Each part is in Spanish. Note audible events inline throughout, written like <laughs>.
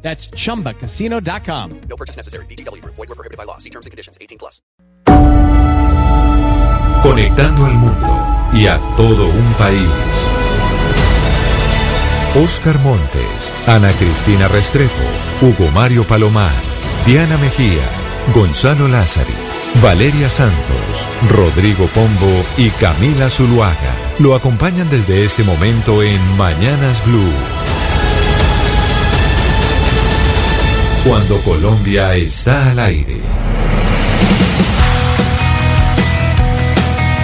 That's chumbacasino.com. No purchase necessary. BGW. Void were prohibited by law. See terms and conditions. 18 plus. Conectando al mundo y a todo un país. Oscar Montes, Ana Cristina Restrepo, Hugo Mario Palomar, Diana Mejía, Gonzalo Lázari, Valeria Santos, Rodrigo Pombo y Camila Zuluaga lo acompañan desde este momento en Mañanas Blue. Cuando Colombia está al aire.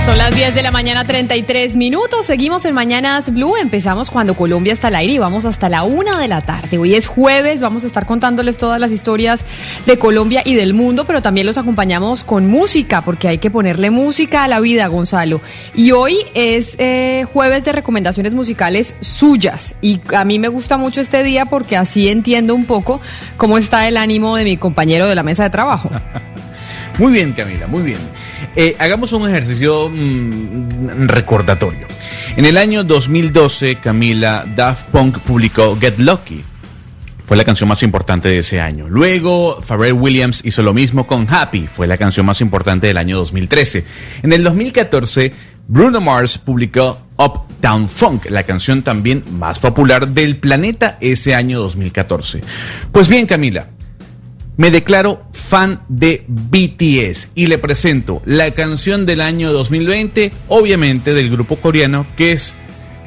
Son las 10 de la mañana, 33 minutos. Seguimos en Mañanas Blue. Empezamos cuando Colombia está al aire y vamos hasta la una de la tarde. Hoy es jueves, vamos a estar contándoles todas las historias de Colombia y del mundo, pero también los acompañamos con música, porque hay que ponerle música a la vida, Gonzalo. Y hoy es eh, jueves de recomendaciones musicales suyas. Y a mí me gusta mucho este día porque así entiendo un poco cómo está el ánimo de mi compañero de la mesa de trabajo. <laughs> Muy bien, Camila, muy bien. Eh, hagamos un ejercicio mm, recordatorio. En el año 2012, Camila, Daft Punk publicó Get Lucky. Fue la canción más importante de ese año. Luego, Pharrell Williams hizo lo mismo con Happy. Fue la canción más importante del año 2013. En el 2014, Bruno Mars publicó Uptown Funk, la canción también más popular del planeta ese año 2014. Pues bien, Camila, me declaro fan de BTS y le presento la canción del año 2020, obviamente del grupo coreano, que es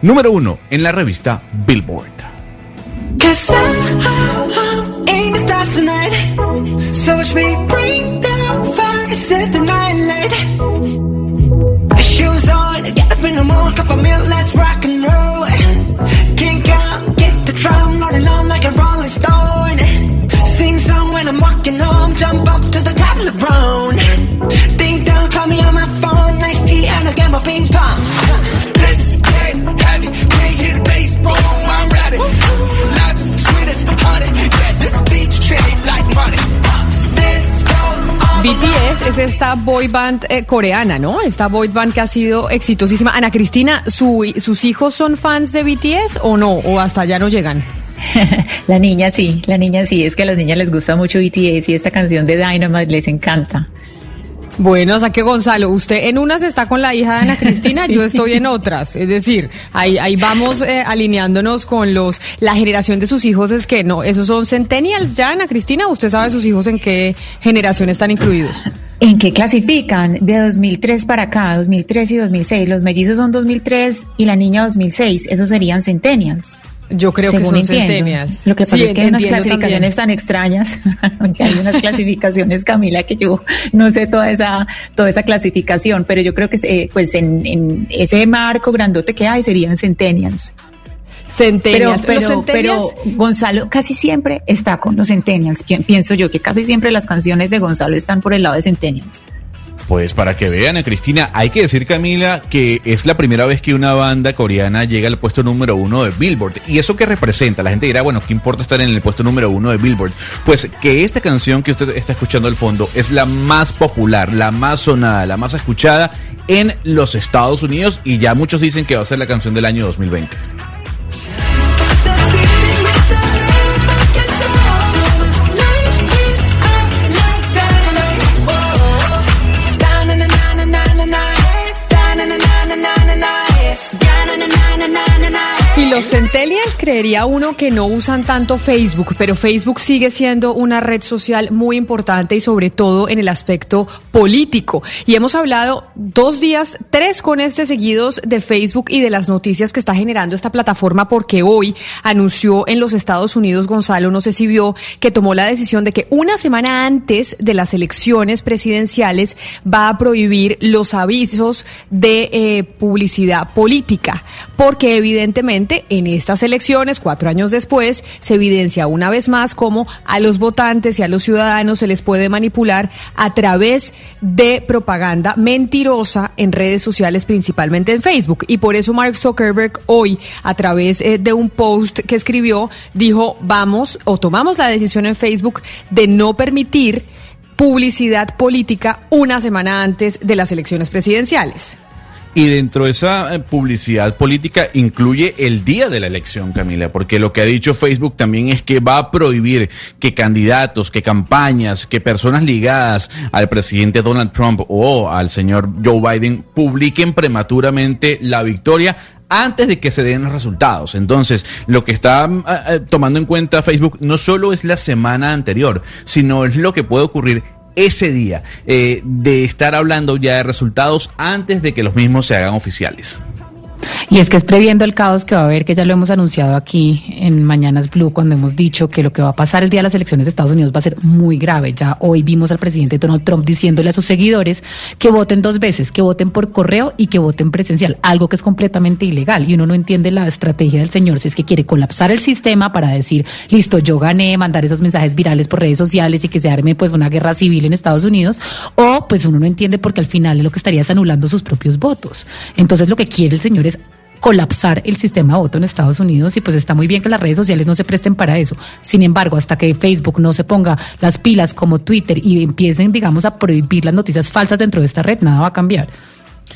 número uno en la revista Billboard. When I'm walking home, jump up to the top of the brown. Ding dong, call me on my phone, nice tea and a game of ping pong. This is get heavy, can't hear the bass, boom, I'm ready. Life is sweet as honey, yeah, this beach trade like money. This BTS es esta boy band eh, coreana, ¿no? Esta boy band que ha sido exitosísima. Ana Cristina, ¿su- ¿sus hijos son fans de BTS o no? ¿O hasta allá no llegan? <laughs> La niña sí, la niña sí, es que a las niñas les gusta mucho BTS y esta canción de Dynamite les encanta. Bueno, o sea que Gonzalo, usted en unas está con la hija de Ana Cristina, <laughs> yo estoy en otras. Es decir, ahí, ahí vamos eh, alineándonos con los, la generación de sus hijos es que no, esos son centennials ya, Ana Cristina, ¿usted sabe sus hijos en qué generación están incluidos? ¿En qué clasifican? De 2003 para acá, 2003 y 2006. Los mellizos son 2003 y la niña 2006. Esos serían centennials. Yo creo que son entiendo. centennials. Lo que pasa Sí, es que hay unas clasificaciones tan extrañas. <laughs> Hay unas clasificaciones, Camila, que yo no sé toda esa, toda esa clasificación, pero yo creo que eh, pues en, en ese marco grandote que hay serían centennials. Pero, Centennials. pero, centennials- pero Gonzalo casi siempre está con los centennials. Pi- Pienso yo que casi siempre las canciones de Gonzalo están por el lado de centennials. Pues para que vean, Ana Cristina, hay que decir, Camila, que es la primera vez que una banda coreana llega al puesto número uno de Billboard. ¿Y eso qué representa? La gente dirá, bueno, ¿qué importa estar en el puesto número uno de Billboard? Pues que esta canción que usted está escuchando al fondo es la más popular, la más sonada, la más escuchada en los Estados Unidos y ya muchos dicen que va a ser la canción del año 2020. Y los centennials creería uno que no usan tanto Facebook, pero Facebook sigue siendo una red social muy importante y sobre todo en el aspecto político. Y hemos hablado dos días, tres con este seguidos de Facebook y de las noticias que está generando esta plataforma porque hoy anunció en los Estados Unidos, Gonzalo, no sé si vio, que tomó la decisión de que una semana antes de las elecciones presidenciales va a prohibir los avisos de eh, publicidad política, porque evidentemente en estas elecciones, cuatro años después, se evidencia una vez más cómo a los votantes y a los ciudadanos se les puede manipular a través de propaganda mentirosa en redes sociales, principalmente en Facebook. Y por eso Mark Zuckerberg hoy, a través eh, de un post que escribió, dijo, vamos o tomamos la decisión en Facebook de no permitir publicidad política una semana antes de las elecciones presidenciales. Y dentro de esa eh, publicidad política incluye el día de la elección, Camila, porque lo que ha dicho Facebook también es que va a prohibir que candidatos, que campañas, que personas ligadas al presidente Donald Trump o al señor Joe Biden publiquen prematuramente la victoria antes de que se den los resultados. Entonces, lo que está eh, tomando en cuenta Facebook no solo es la semana anterior, sino es lo que puede ocurrir ese día eh, de estar hablando ya de resultados antes de que los mismos se hagan oficiales. Y es que es previendo el caos que va a haber, que ya lo hemos anunciado aquí en Mañanas Blue, cuando hemos dicho que lo que va a pasar el día de las elecciones de Estados Unidos va a ser muy grave. Ya hoy vimos al presidente Donald Trump diciéndole a sus seguidores que voten dos veces, que voten por correo y que voten presencial, algo que es completamente ilegal. Y uno no entiende la estrategia del señor si es que quiere colapsar el sistema para decir, listo, yo gané, mandar esos mensajes virales por redes sociales y que se arme pues una guerra civil en Estados Unidos, o pues uno no entiende porque al final lo que estaría es anulando sus propios votos. Entonces lo que quiere el señor colapsar el sistema de voto en Estados Unidos y pues está muy bien que las redes sociales no se presten para eso. Sin embargo, hasta que Facebook no se ponga las pilas como Twitter y empiecen, digamos, a prohibir las noticias falsas dentro de esta red, nada va a cambiar.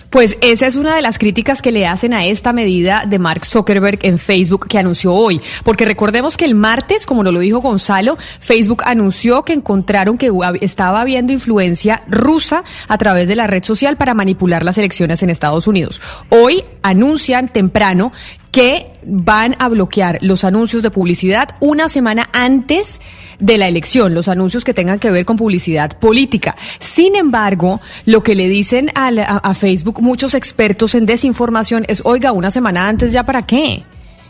Pues esa es una de las críticas que le hacen a esta medida de Mark Zuckerberg en Facebook que anunció hoy. Porque recordemos que el martes, como lo dijo Gonzalo, Facebook anunció que encontraron que estaba habiendo influencia rusa a través de la red social para manipular las elecciones en Estados Unidos. Hoy anuncian temprano que van a bloquear los anuncios de publicidad una semana antes de la elección, los anuncios que tengan que ver con publicidad política. Sin embargo, lo que le dicen a, a, Facebook muchos expertos en desinformación es, oiga, una semana antes ya para qué.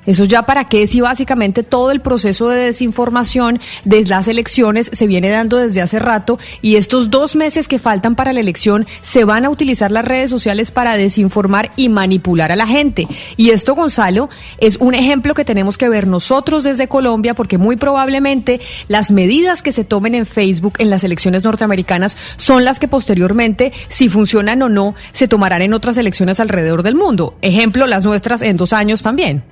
Eso ya para qué si básicamente todo el proceso de desinformación de las elecciones se viene dando desde hace rato y estos dos meses que faltan para la elección se van a utilizar las redes sociales para desinformar y manipular a la gente. Y esto, Gonzalo, es un ejemplo que tenemos que ver nosotros desde Colombia porque muy probablemente las medidas que se tomen en Facebook en las elecciones norteamericanas son las que posteriormente, si funcionan o no, se tomarán en otras elecciones alrededor del mundo. Ejemplo, las nuestras en dos años también.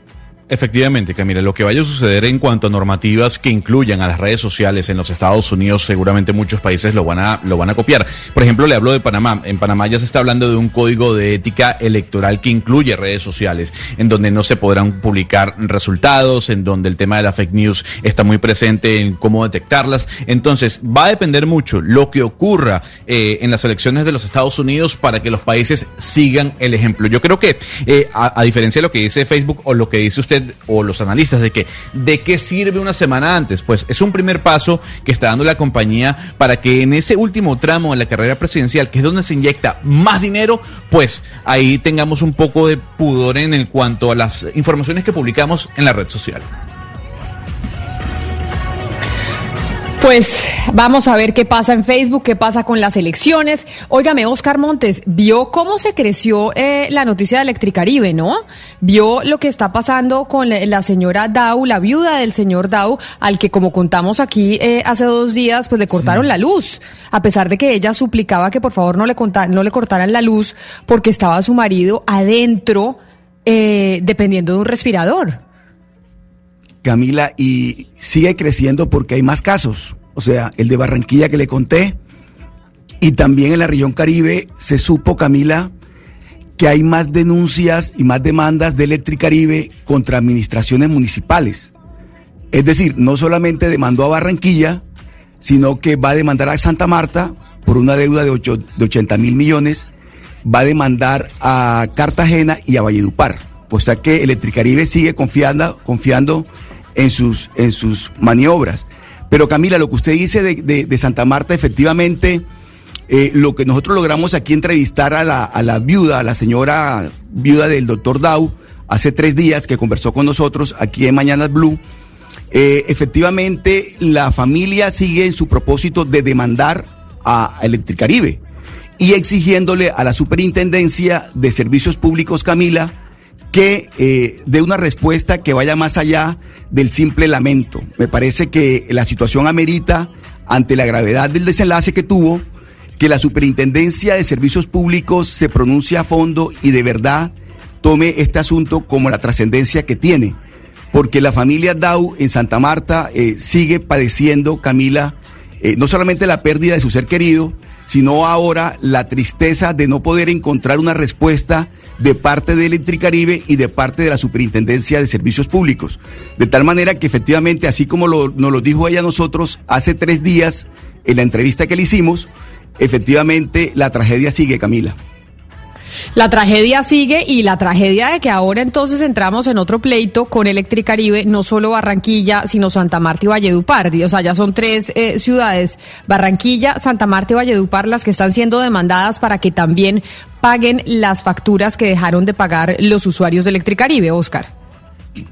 Efectivamente, Camila, lo que vaya a suceder en cuanto a normativas que incluyan a las redes sociales en los Estados Unidos, seguramente muchos países lo van a lo van a copiar. Por ejemplo, le hablo de Panamá. En Panamá ya se está hablando de un código de ética electoral que incluye redes sociales, en donde no se podrán publicar resultados, en donde el tema de la fake news está muy presente en cómo detectarlas. Entonces, va a depender mucho lo que ocurra eh, en las elecciones de los Estados Unidos para que los países sigan el ejemplo. Yo creo que, eh, a, a diferencia de lo que dice Facebook o lo que dice usted o los analistas de que de qué sirve una semana antes, pues es un primer paso que está dando la compañía para que en ese último tramo de la carrera presidencial, que es donde se inyecta más dinero, pues ahí tengamos un poco de pudor en el cuanto a las informaciones que publicamos en la red social. Pues vamos a ver qué pasa en Facebook, qué pasa con las elecciones. Óigame, Oscar Montes, vio cómo se creció eh, la noticia de Electricaribe, ¿no? Vio lo que está pasando con la señora Dow, la viuda del señor Dow, al que como contamos aquí eh, hace dos días, pues le cortaron sí. la luz, a pesar de que ella suplicaba que por favor no le, no le cortaran la luz porque estaba su marido adentro eh, dependiendo de un respirador. Camila, y sigue creciendo porque hay más casos. O sea, el de Barranquilla que le conté, y también en la región Caribe se supo, Camila, que hay más denuncias y más demandas de Electricaribe contra administraciones municipales. Es decir, no solamente demandó a Barranquilla, sino que va a demandar a Santa Marta por una deuda de, 8, de 80 mil millones, va a demandar a Cartagena y a Valledupar. O sea que Electricaribe sigue confiando, confiando en, sus, en sus maniobras. Pero Camila, lo que usted dice de, de, Santa Marta, efectivamente, eh, lo que nosotros logramos aquí entrevistar a la, a la viuda, a la señora viuda del doctor Dow, hace tres días que conversó con nosotros aquí en Mañanas Blue, eh, efectivamente la familia sigue en su propósito de demandar a Electricaribe y exigiéndole a la Superintendencia de Servicios Públicos, Camila, que eh, dé una respuesta que vaya más allá del simple lamento. Me parece que la situación amerita, ante la gravedad del desenlace que tuvo, que la Superintendencia de Servicios Públicos se pronuncie a fondo y de verdad tome este asunto como la trascendencia que tiene. Porque la familia Dau en Santa Marta eh, sigue padeciendo, Camila, eh, no solamente la pérdida de su ser querido, sino ahora la tristeza de no poder encontrar una respuesta de parte de Electricaribe y de parte de la Superintendencia de Servicios Públicos. De tal manera que efectivamente, así como lo, nos lo dijo ella a nosotros hace tres días en la entrevista que le hicimos, efectivamente la tragedia sigue, Camila. La tragedia sigue y la tragedia de que ahora entonces entramos en otro pleito con Electricaribe, no solo Barranquilla, sino Santa Marta y Valledupar. O sea, ya son tres eh, ciudades, Barranquilla, Santa Marta y Valledupar, las que están siendo demandadas para que también paguen las facturas que dejaron de pagar los usuarios de Electricaribe, Oscar.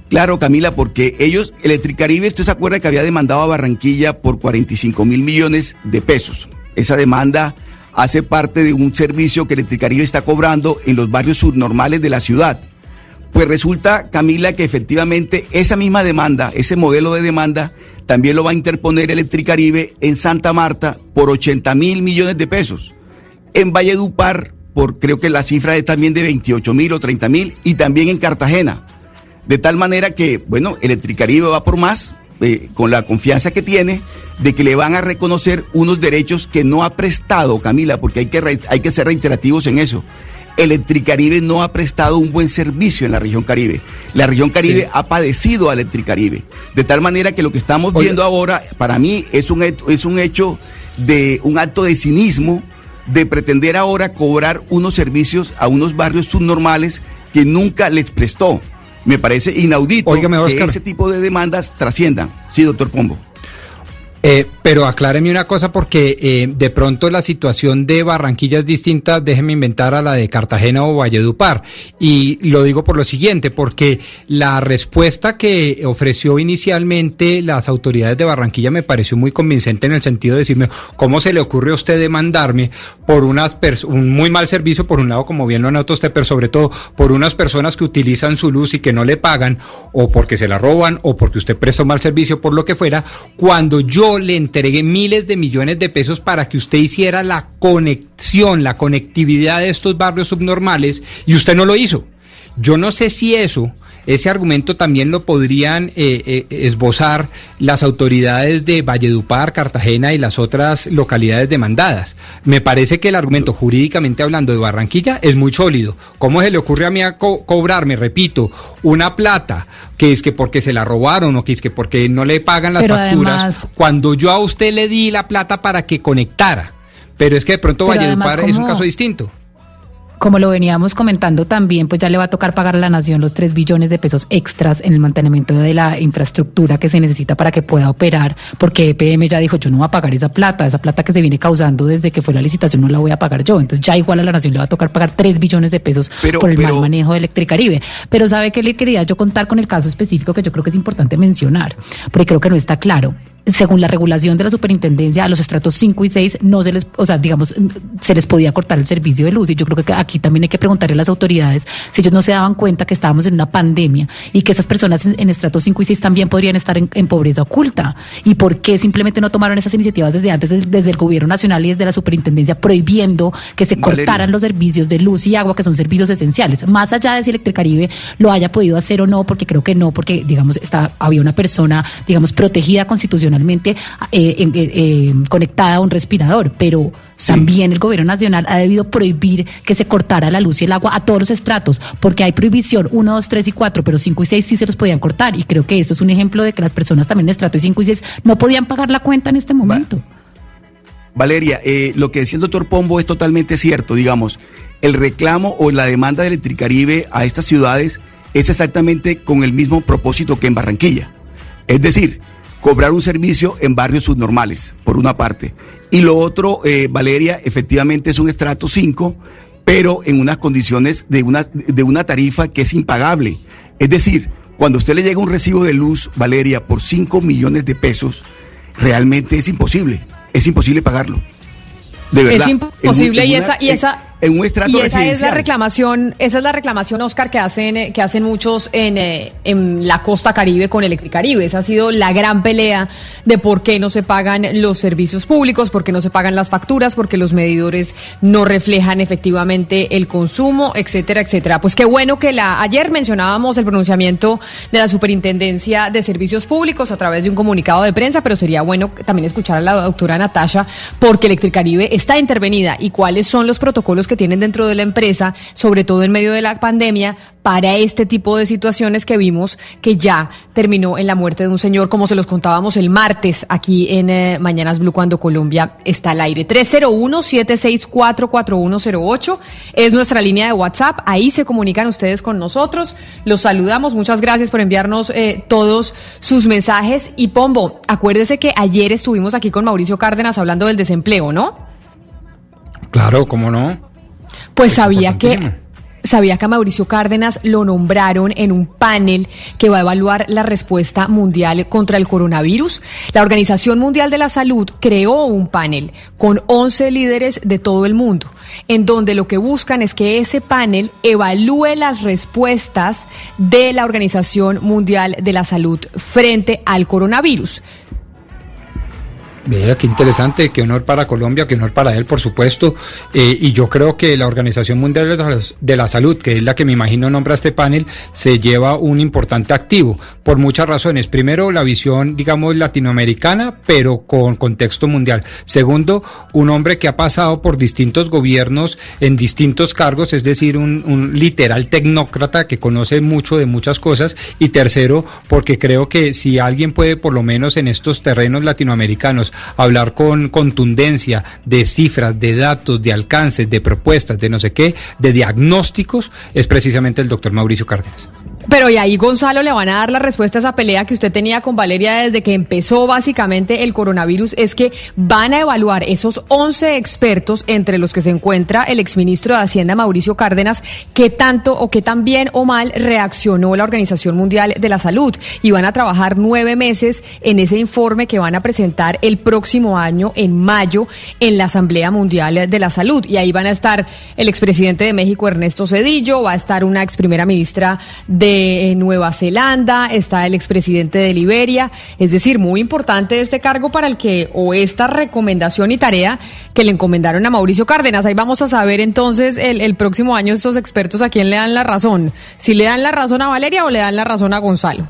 Claro, Camila, porque ellos, Electricaribe, usted se acuerda que había demandado a Barranquilla por 45 mil millones de pesos. Esa demanda hace parte de un servicio que Electricaribe está cobrando en los barrios subnormales de la ciudad. Pues resulta, Camila, que efectivamente esa misma demanda, ese modelo de demanda, también lo va a interponer Electricaribe en Santa Marta por 80 mil millones de pesos. En Valledupar, por creo que la cifra es también de 28 mil o 30 mil, y también en Cartagena. De tal manera que, bueno, Electricaribe va por más, eh, con la confianza que tiene, de que le van a reconocer unos derechos que no ha prestado, Camila, porque hay que, hay que ser reiterativos en eso. Electricaribe no ha prestado un buen servicio en la región Caribe. La región Caribe Sí. ha padecido a Electricaribe. De tal manera que lo que estamos Oye. viendo ahora, para mí, es un, es un hecho de un acto de cinismo de pretender ahora cobrar unos servicios a unos barrios subnormales que nunca les prestó. Me parece inaudito que ese tipo de demandas trasciendan. Sí, doctor Pombo. Eh, pero acláreme una cosa porque eh, de pronto la situación de Barranquilla es distinta, déjeme inventar a la de Cartagena o Valledupar. Y lo digo por lo siguiente, porque la respuesta que ofreció inicialmente las autoridades de Barranquilla me pareció muy convincente en el sentido de decirme, ¿cómo se le ocurre a usted demandarme por unas un muy mal servicio, por un lado, como bien lo anota usted, pero sobre todo por unas personas que utilizan su luz y que no le pagan, o porque se la roban, o porque usted presta un mal servicio, por lo que fuera, cuando yo le entregué miles de millones de pesos para que usted hiciera la conexión, la conectividad de estos barrios subnormales, y usted no lo hizo. Yo no sé si eso, ese argumento también lo podrían eh, eh, esbozar las autoridades de Valledupar, Cartagena y las otras localidades demandadas. Me parece que el argumento jurídicamente hablando de Barranquilla es muy sólido. ¿Cómo se le ocurre a mí a co- cobrarme, repito, una plata que es que porque se la robaron o que es que porque no le pagan las Pero facturas además- cuando yo a usted le di la plata para que conectara? Pero es que de pronto Valledupar además, es un caso distinto. Como lo veníamos comentando también, pues ya le va a tocar pagar a la nación los 3 billones de pesos extras en el mantenimiento de la infraestructura que se necesita para que pueda operar, porque EPM ya dijo, yo no voy a pagar esa plata, esa plata que se viene causando desde que fue la licitación no la voy a pagar yo. Entonces ya igual a la nación le va a tocar pagar 3 billones de pesos Pero- por el pero- mal manejo de Electricaribe. Pero ¿sabe qué le quería yo contar con el caso específico que yo creo que es importante mencionar? Porque creo que no está claro según la regulación de la superintendencia, a los estratos 5 y 6 no se les, o sea, digamos, se les podía cortar el servicio de luz. Y yo creo que aquí también hay que preguntarle a las autoridades si ellos no se daban cuenta que estábamos en una pandemia y que esas personas en, en estratos 5 y 6 también podrían estar en, en pobreza oculta. Y por qué simplemente no tomaron esas iniciativas desde antes, desde, el gobierno nacional y desde la superintendencia, prohibiendo que se Valeria. cortaran los servicios de luz y agua, que son servicios esenciales. Más allá de si Electricaribe lo haya podido hacer o no, porque creo que no, porque, digamos, está, había una persona, digamos, protegida constitucionalmente, eh, en- eh, eh, conectada a un respirador, pero Sí. también el gobierno nacional ha debido prohibir que se cortara la luz y el agua a todos los estratos, porque hay prohibición 1, 2, 3 y 4, pero 5 y 6 sí se los podían cortar. Y creo que esto es un ejemplo de que las personas también en estrato 5 y 6 no podían pagar la cuenta en este momento. Valeria, eh, lo que decía el doctor Pombo es totalmente cierto, digamos, el reclamo o la demanda de Electricaribe a estas ciudades es exactamente con el mismo propósito que en Barranquilla. Es decir, cobrar un servicio en barrios subnormales, por una parte. Y lo otro, eh, Valeria, efectivamente es un estrato 5, pero en unas condiciones de una, de una tarifa que es impagable. Es decir, cuando a usted le llega un recibo de luz, Valeria, por 5 millones de pesos, realmente es imposible. Es imposible pagarlo. De verdad. Es imposible En y una- esa y en- esa en un estrato Y esa es la reclamación, esa es la reclamación, Oscar, que hacen, eh, que hacen muchos en, eh, en la costa caribe con Electricaribe. Esa ha sido la gran pelea de por qué no se pagan los servicios públicos, por qué no se pagan las facturas, porque los medidores no reflejan efectivamente el consumo, etcétera, etcétera. Pues qué bueno que la ayer mencionábamos el pronunciamiento de la Superintendencia de Servicios Públicos a través de un comunicado de prensa, pero sería bueno también escuchar a la doctora Natasha porque Electricaribe está intervenida y cuáles son los protocolos que tienen dentro de la empresa, sobre todo en medio de la pandemia, para este tipo de situaciones que vimos que ya terminó en la muerte de un señor, como se los contábamos el martes aquí en eh, Mañanas Blue cuando Colombia está al aire. 301-764-4108 es nuestra línea de WhatsApp. Ahí se comunican ustedes con nosotros. Los saludamos. Muchas gracias por enviarnos eh, todos sus mensajes. Y Pombo, acuérdese que ayer estuvimos aquí con Mauricio Cárdenas hablando del desempleo, ¿no? Claro, ¿cómo no? Pues Es sabía que sabía que a Mauricio Cárdenas lo nombraron en un panel que va a evaluar la respuesta mundial contra el coronavirus. La Organización Mundial de la Salud creó un panel con 11 líderes de todo el mundo, en donde lo que buscan es que ese panel evalúe las respuestas de la Organización Mundial de la Salud frente al coronavirus. Vea, qué interesante, qué honor para Colombia, qué honor para él, por supuesto. Eh, y yo creo que la Organización Mundial de la, Salud, que es la que me imagino nombra este panel, se lleva un importante activo por muchas razones. Primero, la visión, digamos, latinoamericana, pero con contexto mundial. Segundo, un hombre que ha pasado por distintos gobiernos en distintos cargos, es decir, un literal tecnócrata que conoce mucho de muchas cosas. Y tercero, porque creo que si alguien puede, por lo menos en estos terrenos latinoamericanos, hablar con contundencia de cifras, de datos, de alcances, de propuestas, de no sé qué, de diagnósticos, es precisamente el doctor Mauricio Cárdenas. Pero y ahí Gonzalo le van a dar la respuesta a esa pelea que usted tenía con Valeria desde que empezó básicamente el coronavirus, es que van a evaluar esos 11 expertos, entre los que se encuentra el exministro de Hacienda Mauricio Cárdenas, qué tanto o qué tan bien o mal reaccionó la Organización Mundial de la Salud. Y van a trabajar nueve meses en ese informe que van a presentar el próximo año, en mayo, en la Asamblea Mundial de la Salud. Y ahí van a estar el expresidente de México, Ernesto Cedillo, va a estar una ex primera ministra de eh, Nueva Zelanda, está el expresidente de Liberia, es decir, muy importante este cargo para el que, o esta recomendación y tarea que le encomendaron a Mauricio Cárdenas. Ahí vamos a saber entonces el, el próximo año estos expertos a quién le dan la razón, si le dan la razón a Valeria o le dan la razón a Gonzalo.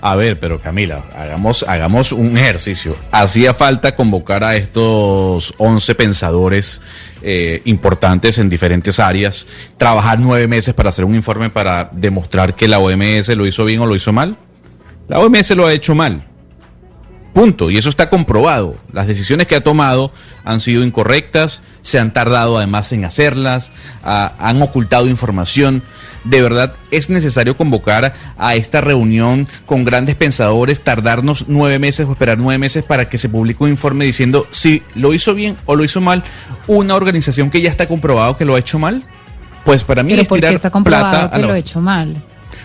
A ver, pero Camila, hagamos, hagamos un ejercicio. Hacía falta convocar a estos 11 pensadores eh, importantes en diferentes áreas, trabajar nueve meses para hacer un informe para demostrar que la OMS lo hizo bien o lo hizo mal. La OMS lo ha hecho mal. Punto. Y eso está comprobado. Las decisiones que ha tomado han sido incorrectas, se han tardado además en hacerlas, han ocultado información. De verdad es necesario convocar a esta reunión con grandes pensadores, tardarnos nueve meses o esperar nueve meses para que se publique un informe diciendo si lo hizo bien o lo hizo mal una organización que ya está comprobado que lo ha hecho mal. Pues para mí es porque tirar está comprobado plata a que la- lo he hecho mal.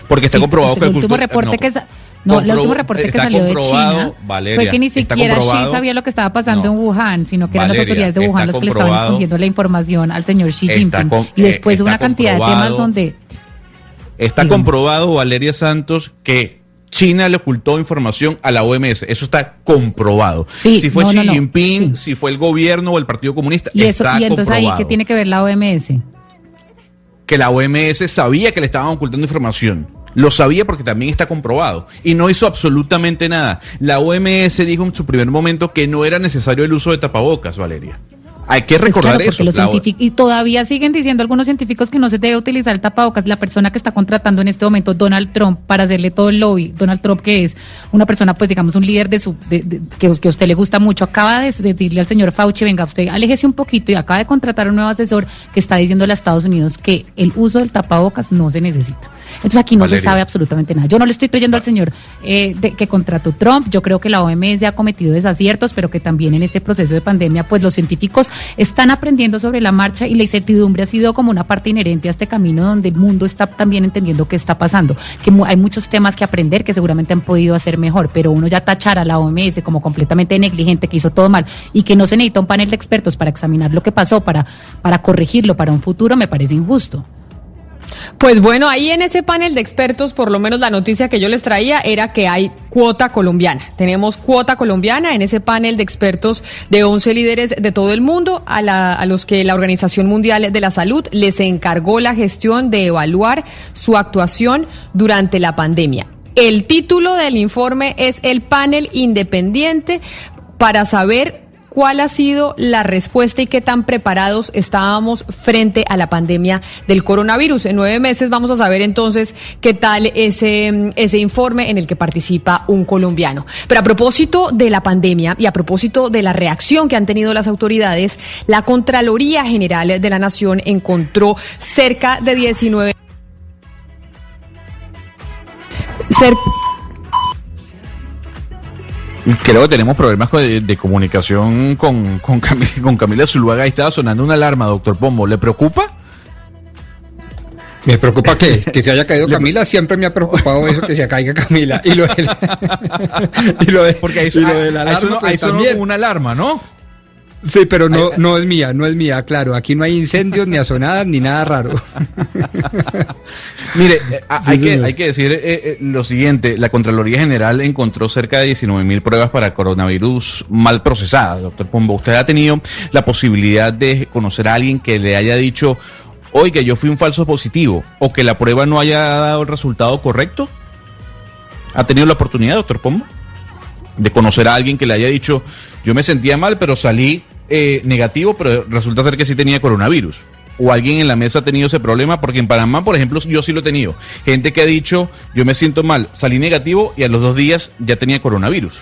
porque está Sí, comprobado que el último cultura- reporte no, que sa- no, el último reporte que salió de China Valeria, fue que ni siquiera Xi sabía lo que estaba pasando No. en Wuhan, sino que eran las autoridades de Wuhan las que le estaban escondiendo la información al señor Xi Jinping. y después eh, una está cantidad de temas donde Está comprobado, Valeria Santos, que China le ocultó información a la OMS. Eso está comprobado. Sí, si fue no, Xi no, no. Jinping, Sí. si fue el gobierno o el Partido Comunista, y eso está y entonces ahí comprobado que tiene que ver la OMS. que la OMS sabía que le estaban ocultando información. Lo sabía porque también está comprobado. Y no hizo absolutamente nada. La OMS dijo en su primer momento que no era necesario el uso de tapabocas, Valeria. Hay que Pues recordar claro, eso. los y todavía siguen diciendo algunos científicos que no se debe utilizar el tapabocas. La persona que está contratando en este momento, Donald Trump, para hacerle todo el lobby, Donald Trump, que es una persona, pues digamos, un líder de su, de- de- que, que a usted le gusta mucho, acaba de decirle al señor Fauci, venga, usted aléjese un poquito y acaba de contratar un nuevo asesor que está diciéndole a Estados Unidos que el uso del tapabocas no se necesita. Entonces aquí no se sabe absolutamente nada. Yo no le estoy creyendo al señor eh, de- que contrató Trump. Yo creo que la OMS ha cometido desaciertos, pero que también en este proceso de pandemia, pues los científicos están aprendiendo sobre la marcha y la incertidumbre ha sido como una parte inherente a este camino donde el mundo está también entendiendo qué está pasando. Que hay muchos temas que aprender que seguramente han podido hacer mejor, pero uno ya tachar a la OMS como completamente negligente, que hizo todo mal y que no se necesita un panel de expertos para examinar lo que pasó, para, para corregirlo para un futuro, me parece injusto. Pues bueno, ahí en ese panel de expertos, por lo menos la noticia que yo les traía era que hay cuota colombiana. Tenemos cuota colombiana en ese panel de expertos de 11 líderes de todo el mundo, a, a los que la Organización Mundial de la Salud les encargó la gestión de evaluar su actuación durante la pandemia. El título del informe es el panel independiente para saber cuál ha sido la respuesta y qué tan preparados estábamos frente a la pandemia del coronavirus. En nueve meses vamos a saber entonces qué tal ese, ese informe en el que participa un colombiano. Pero a propósito de la pandemia y a propósito de la reacción que han tenido las autoridades, la Contraloría General de la Nación encontró cerca de 19 cer- Creo que tenemos problemas de, de comunicación con, con, Camila, con Camila Zuluaga. Ahí estaba sonando una alarma, doctor Pombo. ¿Le preocupa? Me preocupa que, <laughs> que se haya caído Camila, siempre me ha preocupado eso, que se caiga Camila. Y lo de la, <laughs> <laughs> y lo de, Porque ahí, y lo de la ahí alarma, sonó, pues, ahí sonó como una alarma, ¿no? Sí, pero no, no es mía, no es mía, claro. Aquí no hay incendios, ni asonadas, ni nada raro. Mire, eh, a- Sí, hay, que, hay que decir eh, eh, lo siguiente, la Contraloría General encontró cerca de 19 mil pruebas para coronavirus mal procesadas, doctor Pombo. ¿Usted ha tenido la posibilidad de conocer a alguien que le haya dicho, oiga, yo fui un falso positivo, o que la prueba no haya dado el resultado correcto? ¿Ha tenido la oportunidad, doctor Pombo? De conocer a alguien que le haya dicho, yo me sentía mal, pero salí eh, negativo, pero resulta ser que sí tenía coronavirus. O alguien en la mesa ha tenido ese problema, porque en Panamá, por ejemplo, yo sí lo he tenido. Gente que ha dicho, yo me siento mal, salí negativo y a los dos días ya tenía coronavirus.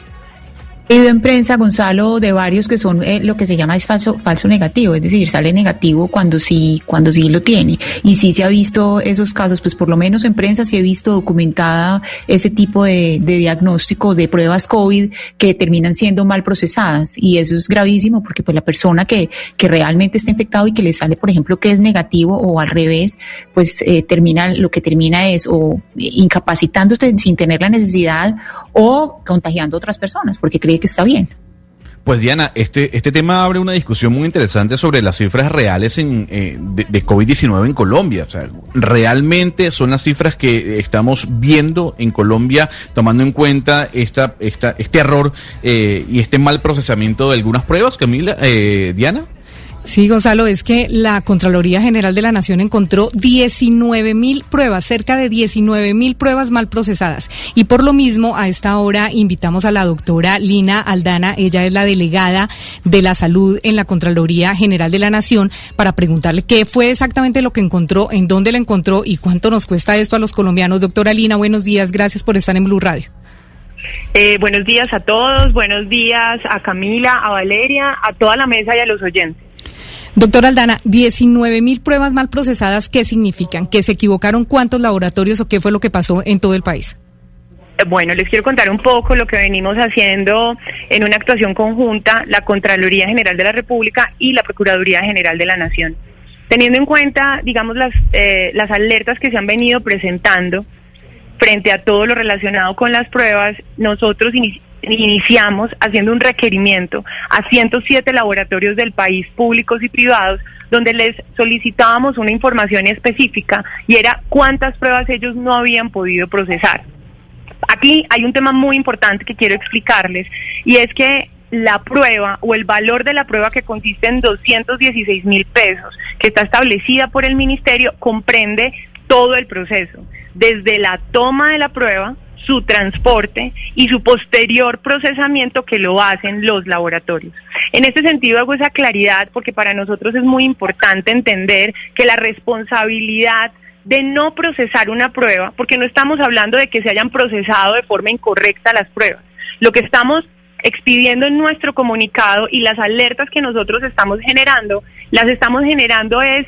He ido en prensa, Gonzalo, de varios que son eh, lo que se llama es falso, falso negativo, es decir, sale negativo cuando sí, cuando sí lo tiene. Y sí se ha visto esos casos, pues por lo menos en prensa sí he visto documentada ese tipo de, de diagnóstico de pruebas COVID que terminan siendo mal procesadas. Y eso es gravísimo porque pues la persona que, que realmente está infectado y que le sale, por ejemplo, que es negativo o al revés, pues eh, termina, lo que termina es o incapacitándose sin tener la necesidad o contagiando a otras personas porque cree que está bien. Pues Diana, este, este tema abre una discusión muy interesante sobre las cifras reales en, eh, de, de COVID-19 en Colombia. O sea, realmente son las cifras que estamos viendo en Colombia, tomando en cuenta esta, este error eh, y este mal procesamiento de algunas pruebas, Camila, eh, Diana. Sí, Gonzalo, es que la Contraloría General de la Nación encontró 19 mil pruebas, cerca de 19 mil pruebas mal procesadas. Y por lo mismo, a esta hora invitamos a la doctora Lina Aldana, ella es la delegada de la salud en la Contraloría General de la Nación, para preguntarle qué fue exactamente lo que encontró, en dónde la encontró y cuánto nos cuesta esto a los colombianos. Doctora Lina, buenos días, gracias por estar en Blue Radio. Eh, buenos días a todos, buenos días a Camila, a Valeria, a toda la mesa y a los oyentes. Doctora Aldana, 19 mil pruebas mal procesadas, ¿qué significan? ¿Que se equivocaron cuántos laboratorios o qué fue lo que pasó en todo el país? Eh, Bueno, les quiero contar un poco lo que venimos haciendo en una actuación conjunta, la Contraloría General de la República y la Procuraduría General de la Nación. Teniendo en cuenta, digamos, las, eh, las alertas que se han venido presentando frente a todo lo relacionado con las pruebas, nosotros iniciamos haciendo un requerimiento a 107 laboratorios del país, públicos y privados, donde les solicitábamos una información específica y era cuántas pruebas ellos no habían podido procesar. Aquí hay un tema muy importante que quiero explicarles y es que la prueba o el valor de la prueba que consiste en 216 mil pesos, que está establecida por el ministerio, comprende todo el proceso, desde la toma de la prueba, su transporte y su posterior procesamiento que lo hacen los laboratorios. En este sentido hago esa claridad porque para nosotros es muy importante entender que la responsabilidad de no procesar una prueba, porque no estamos hablando de que se hayan procesado de forma incorrecta las pruebas. Lo que estamos expidiendo en nuestro comunicado y las alertas que nosotros estamos generando, las estamos generando es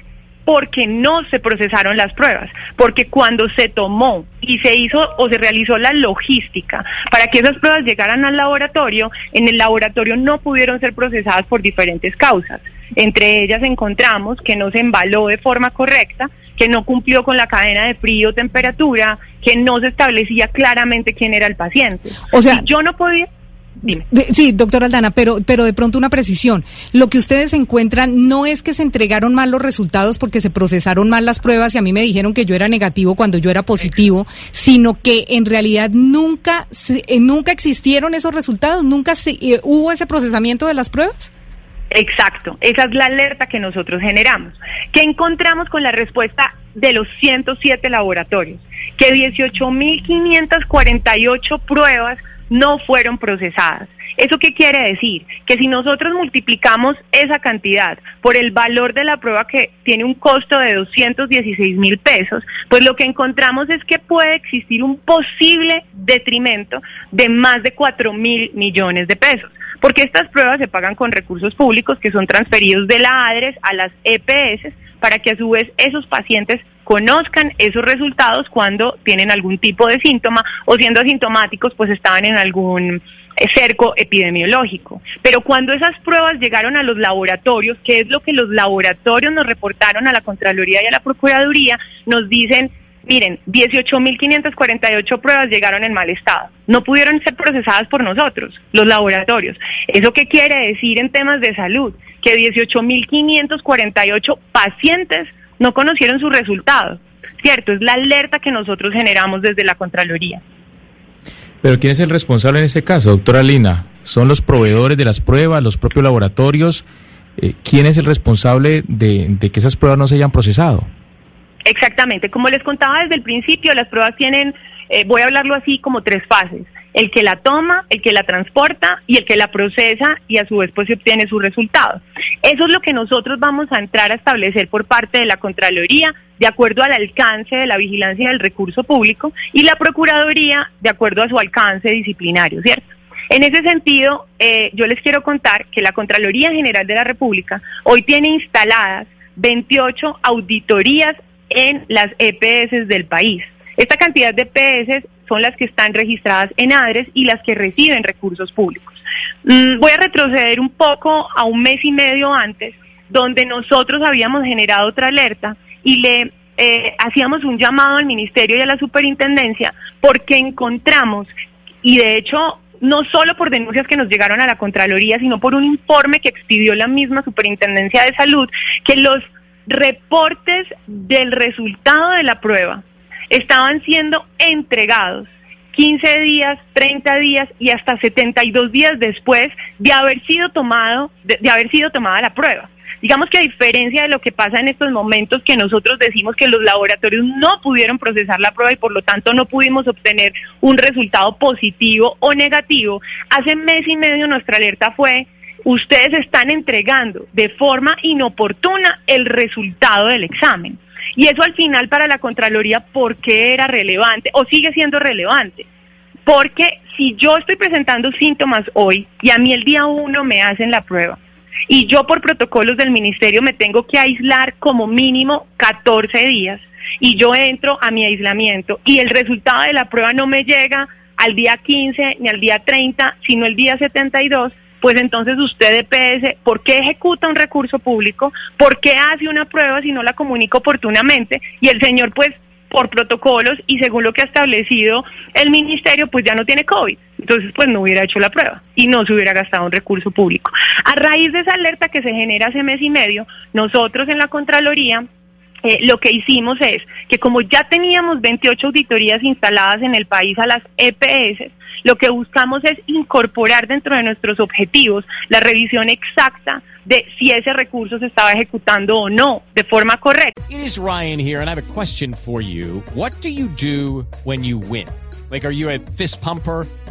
porque no se procesaron las pruebas, porque cuando se tomó y se hizo o se realizó la logística para que esas pruebas llegaran al laboratorio, en el laboratorio no pudieron ser procesadas por diferentes causas. Entre ellas encontramos que no se embaló de forma correcta, que no cumplió con la cadena de frío, temperatura, que no se establecía claramente quién era el paciente. O sea, Y yo no podía... Dime. Sí, doctora Aldana, pero, pero de pronto una precisión. Lo que ustedes encuentran no es que se entregaron mal los resultados porque se procesaron mal las pruebas y a mí me dijeron que yo era negativo cuando yo era positivo, sino que en realidad nunca, eh, nunca existieron esos resultados, nunca se- eh, hubo ese procesamiento de las pruebas. Exacto, esa es la alerta que nosotros generamos. ¿Qué encontramos con la respuesta de los 107 laboratorios? Que 18.548 pruebas no fueron procesadas. ¿Eso qué quiere decir? Que si nosotros multiplicamos esa cantidad por el valor de la prueba que tiene un costo de 216 mil pesos, pues lo que encontramos es que puede existir un posible detrimento de más de 4 mil millones de pesos porque estas pruebas se pagan con recursos públicos que son transferidos de la ADRES a las EPS para que a su vez esos pacientes conozcan esos resultados cuando tienen algún tipo de síntoma o siendo asintomáticos pues estaban en algún eh, cerco epidemiológico. Pero cuando esas pruebas llegaron a los laboratorios, que es lo que los laboratorios nos reportaron a la Contraloría y a la Procuraduría, nos dicen Miren, 18.548 pruebas llegaron en mal estado. No pudieron ser procesadas por nosotros, los laboratorios. ¿Eso qué quiere decir en temas de salud? Que 18.548 pacientes no conocieron su resultado. ¿Cierto? Es la alerta que nosotros generamos desde la Contraloría. Pero ¿quién es el responsable en este caso, doctora Lina? ¿Son los proveedores de las pruebas, los propios laboratorios? Eh, ¿Quién es el responsable de, de que esas pruebas no se hayan procesado? Exactamente, como les contaba desde el principio, las pruebas tienen, eh, voy a hablarlo así, como tres fases. El que la toma, el que la transporta y el que la procesa y a su vez pues se obtiene su resultado. Eso es lo que nosotros vamos a entrar a establecer por parte de la Contraloría de acuerdo al alcance de la vigilancia del recurso público y la Procuraduría de acuerdo a su alcance disciplinario, ¿cierto? En ese sentido, eh, yo les quiero contar que la Contraloría General de la República hoy tiene instaladas 28 auditorías en las EPS del país. Esta cantidad de EPS son las que están registradas en ADRES y las que reciben recursos públicos. Mm, voy a retroceder un poco a un mes y medio antes, donde nosotros habíamos generado otra alerta y le eh, hacíamos un llamado al Ministerio y a la Superintendencia porque encontramos, y de hecho no solo por denuncias que nos llegaron a la Contraloría, sino por un informe que expidió la misma Superintendencia de Salud, que los reportes del resultado de la prueba estaban siendo entregados 15 días, 30 días y hasta 72 días después de haber sido tomado de, haber sido tomada la prueba. Digamos que a diferencia de lo que pasa en estos momentos que nosotros decimos que los laboratorios no pudieron procesar la prueba y por lo tanto no pudimos obtener un resultado positivo o negativo, hace mes y medio nuestra alerta fue ustedes están entregando de forma inoportuna el resultado del examen. Y eso al final para la Contraloría, ¿por qué era relevante o sigue siendo relevante? Porque si yo estoy presentando síntomas hoy y a mí el día uno me hacen la prueba y yo por protocolos del ministerio me tengo que aislar como mínimo 14 días y yo entro a mi aislamiento y el resultado de la prueba no me llega al día 15 ni al día 30, sino el día 72, pues entonces usted EPS, ¿por qué ejecuta un recurso público? ¿Por qué hace una prueba si no la comunica oportunamente? Y el señor, pues, por protocolos y según lo que ha establecido el ministerio, pues ya no tiene COVID. Entonces, pues no hubiera hecho la prueba y no se hubiera gastado un recurso público. A raíz de esa alerta que se genera hace mes y medio, nosotros en la Contraloría eh, lo que hicimos es que como ya teníamos 28 auditorías instaladas en el país a las EPS, lo que buscamos es incorporar dentro de nuestros objetivos la revisión exacta de si ese recurso se estaba ejecutando o no de forma correcta. It Ryan here, and I have a question for you. What do you do when fist pumper?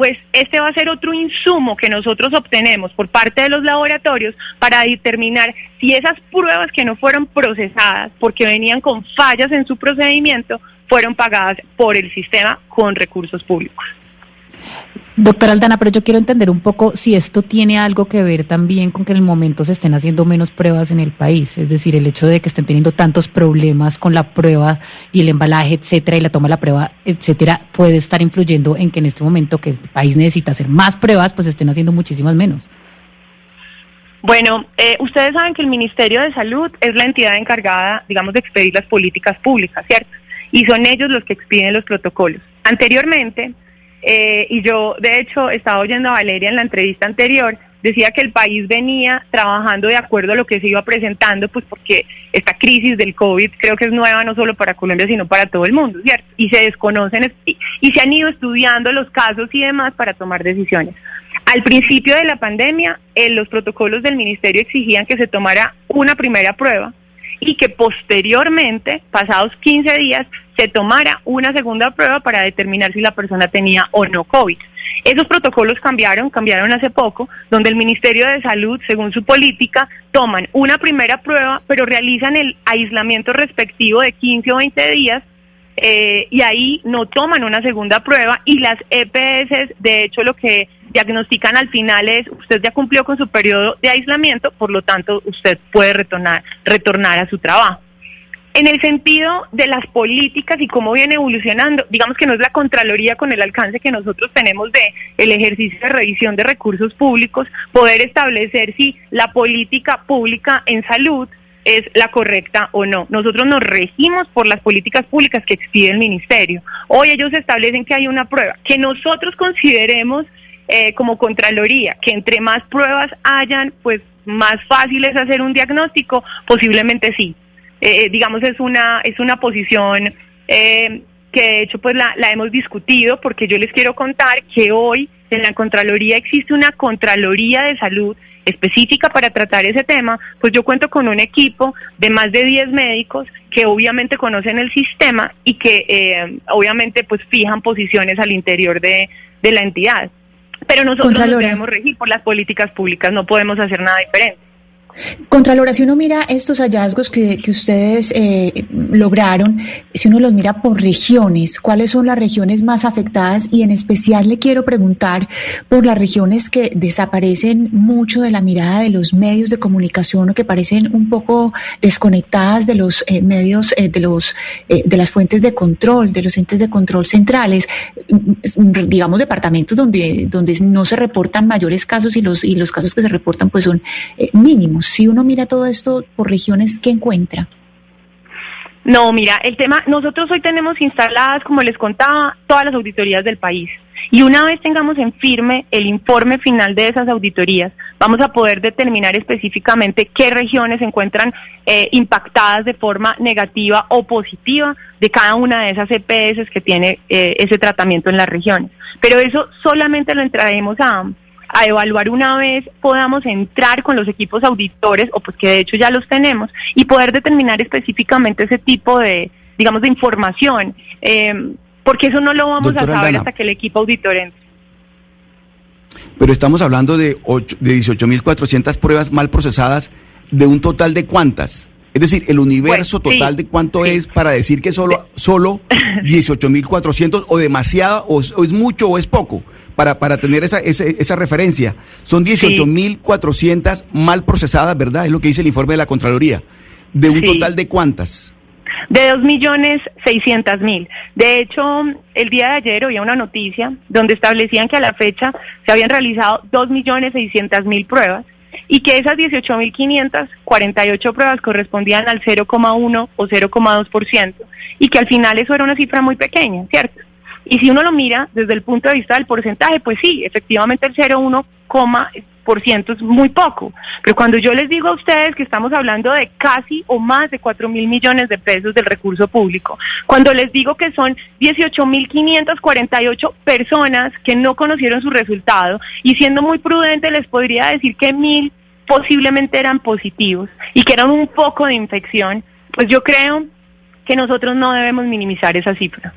pues este va a ser otro insumo que nosotros obtenemos por parte de los laboratorios para determinar si esas pruebas que no fueron procesadas porque venían con fallas en su procedimiento fueron pagadas por el sistema con recursos públicos. Doctora Aldana, pero yo quiero entender un poco si esto tiene algo que ver también con que en el momento se estén haciendo menos pruebas en el país, es decir, el hecho de que estén teniendo tantos problemas con la prueba y el embalaje, etcétera, y la toma de la prueba, etcétera, puede estar influyendo en que en este momento que el país necesita hacer más pruebas, pues estén haciendo muchísimas menos. Bueno, eh, ustedes saben que el Ministerio de Salud es la entidad encargada, digamos, de expedir las políticas públicas, ¿cierto? Y son ellos los que expiden los protocolos. Anteriormente, eh, y yo de hecho estaba oyendo a Valeria en la entrevista anterior, decía que el país venía trabajando de acuerdo a lo que se iba presentando, pues porque esta crisis del COVID creo que es nueva no solo para Colombia, sino para todo el mundo, ¿cierto? Y se desconocen y, y se han ido estudiando los casos y demás para tomar decisiones. Al principio de la pandemia, eh, los protocolos del ministerio exigían que se tomara una primera prueba y que posteriormente, pasados 15 días, se tomara una segunda prueba para determinar si la persona tenía o no COVID. Esos protocolos cambiaron, cambiaron hace poco, donde el Ministerio de Salud, según su política, toman una primera prueba, pero realizan el aislamiento respectivo de 15 o 20 días eh, y ahí no toman una segunda prueba y las EPS, de hecho, lo que diagnostican al final es usted ya cumplió con su periodo de aislamiento, por lo tanto usted puede retornar, retornar a su trabajo. En el sentido de las políticas y cómo viene evolucionando, digamos que no es la Contraloría con el alcance que nosotros tenemos de el ejercicio de revisión de recursos públicos, poder establecer si la política pública en salud es la correcta o no. Nosotros nos regimos por las políticas públicas que expide el ministerio. Hoy ellos establecen que hay una prueba que nosotros consideremos eh, como Contraloría, que entre más pruebas hayan, pues más fácil es hacer un diagnóstico, posiblemente sí. Eh, digamos, es una, es una posición eh, que de hecho pues la, la hemos discutido porque yo les quiero contar que hoy en la Contraloría existe una Contraloría de Salud específica para tratar ese tema, pues yo cuento con un equipo de más de 10 médicos que obviamente conocen el sistema y que eh, obviamente pues fijan posiciones al interior de, de la entidad. Pero nosotros nos debemos regir por las políticas públicas, no podemos hacer nada diferente. Contralora, si uno mira estos hallazgos que, que ustedes eh, lograron, si uno los mira por regiones, ¿cuáles son las regiones más afectadas? Y en especial le quiero preguntar por las regiones que desaparecen mucho de la mirada de los medios de comunicación o que parecen un poco desconectadas de los eh, medios, eh, de los eh, de las fuentes de control, de los entes de control centrales, digamos departamentos donde donde no se reportan mayores casos y los y los casos que se reportan pues son mínimos. Si uno mira todo esto por regiones, ¿qué encuentra? No, mira, el tema, nosotros hoy tenemos instaladas, como les contaba, todas las auditorías del país. Y una vez tengamos en firme el informe final de esas auditorías, vamos a poder determinar específicamente qué regiones se encuentran eh, impactadas de forma negativa o positiva de cada una de esas EPS que tiene eh, ese tratamiento en las regiones. Pero eso solamente lo entraremos a, a evaluar una vez podamos entrar con los equipos auditores, o pues que de hecho ya los tenemos, y poder determinar específicamente ese tipo de, digamos, de información, eh, porque eso no lo vamos Doctora a saber hasta que el equipo auditor entre. Pero estamos hablando de, de 18.400 pruebas mal procesadas, de un total de cuántas. Es decir, el universo Pues, sí, total de cuánto sí. es para decir que solo, solo <laughs> 18.400 o demasiado, o, es- o es mucho o es poco, para, para tener esa, esa, esa referencia. Son 18.400 mal procesadas, ¿verdad? Es lo que dice el informe de la Contraloría. ¿De un Sí. total de cuántas? De dos millones seiscientas mil. De hecho, el día de ayer había una noticia donde establecían que a la fecha se habían realizado dos millones seiscientas mil pruebas y que esas 18.548 pruebas correspondían al 0,1 o 0,2% y que al final eso era una cifra muy pequeña, ¿cierto? Y si uno lo mira desde el punto de vista del porcentaje, pues sí, efectivamente el 0,1 por ciento es muy poco. Pero cuando yo les digo a ustedes que estamos hablando de casi o más de 4 mil millones de pesos del recurso público, cuando les digo que son 18 mil 548 personas que no conocieron su resultado y siendo muy prudente les podría decir que mil posiblemente eran positivos y que eran un poco de infección, pues yo creo que nosotros no debemos minimizar esa cifra.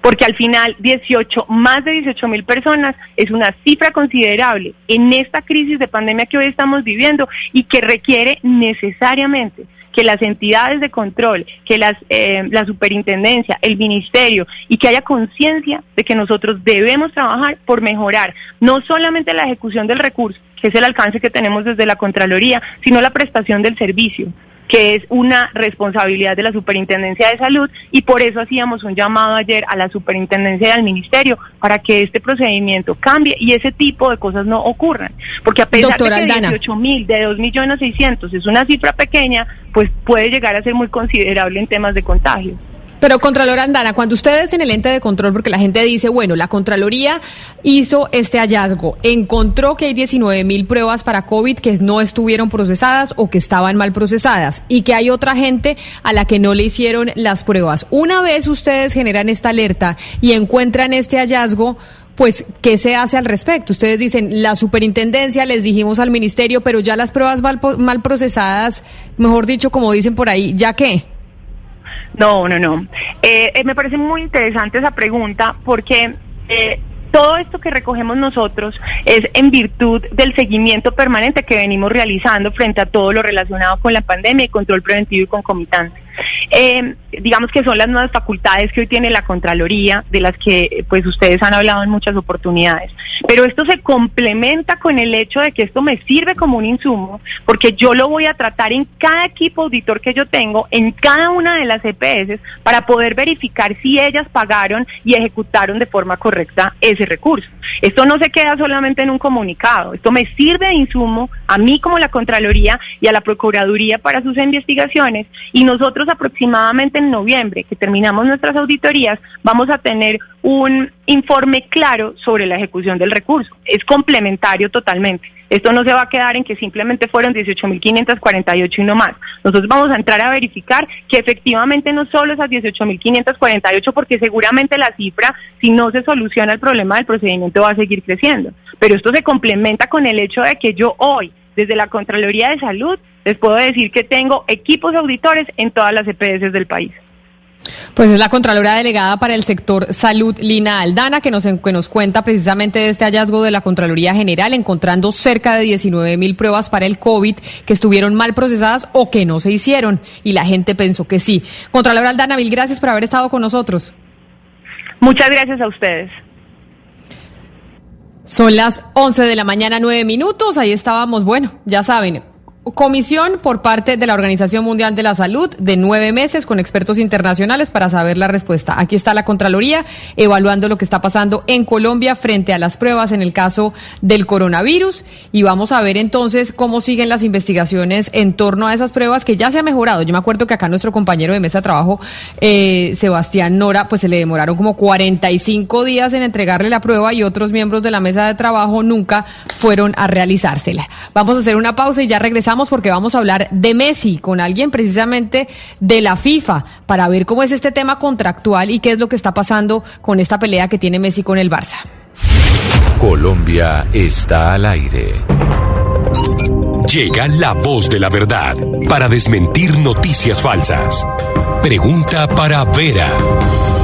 Porque al final 18, más de 18 mil personas es una cifra considerable en esta crisis de pandemia que hoy estamos viviendo y que requiere necesariamente que las entidades de control, que las, eh, la superintendencia, el ministerio y que haya conciencia de que nosotros debemos trabajar por mejorar no solamente la ejecución del recurso, que es el alcance que tenemos desde la Contraloría, sino la prestación del servicio que es una responsabilidad de la Superintendencia de Salud y por eso hacíamos un llamado ayer a la Superintendencia y al Ministerio para que este procedimiento cambie y ese tipo de cosas no ocurran. Porque a pesar de que 18 mil de 2 millones 600 es una cifra pequeña, pues puede llegar a ser muy considerable en temas de contagio. Pero Contralor Andana, cuando ustedes en el ente de control, porque la gente dice, bueno, la Contraloría hizo este hallazgo, encontró que hay 19 mil pruebas para COVID que no estuvieron procesadas o que estaban mal procesadas y que hay otra gente a la que no le hicieron las pruebas. Una vez ustedes generan esta alerta y encuentran este hallazgo, pues, ¿qué se hace al respecto? Ustedes dicen, la superintendencia, les dijimos al ministerio, pero ya las pruebas mal, mal procesadas, mejor dicho, como dicen por ahí, ¿ya qué? No, no, no. Eh, eh, me parece muy interesante esa pregunta porque eh, todo esto que recogemos nosotros es en virtud del seguimiento permanente que venimos realizando frente a todo lo relacionado con la pandemia y control preventivo y concomitante. Eh, digamos que son las nuevas facultades que hoy tiene la Contraloría, de las que pues ustedes han hablado en muchas oportunidades. Pero esto se complementa con el hecho de que esto me sirve como un insumo, porque yo lo voy a tratar en cada equipo auditor que yo tengo, en cada una de las EPS, para poder verificar si ellas pagaron y ejecutaron de forma correcta ese recurso. Esto no se queda solamente en un comunicado, esto me sirve de insumo a mí como la Contraloría y a la Procuraduría para sus investigaciones y nosotros aproximadamente en noviembre, que terminamos nuestras auditorías, vamos a tener un informe claro sobre la ejecución del recurso. Es complementario totalmente. Esto no se va a quedar en que simplemente fueron 18.548 y no más. Nosotros vamos a entrar a verificar que efectivamente no solo esas 18.548, porque seguramente la cifra, si no se soluciona el problema del procedimiento, va a seguir creciendo. Pero esto se complementa con el hecho de que yo hoy, desde la Contraloría de Salud, les puedo decir que tengo equipos auditores en todas las EPS del país. Pues es la Contralora Delegada para el sector salud, Lina Aldana, que nos, que nos cuenta precisamente de este hallazgo de la Contraloría General, encontrando cerca de 19 mil pruebas para el COVID que estuvieron mal procesadas o que no se hicieron. Y la gente pensó que sí. Contralora Aldana, mil gracias por haber estado con nosotros. Muchas gracias a ustedes. Son las 11 de la mañana, nueve minutos. Ahí estábamos, bueno, ya saben, comisión por parte de la Organización Mundial de la Salud de nueve meses con expertos internacionales para saber la respuesta. Aquí está la Contraloría evaluando lo que está pasando en Colombia frente a las pruebas en el caso del coronavirus y vamos a ver entonces cómo siguen las investigaciones en torno a esas pruebas que ya se ha mejorado. Yo me acuerdo que acá nuestro compañero de mesa de trabajo, eh, Sebastián Nora, pues se le demoraron como 45 días en entregarle la prueba y otros miembros de la mesa de trabajo nunca fueron a realizársela. Vamos a hacer una pausa y ya regresamos porque vamos a hablar de Messi con alguien precisamente de la FIFA para ver cómo es este tema contractual y qué es lo que está pasando con esta pelea que tiene Messi con el Barça. Colombia está al aire. Llega la voz de la verdad para desmentir noticias falsas. Pregunta para Vera.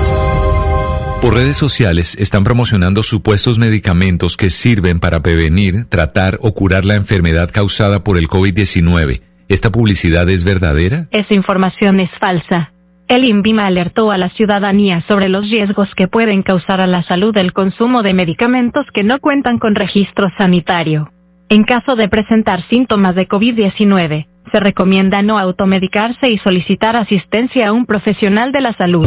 Por redes sociales están promocionando supuestos medicamentos que sirven para prevenir, tratar o curar la enfermedad causada por el COVID-19. ¿Esta publicidad es verdadera? Esa información es falsa. El INVIMA alertó a la ciudadanía sobre los riesgos que pueden causar a la salud el consumo de medicamentos que no cuentan con registro sanitario. En caso de presentar síntomas de COVID-19, se recomienda no automedicarse y solicitar asistencia a un profesional de la salud.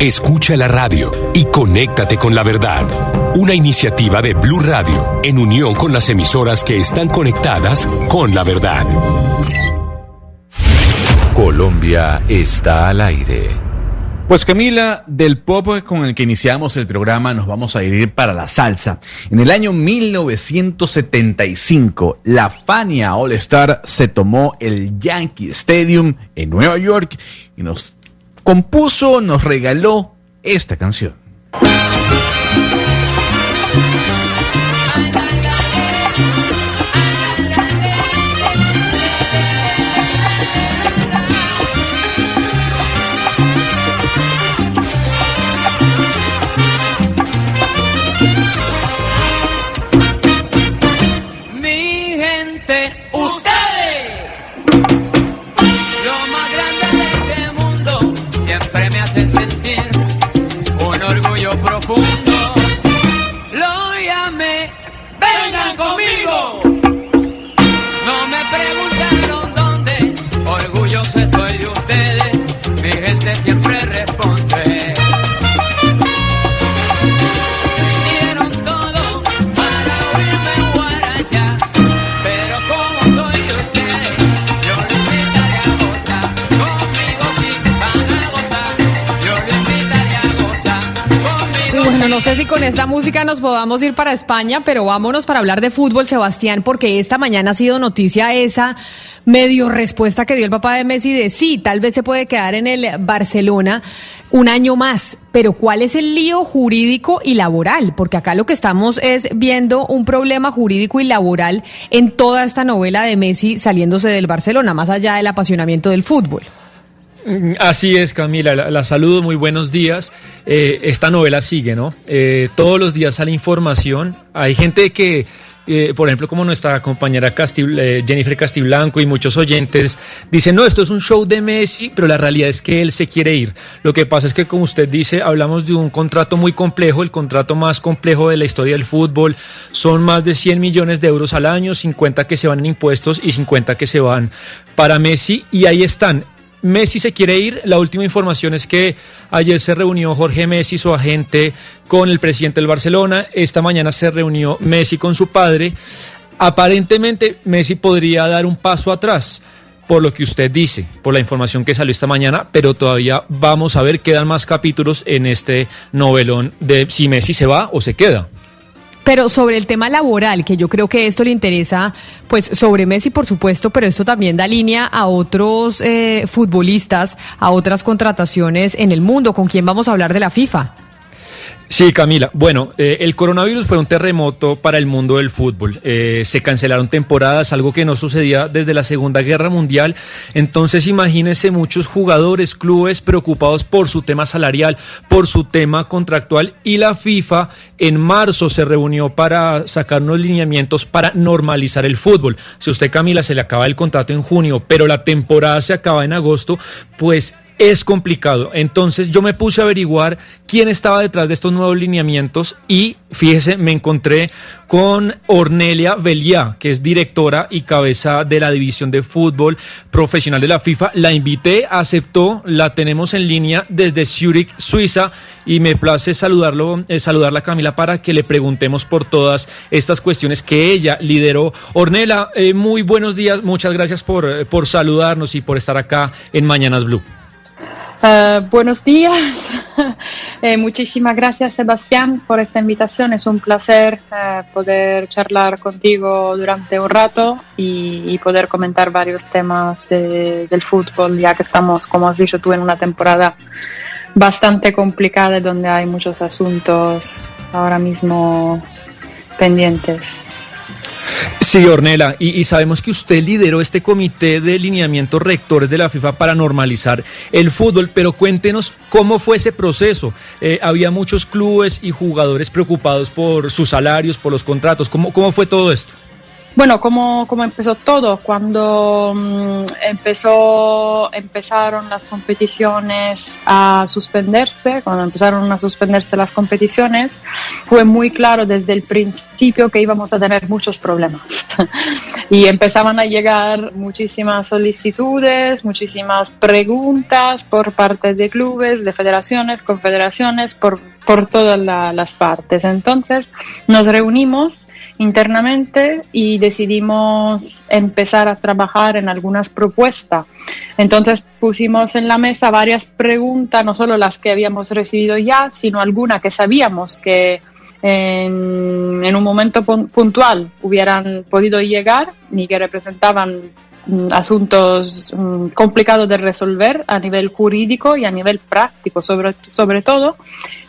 Escucha la radio y conéctate con la verdad. Una iniciativa de Blue Radio en unión con las emisoras que están conectadas con la verdad. Colombia está al aire. Pues Camila, del pop con el que iniciamos el programa nos vamos a ir para la salsa. En el año 1975, la Fania All Star se tomó el Yankee Stadium en Nueva York y nos compuso, nos regaló esta canción. Sé si con esta música nos podamos ir para España, pero vámonos para hablar de fútbol, Sebastián, porque esta mañana ha sido noticia esa medio respuesta que dio el papá de Messi de sí, tal vez se puede quedar en el Barcelona un año más, pero ¿cuál es el lío jurídico y laboral? Porque acá lo que estamos es viendo un problema jurídico y laboral en toda esta novela de Messi saliéndose del Barcelona, más allá del apasionamiento del fútbol. <laughs> Así es, Camila, la, saludo, muy buenos días. Eh, esta novela sigue, ¿no? Eh, todos los días sale información. Hay gente que, eh, por ejemplo, como nuestra compañera Jennifer Castiblanco y muchos oyentes, dicen, no, esto es un show de Messi, pero la realidad es que él se quiere ir. Lo que pasa es que, como usted dice, hablamos de un contrato muy complejo, el contrato más complejo de la historia del fútbol. Son más de 100 millones de euros al año, 50 que se van en impuestos y 50 que se van para Messi. Y ahí están. Messi se quiere ir. La última información es que ayer se reunió Jorge Messi, su agente, con el presidente del Barcelona. Esta mañana se reunió Messi con su padre. Aparentemente Messi podría dar un paso atrás por lo que usted dice, por la información que salió esta mañana, pero todavía vamos a ver, quedan más capítulos en este novelón de si Messi se va o se queda. Pero sobre el tema laboral, que yo creo que esto le interesa, pues sobre Messi, por supuesto, pero esto también da línea a otros eh, futbolistas, a otras contrataciones en el mundo. ¿Con quién vamos a hablar de la FIFA? Sí, Camila. Bueno, eh, el coronavirus fue un terremoto para el mundo del fútbol. Eh, se cancelaron temporadas, algo que no sucedía desde la Segunda Guerra Mundial. Entonces, imagínense muchos jugadores, clubes preocupados por su tema salarial, por su tema contractual. Y la FIFA en marzo se reunió para sacar unos lineamientos para normalizar el fútbol. Si usted, Camila, se le acaba el contrato en junio, pero la temporada se acaba en agosto, pues es complicado. Entonces yo me puse a averiguar quién estaba detrás de estos nuevos lineamientos y fíjese, me encontré con Ornelia Belia, que es directora y cabeza de la división de fútbol profesional de la FIFA. La invité, aceptó, la tenemos en línea desde Zurich, Suiza, y me place saludarlo, eh, saludarla Camila para que le preguntemos por todas estas cuestiones que ella lideró. Ornela, eh, muy buenos días, muchas gracias por, eh, por saludarnos y por estar acá en Mañanas Blue. Eh, buenos días. <laughs> Eh, muchísimas gracias, Sebastián, por esta invitación. Es un placer eh, poder charlar contigo durante un rato y, poder comentar varios temas de- del fútbol, ya que estamos, como has dicho tú, en una temporada bastante complicada donde hay muchos asuntos ahora mismo pendientes. Sí, Ornela, y, y sabemos que usted lideró este comité de lineamientos rectores de la FIFA para normalizar el fútbol, pero cuéntenos cómo fue ese proceso. Eh, había muchos clubes y jugadores preocupados por sus salarios, por los contratos. ¿Cómo, cómo fue todo esto? Bueno, ¿cómo, cómo empezó todo? Cuando mm, empezó, empezaron las competiciones a suspenderse, cuando empezaron a suspenderse las competiciones, fue muy claro desde el principio que íbamos a tener muchos problemas. <laughs> y empezaban a llegar muchísimas solicitudes, muchísimas preguntas por parte de clubes, de federaciones, confederaciones, por, por todas la- las partes. Entonces nos reunimos internamente y decidimos empezar a trabajar en algunas propuestas. Entonces pusimos en la mesa varias preguntas, no solo las que habíamos recibido ya, sino alguna que sabíamos que en, en un momento pun- puntual hubieran podido llegar y que representaban asuntos mm, complicados de resolver a nivel jurídico y a nivel práctico sobre, sobre todo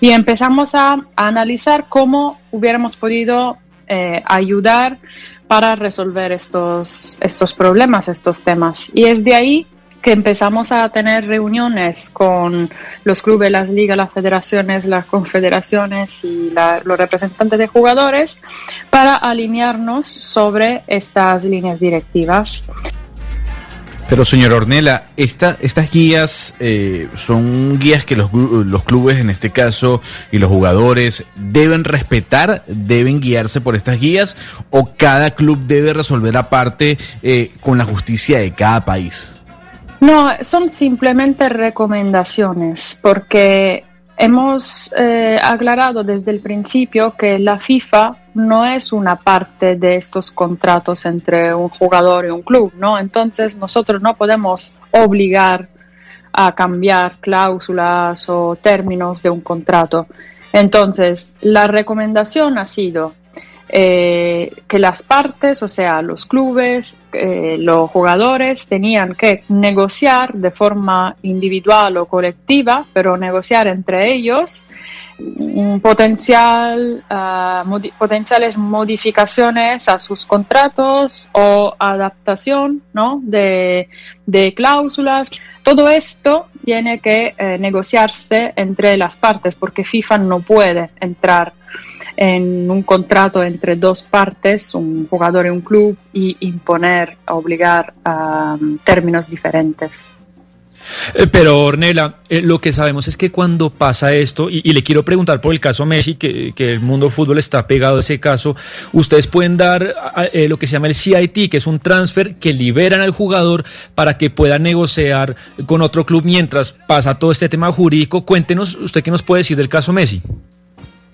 y empezamos a, a analizar cómo hubiéramos podido eh, ayudar para resolver estos, estos problemas, estos temas. Y es de ahí que empezamos a tener reuniones con los clubes, las ligas, las federaciones, las confederaciones y la- los representantes de jugadores para alinearnos sobre estas líneas directivas. Pero señor Ornella, esta, estas guías eh, son guías que los, los clubes en este caso y los jugadores deben respetar, deben guiarse por estas guías o cada club debe resolver aparte eh, con la justicia de cada país. No, son simplemente recomendaciones, porque hemos eh, aclarado desde el principio que la FIFA no es una parte de estos contratos entre un jugador y un club, ¿no? Entonces nosotros no podemos obligar a cambiar cláusulas o términos de un contrato. Entonces, la recomendación ha sido eh, que las partes, o sea, los clubes, eh, los jugadores, tenían que negociar de forma individual o colectiva, pero negociar entre ellos potencial, modi- potenciales modificaciones a sus contratos o adaptación ¿no? de, de cláusulas. Todo esto tiene que eh, negociarse entre las partes porque FIFA no puede entrar en un contrato entre dos partes, un jugador y un club, y imponer, obligar a um, términos diferentes. Eh, Pero Ornella, eh, lo que sabemos es que cuando pasa esto, y, le quiero preguntar por el caso Messi, que, el mundo fútbol está pegado a ese caso, ustedes pueden dar eh, lo que se llama el CIT, que es un transfer que liberan al jugador para que pueda negociar con otro club mientras pasa todo este tema jurídico. Cuéntenos, usted qué nos puede decir del caso Messi.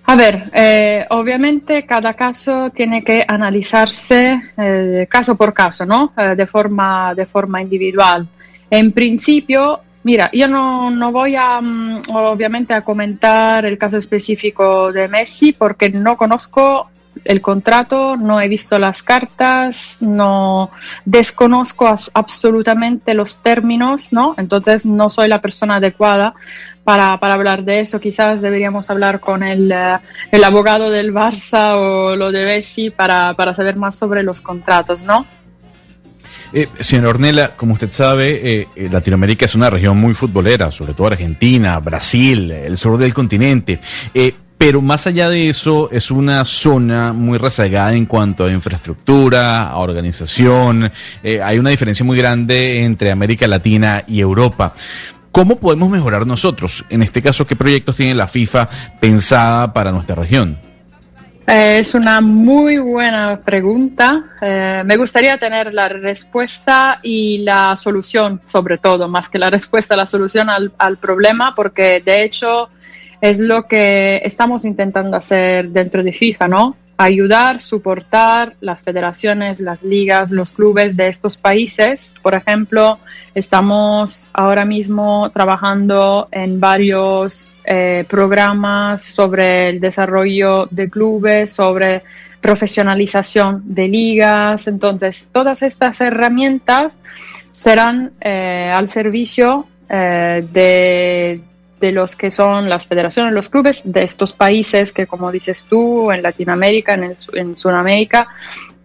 A ver, eh, obviamente cada caso tiene que analizarse eh, caso por caso, ¿no? De, forma, de forma individual. En principio, mira, yo no, no voy a, mm, obviamente, a comentar el caso específico de Messi porque no conozco el contrato, no he visto las cartas, no desconozco absolutamente los términos, ¿no? Entonces no soy la persona adecuada para, para hablar de eso. Quizás deberíamos hablar con el, eh, el abogado del Barça o lo de Messi para, para saber más sobre los contratos, ¿no? Eh, señor Ornella, como usted sabe, eh, eh, Latinoamérica es una región muy futbolera, sobre todo Argentina, Brasil, el sur del continente. Eh, pero más allá de eso, es una zona muy rezagada en cuanto a infraestructura, a organización. Hay una diferencia muy grande entre América Latina y Europa. ¿Cómo podemos mejorar nosotros? En este caso, ¿qué proyectos tiene la FIFA pensada para nuestra región? Eh, Es una muy buena pregunta. Eh, me gustaría tener la respuesta y la solución, sobre todo, más que la respuesta, la solución al, al problema, porque de hecho es lo que estamos intentando hacer dentro de FIFA, ¿no? Ayudar, soportar las federaciones, las ligas, los clubes de estos países. Por ejemplo, estamos ahora mismo trabajando en varios eh, programas sobre el desarrollo de clubes, sobre profesionalización de ligas. Entonces, todas estas herramientas serán eh, al servicio eh, de, de los que son las federaciones, los clubes de estos países que, como dices tú, en Latinoamérica, en, el- en Sudamérica,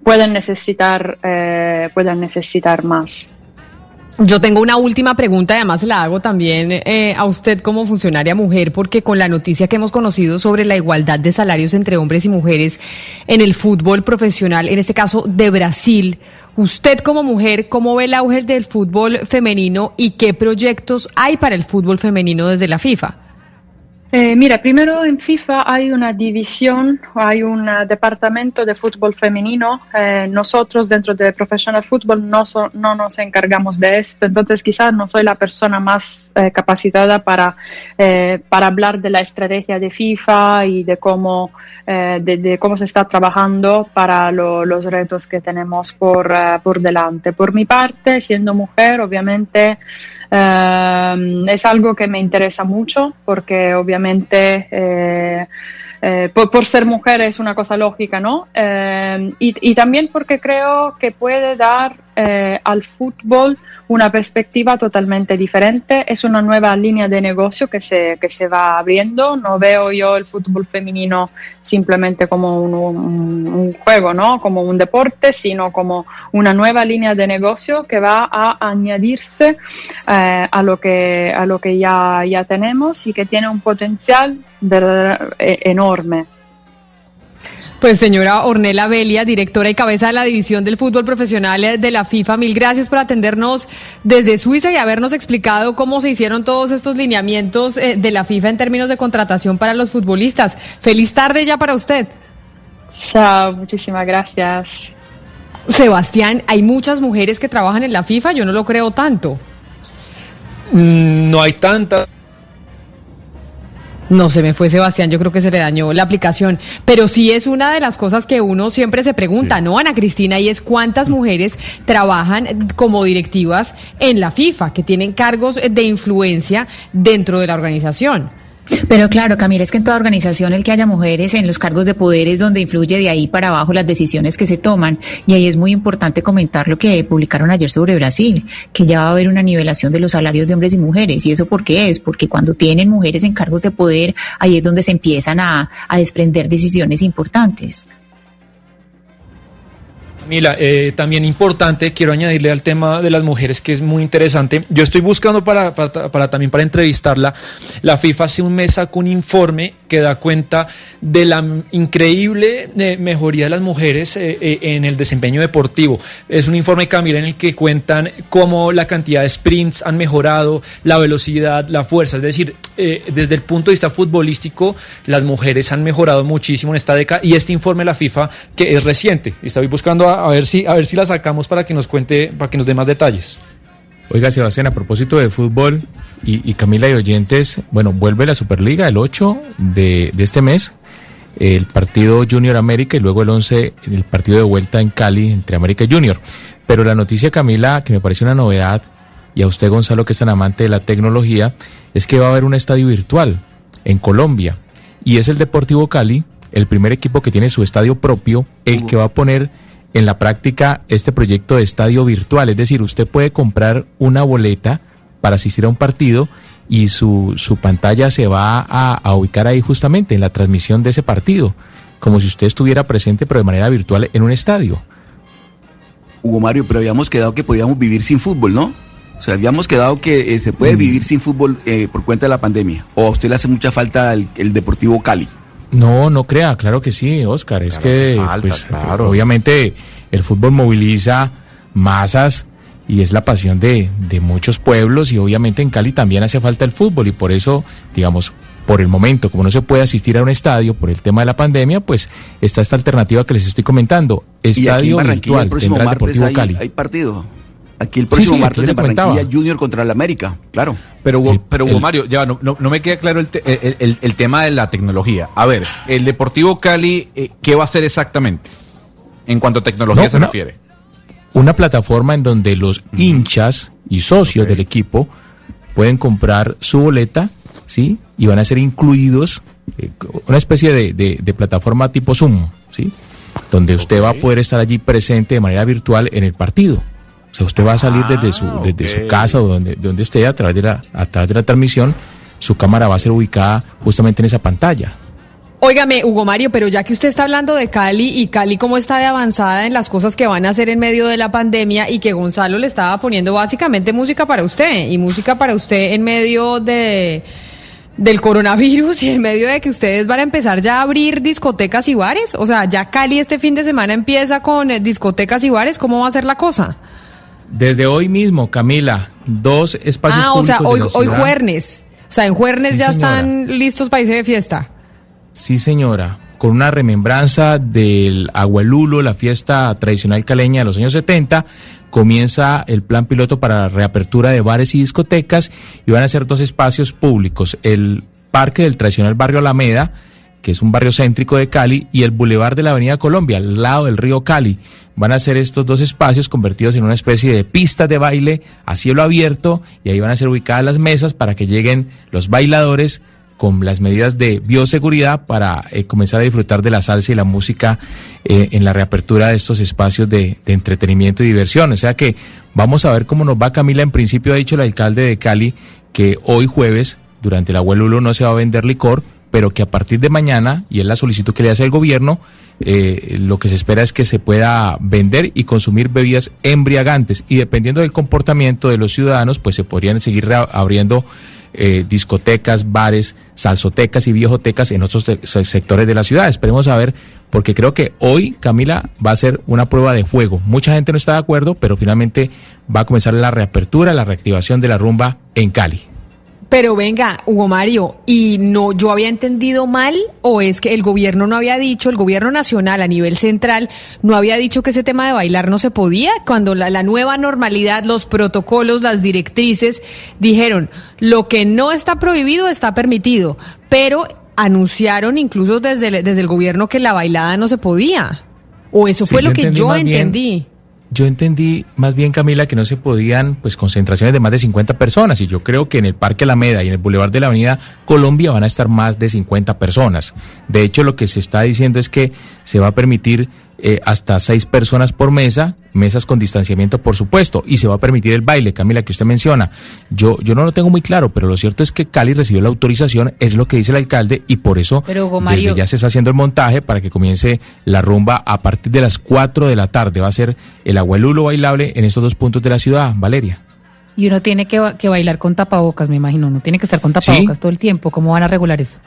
pueden necesitar, eh, pueden necesitar más. Yo tengo una última pregunta, además la hago también eh, a usted como funcionaria mujer, porque con la noticia que hemos conocido sobre la igualdad de salarios entre hombres y mujeres en el fútbol profesional, en este caso de Brasil, usted como mujer, ¿cómo ve el auge del fútbol femenino y qué proyectos hay para el fútbol femenino desde la FIFA? Eh, mira, primero en FIFA hay una división, hay un eh, departamento de fútbol femenino. Eh, nosotros dentro de Professional Football no, nos encargamos de esto, entonces quizás no soy la persona más capacitada para, hablar de la estrategia de FIFA y de cómo, se está trabajando para lo- los retos que tenemos por, por delante. Por mi parte, siendo mujer, obviamente... Es algo que me interesa mucho porque obviamente eh, eh, por, por ser mujer es una cosa lógica, ¿no? Eh, y, y también porque creo que puede dar eh, al fútbol una perspectiva totalmente diferente. Es una nueva línea de negocio que se, que se va abriendo. No veo yo el fútbol femenino simplemente como un, juego, ¿no? Como un deporte, sino como una nueva línea de negocio que va a añadirse eh, a lo que, a lo que ya, ya tenemos y que tiene un potencial eh, enorme. Pues señora Ornella Belia, directora y cabeza de la División del Fútbol Profesional eh, de la FIFA, mil gracias por atendernos desde Suiza y habernos explicado cómo se hicieron todos estos lineamientos eh, de la FIFA en términos de contratación para los futbolistas. Feliz tarde ya para usted. Chao, muchísimas gracias. Sebastián, hay muchas mujeres que trabajan en la FIFA, yo no lo creo tanto. Mm, No hay tanta. No se me fue Sebastián, yo creo que se le dañó la aplicación, pero sí es una de las cosas que uno siempre se pregunta, ¿no, Ana Cristina? Y es cuántas mujeres trabajan como directivas en la FIFA, que tienen cargos de influencia dentro de la organización. Pero claro, Camila, es que en toda organización el que haya mujeres en los cargos de poder es donde influye de ahí para abajo las decisiones que se toman. Y ahí es muy importante comentar lo que publicaron ayer sobre Brasil, que ya va a haber una nivelación de los salarios de hombres y mujeres. ¿Y eso por qué es? Porque cuando tienen mujeres en cargos de poder, ahí es donde se empiezan a, a desprender decisiones importantes. Mira, eh, también importante, quiero añadirle al tema de las mujeres que es muy interesante. Yo estoy buscando para, para, también para entrevistarla. La FIFA hace un mes sacó un informe que da cuenta de la increíble eh, mejoría de las mujeres eh, eh, en el desempeño deportivo. Es un informe, Camila, en el que cuentan cómo la cantidad de sprints han mejorado, la velocidad, la fuerza. Es decir, desde el punto de vista futbolístico, las mujeres han mejorado muchísimo en esta década y este informe de la FIFA, que es reciente, y estoy buscando a, a ver si a ver si la sacamos para que nos cuente, para que nos dé más detalles. Oiga, Sebastián, a propósito de fútbol y, y Camila y oyentes, bueno, vuelve la Superliga el 8 de, de este mes, el partido Junior América y luego el 11, el partido de vuelta en Cali entre América y Junior. Pero la noticia, Camila, que me parece una novedad, y a usted, Gonzalo, que es tan amante de la tecnología, es que va a haber un estadio virtual en Colombia. Y es el Deportivo Cali, el primer equipo que tiene su estadio propio, el que va a poner en la práctica este proyecto de estadio virtual. Es decir, usted puede comprar una boleta para asistir a un partido y su, su pantalla se va a, a ubicar ahí justamente en la transmisión de ese partido, como si usted estuviera presente pero de manera virtual en un estadio. Hugo Mario, pero habíamos quedado que podíamos vivir sin fútbol, ¿no? O sea, habíamos quedado que eh, se puede Mm. vivir sin fútbol eh, por cuenta de la pandemia. ¿O a usted le hace mucha falta el, el Deportivo Cali? No, no crea, claro que sí, Oscar. Es que, pues, obviamente, el fútbol moviliza masas y es la pasión de, de muchos pueblos y obviamente en Cali también hace falta el fútbol y por eso, digamos, por el momento, como no se puede asistir a un estadio por el tema de la pandemia, pues está esta alternativa que les estoy comentando. y aquí en Estadio el virtual próximo tendrá el martes Deportivo hay, Cali. hay partido. Aquí el próximo sí, martes en Barranquilla comentaba. Junior contra el América, claro. Pero Hugo, pero Hugo Mario, ya no, no, no me queda claro el, te- el, el- el tema de la tecnología. A ver, el Deportivo Cali, eh, ¿qué va a hacer exactamente? En cuanto a tecnología No, se no. refiere. una plataforma en donde los hinchas y socios del equipo pueden comprar su boleta, ¿sí? Y van a ser incluidos, eh, una especie de, de- de plataforma tipo Zoom, ¿sí? Donde usted va a poder estar allí presente de manera virtual en el partido. O sea, usted va a salir desde su, desde su casa o donde, donde esté a través, de la, a través de la transmisión, su cámara va a ser ubicada justamente en esa pantalla. Óigame, Hugo Mario, pero ya que usted está hablando de Cali y Cali cómo está de avanzada en las cosas que van a hacer en medio de la pandemia y que Gonzalo le estaba poniendo básicamente música para usted y música para usted en medio de del coronavirus y en medio de que ustedes van a empezar ya a abrir discotecas y bares, o sea, ya Cali este fin de semana empieza con discotecas y bares, ¿cómo va a ser la cosa? Desde hoy mismo, Camila, dos espacios ah, o sea, públicos hoy hoy jueves. O sea, en Juernes Sí, ya señora. están listos para irse de fiesta. Sí, señora, con una remembranza del Agualulo, la fiesta tradicional caleña de los años 70, comienza el plan piloto para la reapertura de bares y discotecas y van a ser dos espacios públicos, el parque del tradicional barrio Alameda, que es un barrio céntrico de Cali, y el bulevar de la Avenida Colombia, al lado del río Cali. Van a ser estos dos espacios convertidos en una especie de pistas de baile a cielo abierto y ahí van a ser ubicadas las mesas para que lleguen los bailadores con las medidas de bioseguridad para eh, comenzar a disfrutar de la salsa y la música eh, en la reapertura de estos espacios de, de entretenimiento y diversión. O sea que vamos a ver cómo nos va Camila. En principio ha dicho el alcalde de Cali que hoy jueves, durante el abuelo no se va a vender licor, pero que a partir de mañana, y es la solicitud que le hace el gobierno, eh, lo que se espera es que se pueda vender y consumir bebidas embriagantes y dependiendo del comportamiento de los ciudadanos, pues se podrían seguir abriendo eh, discotecas, bares, salsotecas y viejotecas en otros se- se- sectores de la ciudad. Esperemos a ver, porque creo que hoy, Camila, va a ser una prueba de fuego. Mucha gente no está de acuerdo, pero finalmente va a comenzar la reapertura, la reactivación de la rumba en Cali. Pero venga, Hugo Mario, ¿y no yo había entendido mal o es que el gobierno no había dicho, el gobierno nacional a nivel central no había dicho que ese tema de bailar no se podía? Cuando la, la nueva normalidad, los protocolos, las directrices dijeron, lo que no está prohibido está permitido, pero anunciaron incluso desde el, desde el gobierno que la bailada no se podía. O eso Sí, fue lo que yo bien- entendí. Yo entendí más bien, Camila, que no se podían pues concentraciones de más de 50 personas y yo creo que en el Parque Alameda y en el Boulevard de la Avenida Colombia van a estar más de 50 personas. De hecho, lo que se está diciendo es que se va a permitir eh, hasta seis personas por mesa, mesas con distanciamiento, por supuesto, y se va a permitir el baile, Camila, que usted menciona. Yo, yo no lo tengo muy claro, pero lo cierto es que Cali recibió la autorización, es lo que dice el alcalde, y por eso Pero, Hugo desde ya se está haciendo el montaje para que comience la rumba a partir de las 4 de la tarde. Va a ser el abuelulo bailable en estos dos puntos de la ciudad, Valeria. Y uno tiene que, que bailar con tapabocas, me imagino. Uno tiene que estar con tapabocas todo el tiempo. ¿Cómo van a regular eso?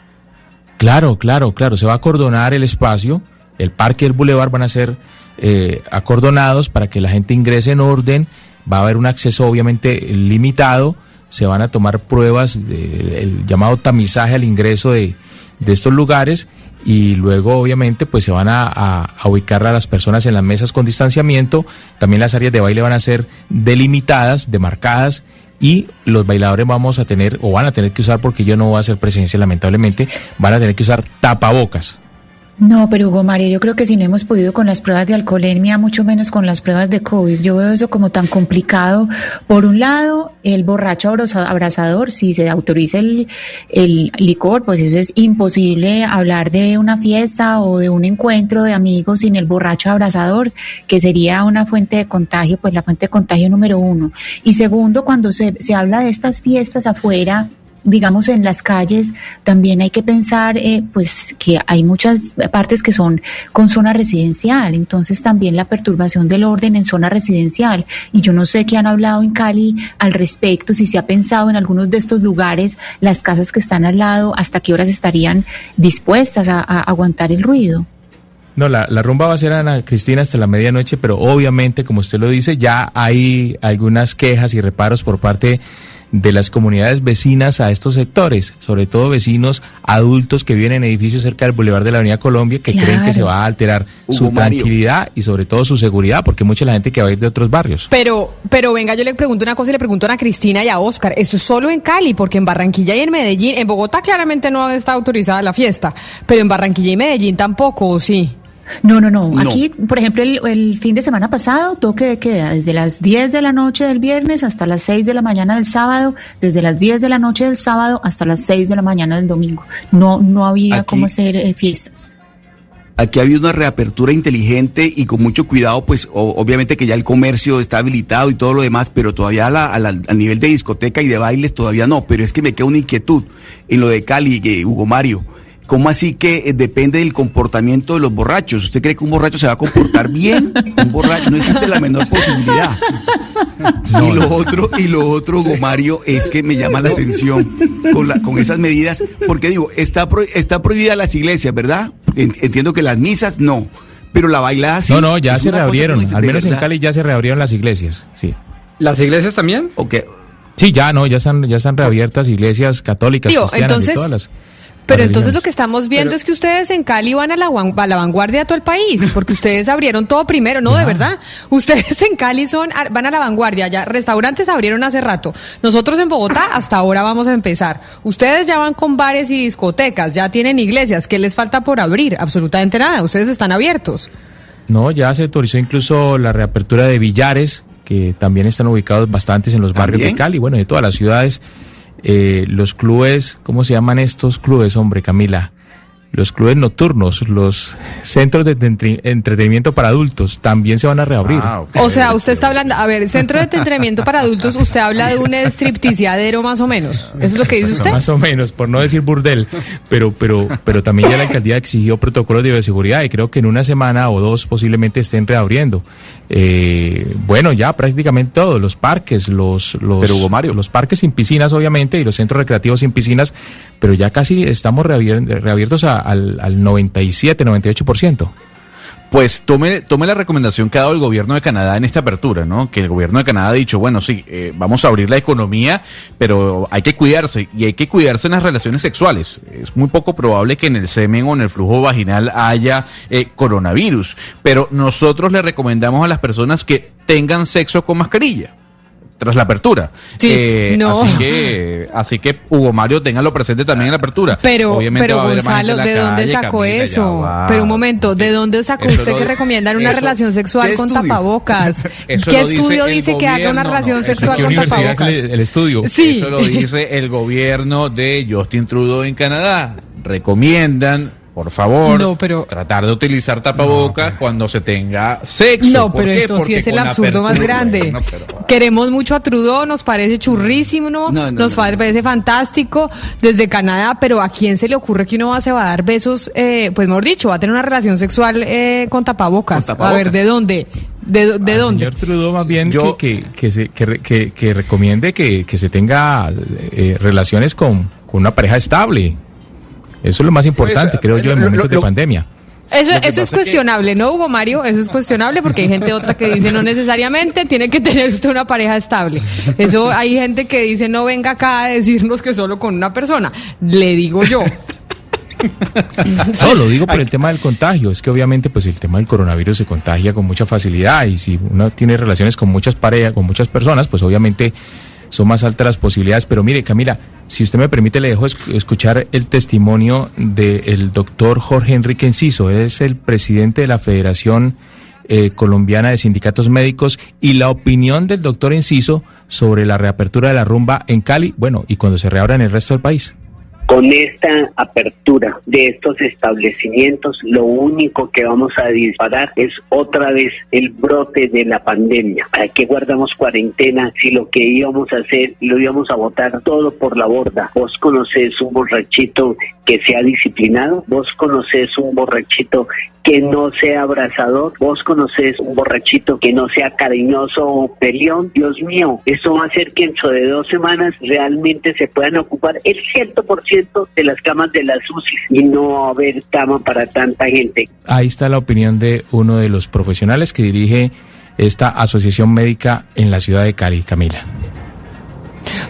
Claro, claro, claro. Se va a acordonar el espacio. El parque y el bulevar van a ser eh, acordonados para que la gente ingrese en orden. Va a haber un acceso obviamente limitado. Se van a tomar pruebas, de- el llamado tamizaje al ingreso de, de estos lugares y luego obviamente pues se van a, a- ubicar a las personas en las mesas con distanciamiento. También las áreas de baile van a ser delimitadas, demarcadas y los bailadores vamos a tener o van a tener que usar porque yo no voy a hacer presencia lamentablemente, van a tener que usar tapabocas. No, pero Hugo Mario, yo creo que si no hemos podido con las pruebas de alcoholemia, mucho menos con las pruebas de COVID. Yo veo eso como tan complicado. Por un lado, el borracho abraza- abrazador, si se autoriza el, el licor, pues eso es imposible hablar de una fiesta o de un encuentro de amigos sin el borracho abrazador, que sería una fuente de contagio, pues la fuente de contagio número uno. Y segundo, cuando se, se habla de estas fiestas afuera, digamos en las calles también hay que pensar eh, pues que hay muchas partes que son con zona residencial. Entonces también la perturbación del orden en zona residencial. Y yo no sé qué han hablado en Cali al respecto si se ha pensado en algunos de estos lugares las casas que están al lado hasta qué horas estarían dispuestas a, aguantar el ruido. No, la, la rumba va a ser Ana Cristina hasta la medianoche, pero obviamente, como usted lo dice, ya hay algunas quejas y reparos por parte las comunidades vecinas a estos sectores, sobre todo vecinos adultos que viven en edificios cerca del Boulevard de la Avenida Colombia, que creen que se va a alterar su Mario. tranquilidad y sobre todo su seguridad, porque mucha la gente que va a ir de otros barrios. Pero, pero venga, yo le pregunto una cosa y le pregunto a Ana Cristina y a Oscar. Esto es solo en Cali, porque en Barranquilla y en Medellín, en Bogotá claramente no está autorizada la fiesta, pero en Barranquilla y Medellín tampoco, ¿o sí? No, no, no. No. Aquí, por ejemplo, el, el fin de semana pasado, toque de queda desde las 10 de la noche del viernes hasta las 6 de la mañana del sábado, desde las 10 de la noche del sábado hasta las 6 de la mañana del domingo. No, no había Aquí- cómo hacer eh, fiestas. Aquí ha habido una reapertura inteligente y con mucho cuidado, pues o- obviamente que ya el comercio está habilitado y todo lo demás, pero todavía a, la- a la- a nivel de discoteca y de bailes todavía no. Pero es que me queda una inquietud en lo de Cali, eh, Hugo Mario. ¿Cómo así que eh, depende del comportamiento de los borrachos? ¿Usted cree que un borracho se va a comportar bien? Un borracho, no existe la menor posibilidad. <laughs> y lo otro, y lo otro, Hugo Mario, es que me llama la atención con, la- con esas medidas, porque digo, está, pro- está prohibida las iglesias, ¿verdad? En- Entiendo que las misas no, pero la bailada sí. no, no, ya se reabrieron, dice, al ¿de menos en? Cali ya se reabrieron las iglesias, sí. ¿Las iglesias también? Ok. Sí, ya no, ya están, ya están reabiertas iglesias católicas, Digo, cristianas, entonces- de todas las. Pero entonces lo que estamos viendo Pero- es que ustedes en Cali van a la, guan- a la vanguardia de todo el país, porque ustedes abrieron todo primero, no, de verdad. Ustedes en Cali son a- van a la vanguardia, ya restaurantes abrieron hace rato. Nosotros en Bogotá hasta ahora vamos a empezar. Ustedes ya van con bares y discotecas, ya tienen iglesias, ¿qué les falta por abrir? Absolutamente nada, ustedes están abiertos. No, ya se autorizó incluso la reapertura de billares, que también están ubicados bastantes en los barrios de. Cali, bueno, de todas las ciudades. Eh, los clubes, ¿cómo se llaman estos clubes, hombre, Camila? Los clubes nocturnos, los centros de entre- entretenimiento para adultos, también se van a reabrir. Ah. O sea, usted está hablando, a ver, centro de entretenimiento para adultos, usted habla de un stripticiadero más o menos. ¿Eso es lo que dice usted? Más o menos, por no decir burdel, pero, pero, pero también ya la alcaldía exigió protocolos de bioseguridad y creo que en una semana o dos posiblemente estén reabriendo. Eh, bueno, ya prácticamente todos, los parques, los, los, Pero, Hugo Mario. los parques sin piscinas obviamente y los centros recreativos sin piscinas, pero ya casi estamos reabier- reabiertos a- al, al 97, 98%. Pues tome, tome la recomendación que ha dado el gobierno de Canadá en esta apertura, ¿no? Que el gobierno de Canadá ha dicho, bueno, sí, eh, vamos a abrir la economía, pero hay que cuidarse y hay que cuidarse en las relaciones sexuales. Es muy poco probable que en el semen o en el flujo vaginal haya eh, coronavirus, pero nosotros le recomendamos a las personas que tengan sexo con mascarilla tras la apertura. Sí, no. Así que, <laughs> así que Hugo Mario, téngalo presente también en la apertura. Pero, Obviamente pero Gonzalo, ¿de dónde calle, sacó Camila, eso? va. Pero un momento, ¿de dónde sacó usted lo- que recomiendan una eso- relación sexual ¿qué con tapabocas? <laughs> Eso ¿Qué dice estudio dice que haga una relación no, sexual ¿Qué con tapabocas? el, el estudio? Sí. Eso lo dice el gobierno de Justin Trudeau en Canadá. Recomiendan, por favor, No, pero- tratar de utilizar tapabocas cuando se tenga sexo. No, ¿Por pero qué? esto sí Porque es el absurdo más grande. Pero- Queremos mucho a Trudeau, nos parece churrísimo, No, no, nos no, parece fantástico desde Canadá, pero ¿a quién se le ocurre que uno va, se va a dar besos? Eh, pues mejor dicho, va a tener una relación sexual eh, con, tapabocas. Con tapabocas. A ver, ¿de dónde? ¿De, Al dónde? Señor Trudeau más bien Yo- que, que, que, se, que, re- que- que recomiende que, que se tenga eh, relaciones con, con una pareja estable. Eso es lo más importante, Pues, creo yo, en momentos lo- de pandemia. Eso, eso es que- cuestionable, ¿no, Hugo Mario? Eso es cuestionable porque hay gente otra que dice no necesariamente tiene que tener usted una pareja estable. Eso hay gente que dice no venga acá a decirnos que solo con una persona. Le digo yo. No, lo digo por el tema del contagio. Es que obviamente, pues el tema del coronavirus se contagia con mucha facilidad y si uno tiene relaciones con muchas parejas, con muchas personas, pues obviamente son más altas las posibilidades. Pero mire, Camila, si usted me permite, le dejo esc- escuchar el testimonio del doctor Jorge Enrique Enciso. Él es el presidente de la Federación eh, Colombiana de Sindicatos Médicos y la opinión del doctor Enciso sobre la reapertura de la rumba en Cali, bueno, y cuando se reabra en el resto del país. Con esta apertura de estos establecimientos, lo único que vamos a disparar es otra vez el brote de la pandemia. ¿Para qué guardamos cuarentena si lo que íbamos a hacer lo íbamos a botar todo por la borda? ¿Vos conocés un borrachito que sea disciplinado? ¿Vos conocés un borrachito que no sea abrazador? ¿Vos conocés un borrachito que no sea cariñoso o peleón? Dios mío, esto va a hacer que dentro de dos semanas realmente se puedan ocupar el 100% de las camas de las UCI y no haber cama para tanta gente. Ahí está la opinión de uno de los profesionales que dirige esta asociación médica en la ciudad de Cali, Camila.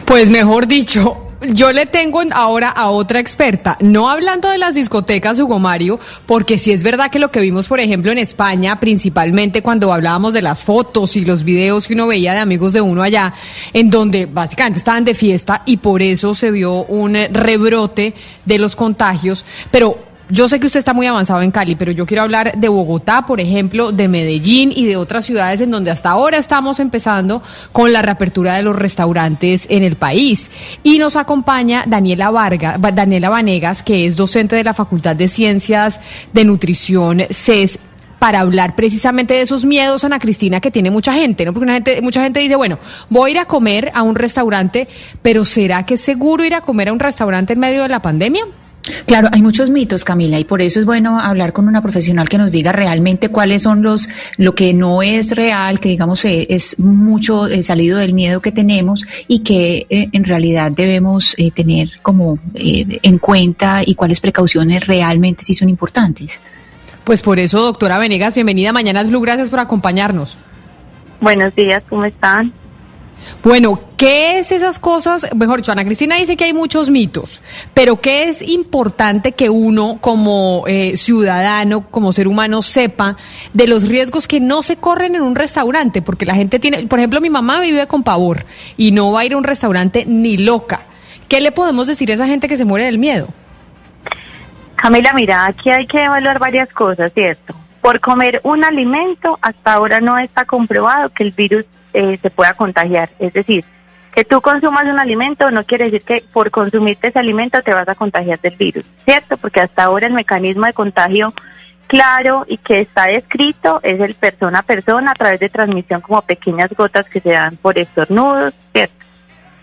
Pues mejor dicho, yo le tengo ahora a otra experta, no hablando de las discotecas, Hugo Mario, porque sí es verdad que lo que vimos, por ejemplo, en España, principalmente cuando hablábamos de las fotos y los videos que uno veía de amigos de uno allá, en donde básicamente estaban de fiesta y por eso se vio un rebrote de los contagios, pero yo sé que usted está muy avanzado en Cali, pero yo quiero hablar de Bogotá, por ejemplo, de Medellín y de otras ciudades en donde hasta ahora estamos empezando con la reapertura de los restaurantes en el país. Y nos acompaña Daniela Vargas, Daniela Vanegas, que es docente de la Facultad de Ciencias de Nutrición CES para hablar precisamente de esos miedos, Ana Cristina, que tiene mucha gente, ¿no? Porque una gente, mucha gente dice, bueno, voy a ir a comer a un restaurante, pero ¿será que es seguro ir a comer a un restaurante en medio de la pandemia? Claro, hay muchos mitos, Camila, y por eso es bueno hablar con una profesional que nos diga realmente cuáles son los, lo que no es real, que digamos eh, es mucho eh, salido del miedo que tenemos y que eh, en realidad debemos eh, tener como eh, en cuenta y cuáles precauciones realmente sí son importantes. Pues por eso, doctora Venegas, bienvenida a Mañanas Blue, gracias por acompañarnos. Buenos días, ¿cómo están? Bueno, ¿qué es esas cosas? Mejor dicho, Ana Cristina dice que hay muchos mitos, pero ¿qué es importante que uno como eh, ciudadano, como ser humano, sepa de los riesgos que no se corren en un restaurante? Porque la gente tiene, por ejemplo, mi mamá vive con pavor y no va a ir a un restaurante ni loca. ¿Qué le podemos decir a esa gente que se muere del miedo? Camila, mira, aquí hay que evaluar varias cosas, ¿cierto? Por comer un alimento, hasta ahora no está comprobado que el virus eh, se pueda contagiar. Es decir, que tú consumas un alimento no quiere decir que por consumirte ese alimento te vas a contagiar del virus, ¿cierto? Porque hasta ahora el mecanismo de contagio claro y que está descrito es el persona a persona a través de transmisión como pequeñas gotas que se dan por estornudos, ¿cierto?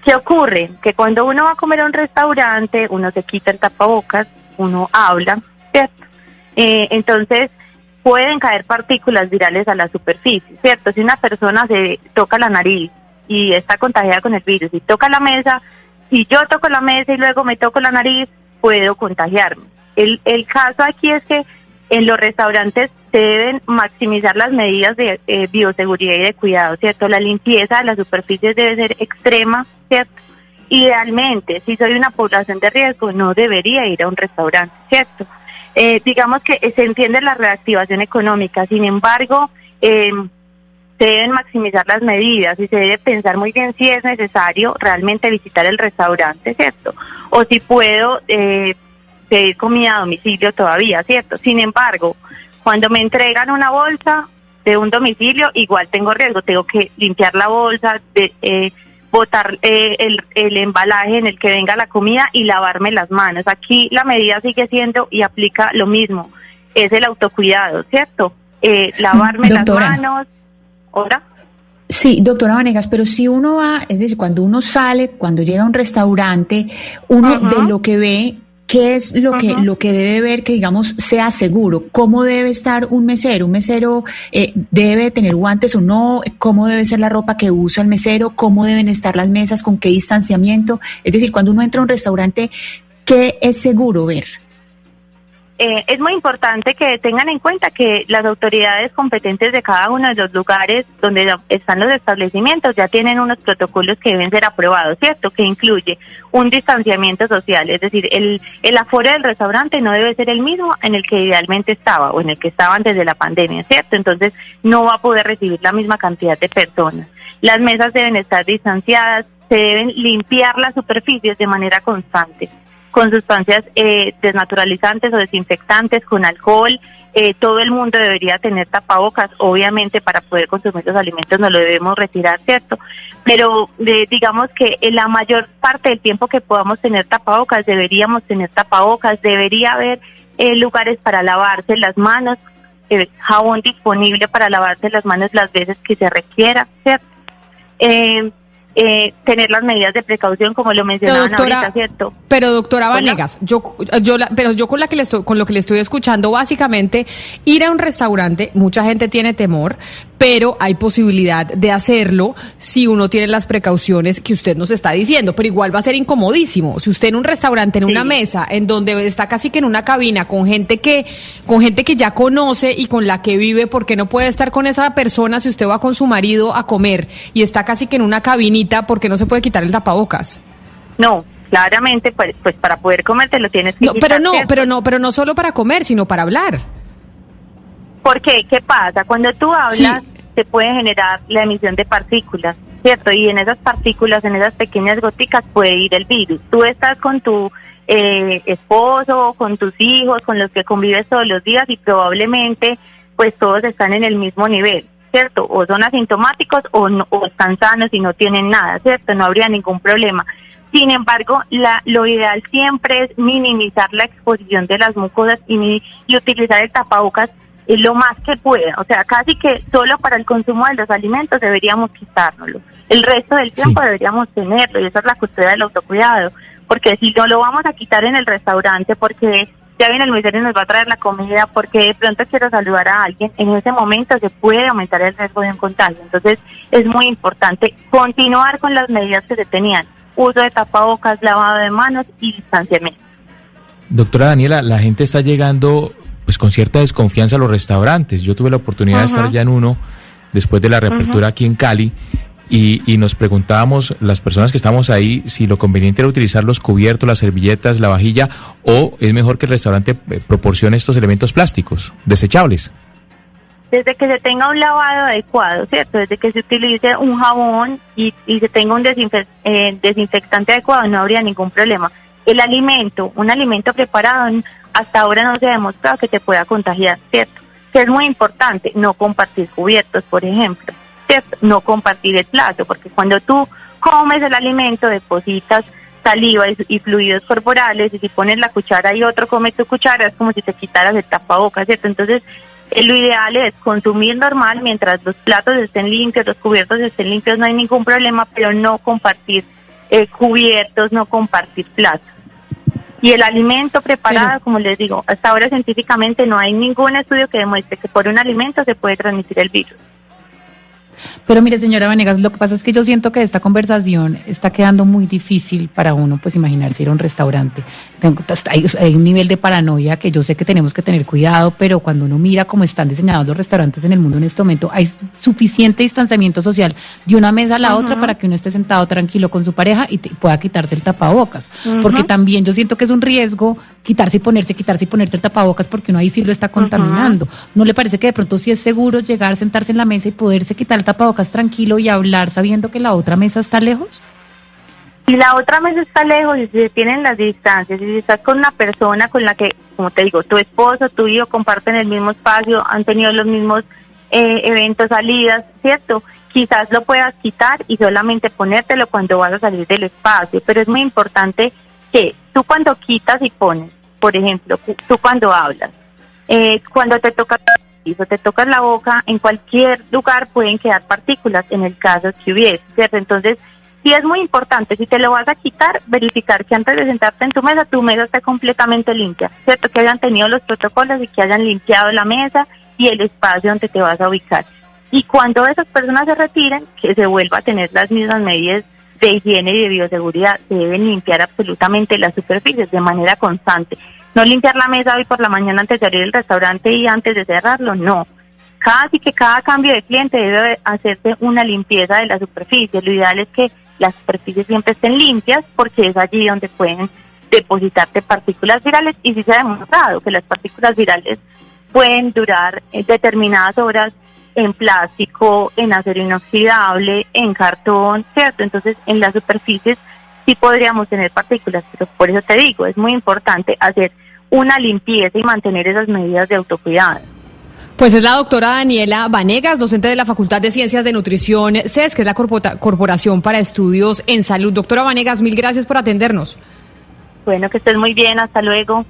¿Qué ocurre? Que cuando uno va a comer a un restaurante, uno se quita el tapabocas, uno habla, ¿cierto? Eh, entonces, pueden caer partículas virales a la superficie, ¿cierto? Si una persona se toca la nariz y está contagiada con el virus y toca la mesa, si yo toco la mesa y luego me toco la nariz, puedo contagiarme. El, el caso aquí es que en los restaurantes se deben maximizar las medidas de eh, bioseguridad y de cuidado, ¿cierto? La limpieza de las superficies debe ser extrema, ¿cierto? Idealmente, si soy una población de riesgo, no debería ir a un restaurante, ¿cierto? Eh, digamos que se entiende la reactivación económica, sin embargo, eh, se deben maximizar las medidas y se debe pensar muy bien si es necesario realmente visitar el restaurante, ¿cierto? O si puedo eh, pedir comida a domicilio todavía, ¿cierto? Sin embargo, cuando me entregan una bolsa de un domicilio, igual tengo riesgo, tengo que limpiar la bolsa, de, eh, botar eh, el, el embalaje en el que venga la comida y lavarme las manos. Aquí la medida sigue siendo y aplica lo mismo, es el autocuidado, ¿cierto? Eh, lavarme Doctora. las manos. ¿Ahora? Sí, doctora Vanegas, pero si uno va, es decir, cuando uno sale, cuando llega a un restaurante, uno de lo que ve, ¿qué es lo que lo que debe ver que digamos sea seguro? ¿Cómo debe estar un mesero? ¿Un mesero eh, debe tener guantes o no? ¿Cómo debe ser la ropa que usa el mesero? ¿Cómo deben estar las mesas? ¿Con qué distanciamiento? Es decir, cuando uno entra a un restaurante, ¿qué es seguro ver? Eh, es muy importante que tengan en cuenta que las autoridades competentes de cada uno de los lugares donde están los establecimientos ya tienen unos protocolos que deben ser aprobados, ¿cierto? Que incluye un distanciamiento social, es decir, el, el aforo del restaurante no debe ser el mismo en el que idealmente estaba o en el que estaba antes de la pandemia, ¿cierto? Entonces no va a poder recibir la misma cantidad de personas. Las mesas deben estar distanciadas, se deben limpiar las superficies de manera constante con sustancias eh, desnaturalizantes o desinfectantes, con alcohol. Eh, todo el mundo debería tener tapabocas, obviamente para poder consumir los alimentos no lo debemos retirar, ¿cierto? Pero eh, digamos que en la mayor parte del tiempo que podamos tener tapabocas, deberíamos tener tapabocas, debería haber eh, lugares para lavarse las manos, eh, jabón disponible para lavarse las manos las veces que se requiera, ¿cierto? Eh, tener las medidas de precaución como lo mencionaban doctora, ahorita, ¿cierto? Pero doctora Hola. Vanegas, yo, yo la- pero yo con la que le estoy, con lo que le estoy escuchando, básicamente ir a un restaurante, mucha gente tiene temor, pero hay posibilidad de hacerlo si uno tiene las precauciones que usted nos está diciendo, pero igual va a ser incomodísimo. Si usted en un restaurante, en una mesa, en donde está casi que en una cabina con gente que, con gente que ya conoce y con la que vive, porque no puede estar con esa persona si usted va con su marido a comer y está casi que en una cabinita, porque no se puede quitar el tapabocas? No, claramente, pues, pues para poder comer te lo tienes que No, quitar, pero no, ¿cierto? pero no, pero no solo para comer, sino para hablar. ¿Por qué? ¿Qué pasa? Cuando tú hablas, se puede generar la emisión de partículas, ¿cierto? Y en esas partículas, en esas pequeñas goticas, puede ir el virus. Tú estás con tu eh, esposo, con tus hijos, con los que convives todos los días y probablemente, pues todos están en el mismo nivel, ¿cierto? O son asintomáticos o, no- o están sanos y no tienen nada, ¿cierto? No habría ningún problema. Sin embargo, la, lo ideal siempre es minimizar la exposición de las mucosas y, y utilizar el tapabocas lo más que pueda. O sea, casi que solo para el consumo de los alimentos deberíamos quitárnoslo. El resto del tiempo deberíamos tenerlo y esa es la custodia del autocuidado. Porque si no lo vamos a quitar en el restaurante, porque ya viene el mesero y nos va a traer la comida, porque de pronto quiero saludar a alguien, en ese momento se puede aumentar el riesgo de un contagio. Entonces, es muy importante continuar con las medidas que se tenían. Uso de tapabocas, lavado de manos y distanciamiento. Doctora Daniela, la gente está llegando pues con cierta desconfianza los restaurantes. Yo tuve la oportunidad de estar ya en uno después de la reapertura aquí en Cali y, y nos preguntábamos, las personas que estamos ahí, si lo conveniente era utilizar los cubiertos, las servilletas, la vajilla, o es mejor que el restaurante eh, proporcione estos elementos plásticos, desechables. desde que se tenga un lavado adecuado, ¿cierto? Desde que se utilice un jabón y, y se tenga un desinfe- eh, desinfectante adecuado, no habría ningún problema. El alimento, un alimento preparado, hasta ahora no se ha demostrado que te pueda contagiar, ¿cierto? Que es muy importante, no compartir cubiertos, por ejemplo, ¿cierto? No compartir el plato, porque cuando tú comes el alimento depositas saliva y, fluidos corporales y si pones la cuchara y otro come tu cuchara es como si te quitaras el tapabocas, ¿cierto? Entonces eh, lo ideal es consumir normal mientras los platos estén limpios, los cubiertos estén limpios, no hay ningún problema, pero no compartir eh, cubiertos, no compartir platos. Y el alimento preparado, como les digo, hasta ahora científicamente no hay ningún estudio que demuestre que por un alimento se puede transmitir el virus. Pero mire, señora Vanegas, lo que pasa es que yo siento que esta conversación está quedando muy difícil para uno, pues imaginarse ir a un restaurante. Tengo- hay, hay un nivel de paranoia que yo sé que tenemos que tener cuidado, pero cuando uno mira cómo están diseñados los restaurantes en el mundo en este momento, hay suficiente distanciamiento social de una mesa a la otra para que uno esté sentado tranquilo con su pareja y te- pueda quitarse el tapabocas. Porque también yo siento que es un riesgo quitarse y ponerse, quitarse y ponerse el tapabocas porque uno ahí sí lo está contaminando. ¿No le parece que de pronto sí es seguro llegar, sentarse en la mesa y poderse quitar el tapabocas tranquilo y hablar sabiendo que la otra mesa está lejos? Si la otra mesa está lejos y se tienen las distancias, y si estás con una persona con la que, como te digo, tu esposo, tu hijo comparten el mismo espacio, han tenido los mismos eh, eventos, salidas, ¿cierto? Quizás lo puedas quitar y solamente ponértelo cuando vas a salir del espacio, pero es muy importante que tú cuando quitas y pones, por ejemplo, tú cuando hablas, eh, cuando te tocas el piso, te tocas la boca, en cualquier lugar pueden quedar partículas, en el caso que hubiese, ¿cierto? Entonces, sí es muy importante, si te lo vas a quitar, verificar que antes de sentarte en tu mesa, tu mesa esté completamente limpia, ¿cierto? Que hayan tenido los protocolos y que hayan limpiado la mesa y el espacio donde te vas a ubicar. Y cuando esas personas se retiren, que se vuelva a tener las mismas medidas de higiene y de bioseguridad, se deben limpiar absolutamente las superficies de manera constante. No limpiar la mesa hoy por la mañana antes de abrir el restaurante y antes de cerrarlo, no. Casi que cada cambio de cliente debe hacerse una limpieza de la superficie. Lo ideal es que las superficies siempre estén limpias porque es allí donde pueden depositarte partículas virales y sí se ha demostrado que las partículas virales pueden durar eh, determinadas horas en plástico, en acero inoxidable, en cartón, ¿cierto? Entonces, en las superficies sí podríamos tener partículas, pero por eso te digo, es muy importante hacer una limpieza y mantener esas medidas de autocuidado. Pues es la doctora Daniela Vanegas, docente de la Facultad de Ciencias de Nutrición CES, que es la Corporación para Estudios en Salud. Doctora Vanegas, mil gracias por atendernos. Bueno, que estés muy bien, hasta luego.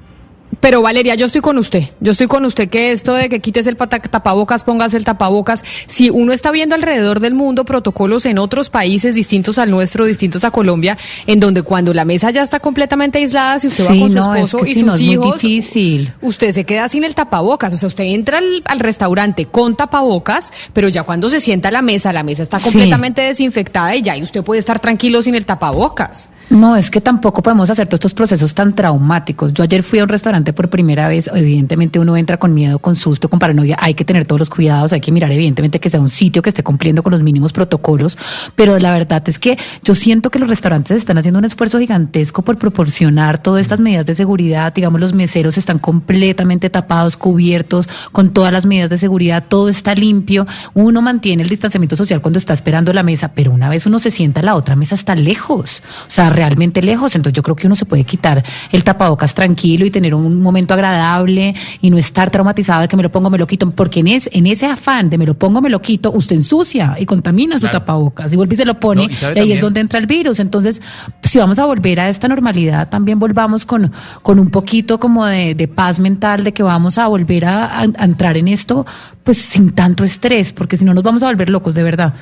Pero Valeria, yo estoy con usted. Yo estoy con usted que esto de que quites el tapabocas, pongas el tapabocas. Si uno está viendo alrededor del mundo protocolos en otros países distintos al nuestro, distintos a Colombia, en donde cuando la mesa ya está completamente aislada, si usted va con su no, es esposo que y si sus no, es muy hijos, difícil. usted se queda sin el tapabocas. O sea, usted entra al, al restaurante con tapabocas, pero ya cuando se sienta a la mesa, la mesa está Sí. completamente desinfectada y ya ahí usted puede estar tranquilo sin el tapabocas. No, es que tampoco podemos hacer todos estos procesos tan traumáticos. Yo ayer fui a un restaurante por primera vez, evidentemente uno entra con miedo, con susto, con paranoia, hay que tener todos los cuidados, hay que mirar evidentemente que sea un sitio que esté cumpliendo con los mínimos protocolos, pero la verdad es que yo siento que los restaurantes están haciendo un esfuerzo gigantesco por proporcionar todas estas medidas de seguridad, digamos los meseros están completamente tapados, cubiertos, con todas las medidas de seguridad, todo está limpio, uno mantiene el distanciamiento social cuando está esperando la mesa, pero una vez uno se sienta, la otra mesa está lejos, o sea, realmente lejos, entonces yo creo que uno se puede quitar el tapabocas tranquilo y tener un momento agradable y no estar traumatizado de que me lo pongo, me lo quito, porque en, es, en ese afán de me lo pongo, me lo quito, usted ensucia y contamina su tapabocas y vuelve y se lo pone No, y ahí es donde entra el virus. Entonces, si vamos a volver a esta normalidad, también volvamos con, con un poquito como de, de paz mental, de que vamos a volver a, a- a entrar en esto, pues sin tanto estrés, porque si no nos vamos a volver locos de verdad.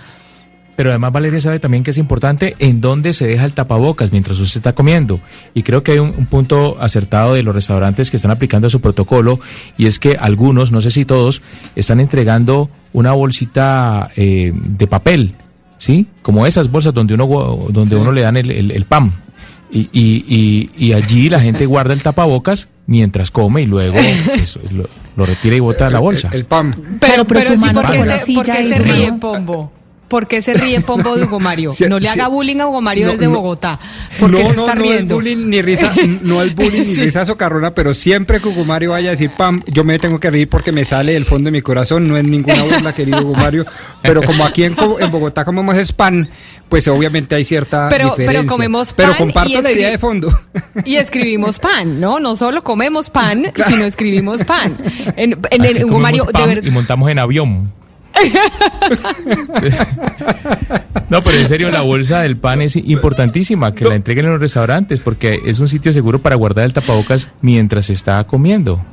Pero además Valeria sabe también que es importante en dónde se deja el tapabocas mientras usted está comiendo. Y creo que hay un, un punto acertado de los restaurantes que están aplicando su protocolo y es que algunos, no sé si todos, están entregando una bolsita eh, de papel, ¿sí? Como esas bolsas donde uno, donde uno le dan el, el- el pan. Y, y, y, y allí la gente guarda el tapabocas mientras come y luego pues, lo, lo retira y bota a la bolsa. El, pan. Pero, pero su sí, mano ¿por qué tocó la se, silla por qué y se ríe, Pombo? ¿Por qué se ríe <laughs> Pombo de Hugo Mario? No le haga bullying a Hugo Mario No, desde no. Bogotá. ¿Por qué no, se no, está no riendo? es bullying ni risa, <laughs> no es bullying ni risa socarrona, pero siempre que Hugo Mario vaya a decir pam, yo me tengo que reír porque me sale del fondo de mi corazón, no es ninguna burla, querido Hugo Mario, pero como aquí en, Bogotá comemos es pan, pues obviamente hay cierta Pero- pero comemos Pero comparto la idea de fondo. <laughs> Y escribimos pan, ¿no? No solo comemos pan, sino escribimos pan. En, en Aquí el Hugo Mario, de verdad. y montamos en avión. <laughs> No, pero en serio, la bolsa del pan es importantísima, que la entreguen en los restaurantes, porque es un sitio seguro para guardar el tapabocas mientras se está comiendo.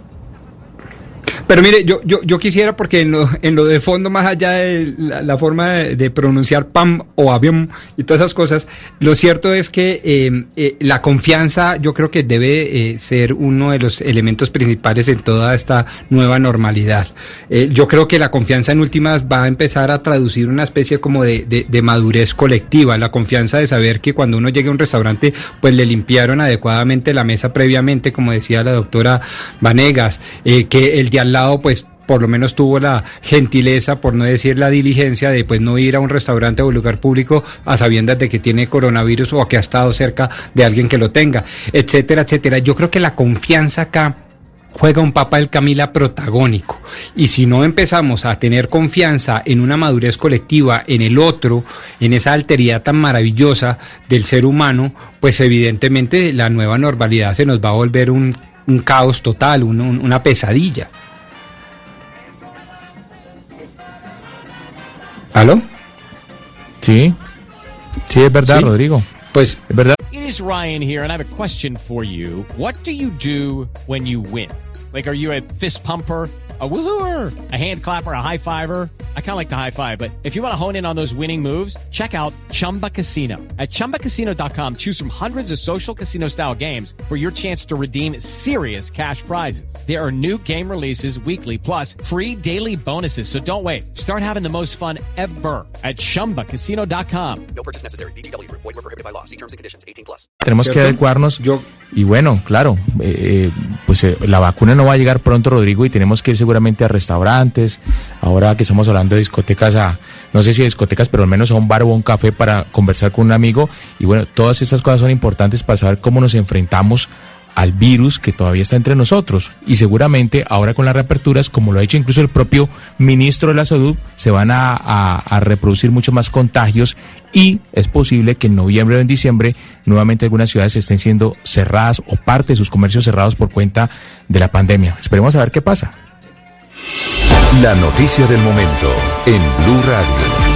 Pero mire, yo, yo, yo quisiera, porque en lo, en lo de fondo, más allá de la, forma de, pronunciar PAM o avión y todas esas cosas, lo cierto es que eh, eh, la confianza yo creo que debe eh, ser uno de los elementos principales en toda esta nueva normalidad. Eh, yo creo que la confianza en últimas va a empezar a traducir una especie como de, de- de madurez colectiva, la confianza de saber que cuando uno llegue a un restaurante, pues le limpiaron adecuadamente la mesa previamente, como decía la doctora Vanegas, que el de lado, pues por lo menos tuvo la gentileza, por no decir la diligencia, de pues no ir a un restaurante o lugar público a sabiendas de que tiene coronavirus o que ha estado cerca de alguien que lo tenga, etcétera, etcétera. Yo creo que la confianza acá juega un papel Camila protagónico y si no empezamos a tener confianza en una madurez colectiva en el otro en esa alteridad tan maravillosa del ser humano pues evidentemente la nueva normalidad se nos va a volver un, un caos total un- un- una pesadilla ¿Aló? Sí, sí, es verdad, Sí. Rodrigo. Pues es verdad. It is Ryan here, and I have a question for you. What do you do when you win? Like, are you a fist pumper? A woohooer, a hand clapper, a high fiver. I kind of like the high five, but if you want to hone in on those winning moves, check out Chumba Casino. At chumbacasino.com, choose from hundreds of social casino style games for your chance to redeem serious cash prizes. There are new game releases weekly, plus free daily bonuses. So don't wait. Start having the most fun ever at chumbacasino.com. No purchase necessary. VGW Group. Void were prohibited by law. See terms and conditions. 18 plus. Tenemos que ¿Cierto? adecuarnos. Y bueno, claro, eh, eh, pues eh, la vacuna no va a llegar pronto, Rodrigo, y tenemos que ir seguramente a restaurantes. Ahora que estamos hablando de discotecas, a, no sé si discotecas, pero al menos a un bar o un café para conversar con un amigo. Y bueno, todas estas cosas son importantes para saber cómo nos enfrentamos al virus que todavía está entre nosotros. Y seguramente ahora con las reaperturas, como lo ha dicho incluso el propio ministro de la Salud, se van a reproducir muchos más contagios y es posible que en noviembre o en diciembre nuevamente algunas ciudades estén siendo cerradas o parte de sus comercios cerrados por cuenta de la pandemia. Esperemos a ver qué pasa. La noticia del momento en Blue Radio.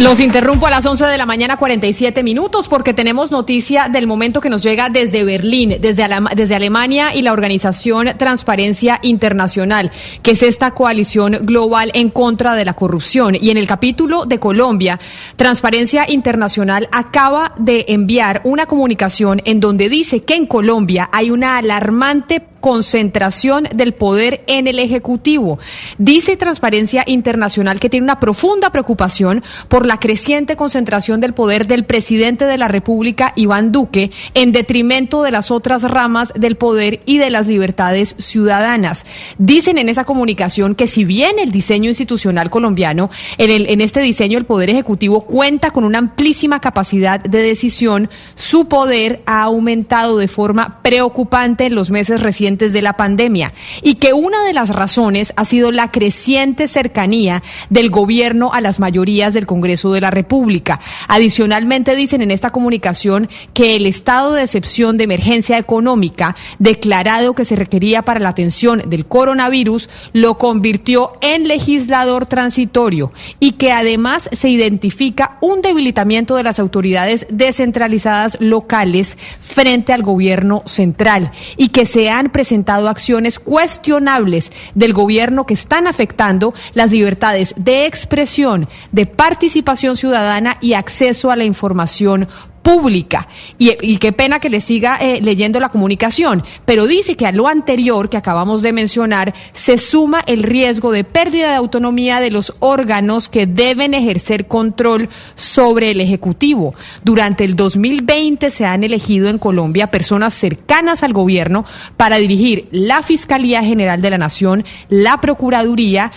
Los interrumpo a las 11 de la mañana 47 minutos porque tenemos noticia del momento que nos llega desde Berlín, desde, desde Alemania y la organización Transparencia Internacional, que es esta coalición global en contra de la corrupción. Y en el capítulo de Colombia, Transparencia Internacional acaba de enviar una comunicación en donde dice que en Colombia hay una alarmante concentración del poder en el Ejecutivo. Dice Transparencia Internacional que tiene una profunda preocupación por la creciente concentración del poder del presidente de la República, Iván Duque, en detrimento de las otras ramas del poder y de las libertades ciudadanas. Dicen en esa comunicación que si bien el diseño institucional colombiano, en, este diseño el Poder Ejecutivo cuenta con una amplísima capacidad de decisión, su poder ha aumentado de forma preocupante en los meses recientes de la pandemia y que una de las razones ha sido la creciente cercanía del gobierno a las mayorías del Congreso de la República. Adicionalmente dicen en esta comunicación que el estado de excepción de emergencia económica declarado que se requería para la atención del coronavirus lo convirtió en legislador transitorio y que además se identifica un debilitamiento de las autoridades descentralizadas locales frente al gobierno central y que se han presentado acciones cuestionables del gobierno que están afectando las libertades de expresión, de participación ciudadana y acceso a la información pública. Y, y qué pena que le siga eh, leyendo la comunicación, pero dice que a lo anterior que acabamos de mencionar se suma el riesgo de pérdida de autonomía de los órganos que deben ejercer control sobre el Ejecutivo. Durante el 2020 se han elegido en Colombia personas cercanas al gobierno para dirigir la Fiscalía General de la Nación, la Procuraduría,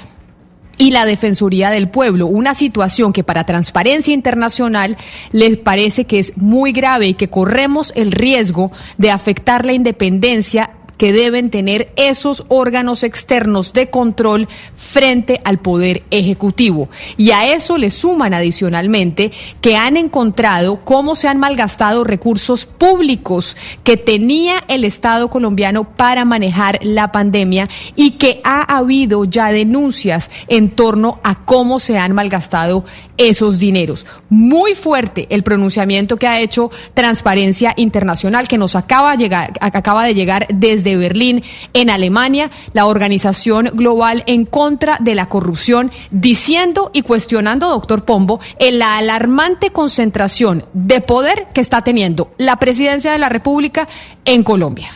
y la Defensoría del Pueblo, una situación que para Transparencia Internacional les parece que es muy grave y que corremos el riesgo de afectar la independencia que deben tener esos órganos externos de control frente al Poder Ejecutivo. Y a eso le suman adicionalmente que han encontrado cómo se han malgastado recursos públicos que tenía el Estado colombiano para manejar la pandemia y que ha habido ya denuncias en torno a cómo se han malgastado esos dineros. Muy fuerte el pronunciamiento que ha hecho Transparencia Internacional, que nos acaba de llegar, desde Berlín, en Alemania, la organización global en contra de la corrupción, diciendo y cuestionando, doctor Pombo, en la alarmante concentración de poder que está teniendo la presidencia de la República en Colombia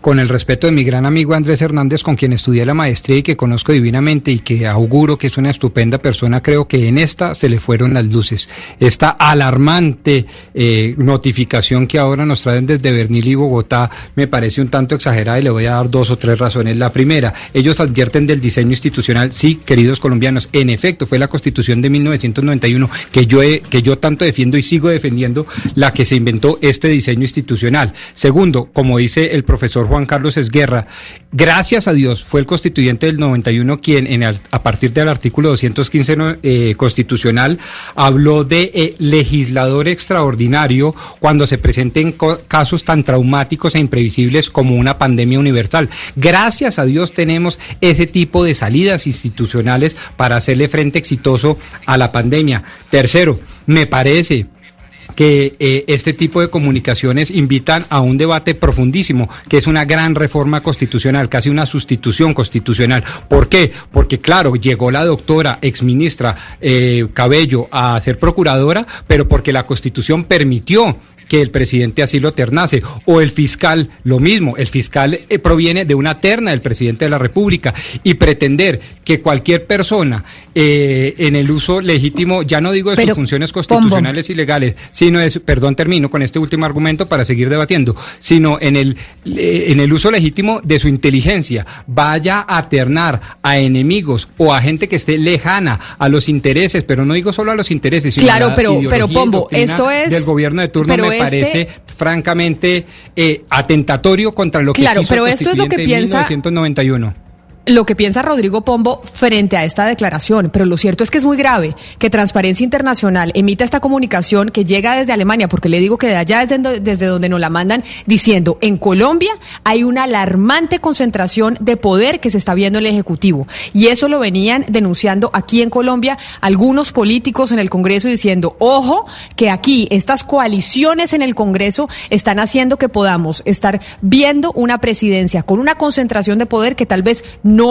con el respeto de mi gran amigo Andrés Hernández, con quien estudié la maestría y que conozco divinamente y que auguro que es una estupenda persona, creo que en esta se le fueron las luces. Esta alarmante eh, notificación que ahora nos traen desde Bernil y Bogotá me parece un tanto exagerada y le voy a dar dos o tres razones. La primera, ellos advierten del diseño institucional. Sí, queridos colombianos, en efecto, fue la constitución de 1991 que yo, he, que yo tanto defiendo y sigo defendiendo la que se inventó este diseño institucional. Segundo, como dice el profesor Juan Carlos Esguerra. Gracias a Dios fue el constituyente del 91 quien en a partir del artículo 215 eh, constitucional habló de eh, legislador extraordinario cuando se presenten casos tan traumáticos e imprevisibles como una pandemia universal. Gracias a Dios tenemos ese tipo de salidas institucionales para hacerle frente exitoso a la pandemia. Tercero, me parece que eh, este tipo de comunicaciones invitan a un debate profundísimo, que es una gran reforma constitucional, casi una sustitución constitucional. ¿Por qué? Porque claro, llegó la doctora exministra eh, Cabello a ser procuradora, pero porque la constitución permitió que el presidente así lo ternase. O el fiscal, lo mismo, el fiscal eh, proviene de una terna del presidente de la República y pretender que cualquier persona eh, en el uso legítimo, ya no digo de sus funciones constitucionales y legales, sino es, perdón, termino con este último argumento para seguir debatiendo, sino en el, eh, en el uso legítimo de su inteligencia, vaya a ternar a enemigos o a gente que esté lejana a los intereses, pero no digo solo a los intereses, sino claro, a la pero, pero Pombo, esto es del gobierno de turno me este parece francamente eh, atentatorio contra lo que Claro, pero esto es lo que piensa- 1991. Lo que piensa Rodrigo Pombo frente a esta declaración, pero lo cierto es que es muy grave que Transparencia Internacional emita esta comunicación que llega desde Alemania, porque le digo que de allá es desde, desde donde nos la mandan, diciendo, en Colombia hay una alarmante concentración de poder que se está viendo en el Ejecutivo. Y eso lo venían denunciando aquí en Colombia algunos políticos en el Congreso diciendo, ojo, que aquí estas coaliciones en el Congreso están haciendo que podamos estar viendo una presidencia con una concentración de poder que tal vez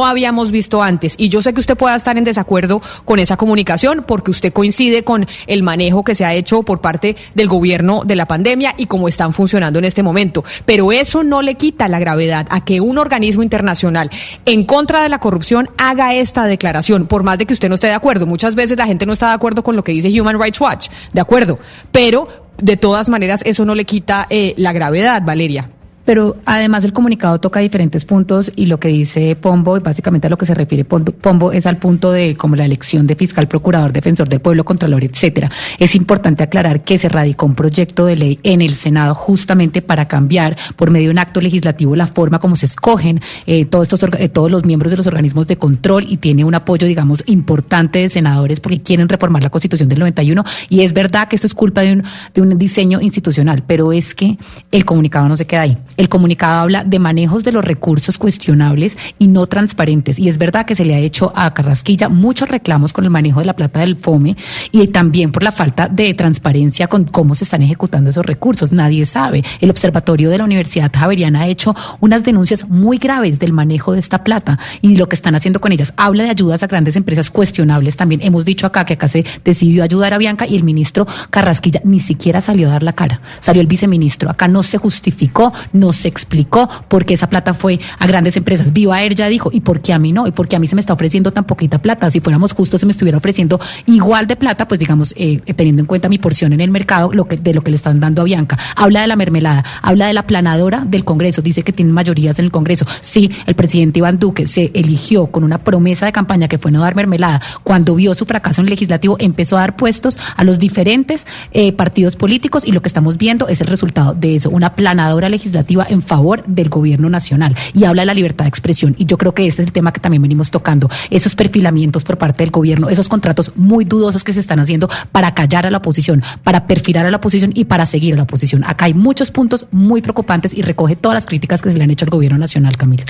habíamos visto antes. Y yo sé que usted pueda estar en desacuerdo con esa comunicación porque usted coincide con el manejo que se ha hecho por parte del gobierno de la pandemia y cómo están funcionando en este momento. Pero eso no le quita la gravedad a que un organismo internacional en contra de la corrupción haga esta declaración, por más de que usted no esté de acuerdo. Muchas veces la gente no está de acuerdo con lo que dice Human Rights Watch, de acuerdo. Pero de todas maneras eso no le quita eh, la gravedad, Valeria. Pero además el comunicado toca diferentes puntos y lo que dice Pombo, y básicamente a lo que se refiere Pombo, es al punto de como la elección de fiscal, procurador, defensor del pueblo, contralor, etcétera. Es importante aclarar que se radicó un proyecto de ley en el Senado justamente para cambiar por medio de un acto legislativo la forma como se escogen eh, todos estos eh, todos los miembros de los organismos de control y tiene un apoyo, digamos, importante de senadores porque quieren reformar la Constitución del 91 y es verdad que esto es culpa de un, de un diseño institucional, pero es que el comunicado no se queda ahí. El comunicado habla de manejos de los recursos cuestionables y no transparentes. Y es verdad que se le ha hecho a Carrasquilla muchos reclamos con el manejo de la plata del FOME y también por la falta de transparencia con cómo se están ejecutando esos recursos. Nadie sabe. El Observatorio de la Universidad Javeriana ha hecho unas denuncias muy graves del manejo de esta plata y lo que están haciendo con ellas. Habla de ayudas a grandes empresas cuestionables también. Hemos dicho acá que acá se decidió ayudar a Bianca y el ministro Carrasquilla ni siquiera salió a dar la cara. Salió el viceministro. Acá no se justificó, no nos explicó por qué esa plata fue a grandes empresas. Viva Air ya dijo, ¿y por qué a mí no? ¿Y por qué a mí se me está ofreciendo tan poquita plata? Si fuéramos justos, se me estuviera ofreciendo igual de plata, pues digamos, eh, teniendo en cuenta mi porción en el mercado, de lo que le están dando a Bianca. Habla de la mermelada, habla de la planadora del Congreso, dice que tienen mayorías en el Congreso. Sí, el presidente Iván Duque se eligió con una promesa de campaña que fue no dar mermelada. Cuando vio su fracaso en el legislativo, empezó a dar puestos a los diferentes eh, partidos políticos y lo que estamos viendo es el resultado de eso, una planadora legislativa en favor del gobierno nacional. Y habla de la libertad de expresión. Y yo creo que este es el tema que también venimos tocando, esos perfilamientos por parte del gobierno, esos contratos muy dudosos que se están haciendo para callar a la oposición, para perfilar a la oposición y para seguir a la oposición. Acá hay muchos puntos muy preocupantes y recoge todas las críticas que se le han hecho al gobierno nacional, Camila.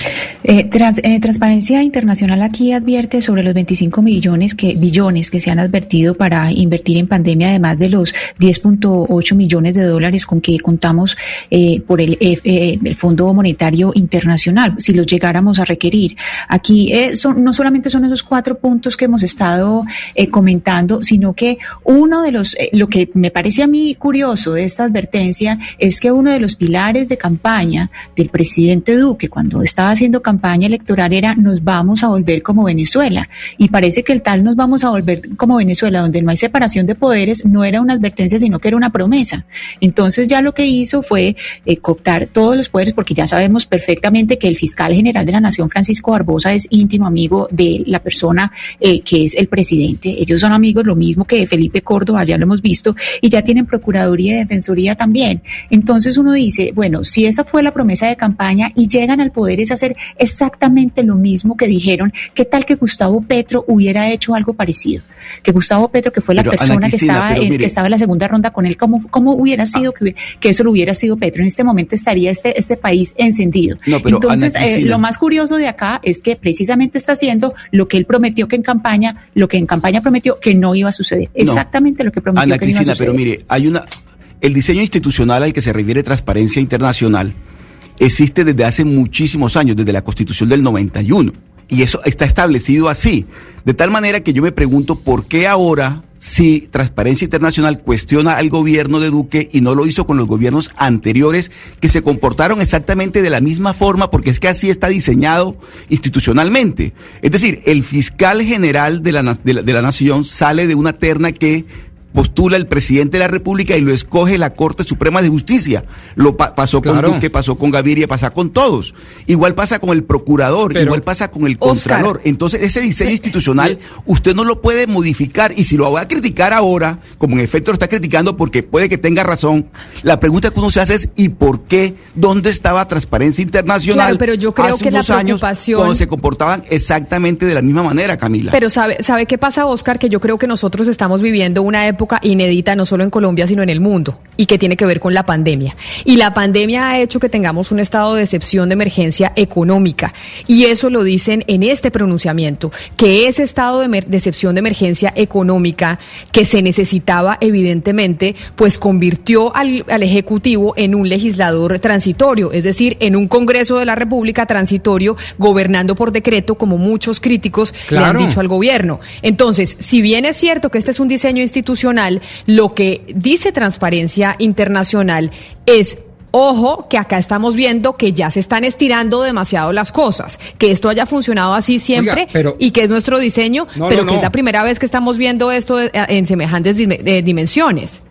Eh, eh, Transparencia Internacional aquí advierte sobre los 25 millones que, billones que se han advertido para invertir en pandemia, además de los 10.8 millones de dólares con que contamos eh, por el, F- eh, el Fondo Monetario Internacional, si los llegáramos a requerir. Aquí eh, son, no solamente son esos cuatro puntos que hemos estado eh, comentando, sino que uno de los, eh, lo que me parece a mí curioso de esta advertencia es que uno de los pilares de campaña del presidente Duque cuando estaba haciendo campaña electoral era nos vamos a volver como Venezuela. Y parece que el tal nos vamos a volver como Venezuela, donde no hay separación de poderes, no era una advertencia, sino que era una promesa. Entonces ya lo que hizo fue eh, cooptar todos los poderes, porque ya sabemos perfectamente que el fiscal general de la Nación, Francisco Barbosa, es íntimo amigo de la persona eh, que es el presidente. Ellos son amigos, lo mismo que Felipe Córdoba, ya lo hemos visto, y ya tienen Procuraduría y Defensoría también. Entonces uno dice, bueno, si esa fue la promesa de campaña y llegan al poder es hacer exactamente lo mismo que dijeron, ¿qué tal que Gustavo Petro hubiera hecho algo parecido? Que Gustavo Petro, que fue la Pero, persona que, estaba en, mire- que estaba en la segunda ronda con él, ¿cómo, cómo hubiera sido que, hubiera- que eso lo hubiera sido Petro? En este momento estaría este, este país encendido. No, pero, Entonces, eh, lo más curioso de acá es que precisamente está haciendo lo que él prometió que en campaña, lo que en campaña prometió que no iba a suceder. No. Exactamente lo que prometió Ana que no iba a Cristina, pero mire, hay una el diseño institucional al que se refiere Transparencia Internacional existe desde hace muchísimos años, desde la Constitución del 91, y eso está establecido así, de tal manera que yo me pregunto por qué ahora si Transparencia Internacional cuestiona al gobierno de Duque y no lo hizo con los gobiernos anteriores que se comportaron exactamente de la misma forma porque es que así está diseñado institucionalmente. Es decir, el fiscal general de la, de la- de la nación sale de una terna que postula el presidente de la República y lo escoge la Corte Suprema de Justicia. Lo pa- pasó Claro. con Duque, pasó con Gaviria, pasa con todos. Igual pasa con el procurador, Pero- igual pasa con el Oscar. contralor. Entonces, ese diseño institucional usted no lo puede modificar y si lo va a criticar ahora, como en efecto lo está criticando porque puede que tenga razón, la pregunta que uno se hace es ¿y por qué? ¿Dónde estaba Transparencia Internacional? Claro, pero yo creo hace que la unos años cuando se comportaban exactamente de la misma manera, Camila? Pero sabe, ¿sabe qué pasa, Oscar? Que yo creo que nosotros estamos viviendo una época inédita, no solo en Colombia, sino en el mundo, y que tiene que ver con la pandemia. Y la pandemia ha hecho que tengamos un estado de excepción de emergencia económica. Y eso lo dicen en este pronunciamiento, que ese estado de, de excepción de emergencia económica que se necesitaba, evidentemente, pues convirtió al, al Ejecutivo en un legislador transitorio, es decir, en un Congreso de la República transitorio, gobernando por decreto, como muchos críticos le han dicho al gobierno. Entonces, si bien es cierto que este es un diseño institucional, lo que dice Transparencia Internacional es Ojo que acá estamos viendo que ya se están estirando demasiado las cosas, que esto haya funcionado así siempre Oiga, pero- y que es nuestro diseño, No, pero no, que no. es la primera vez que estamos viendo esto eh, en semejantes eh, dimensiones.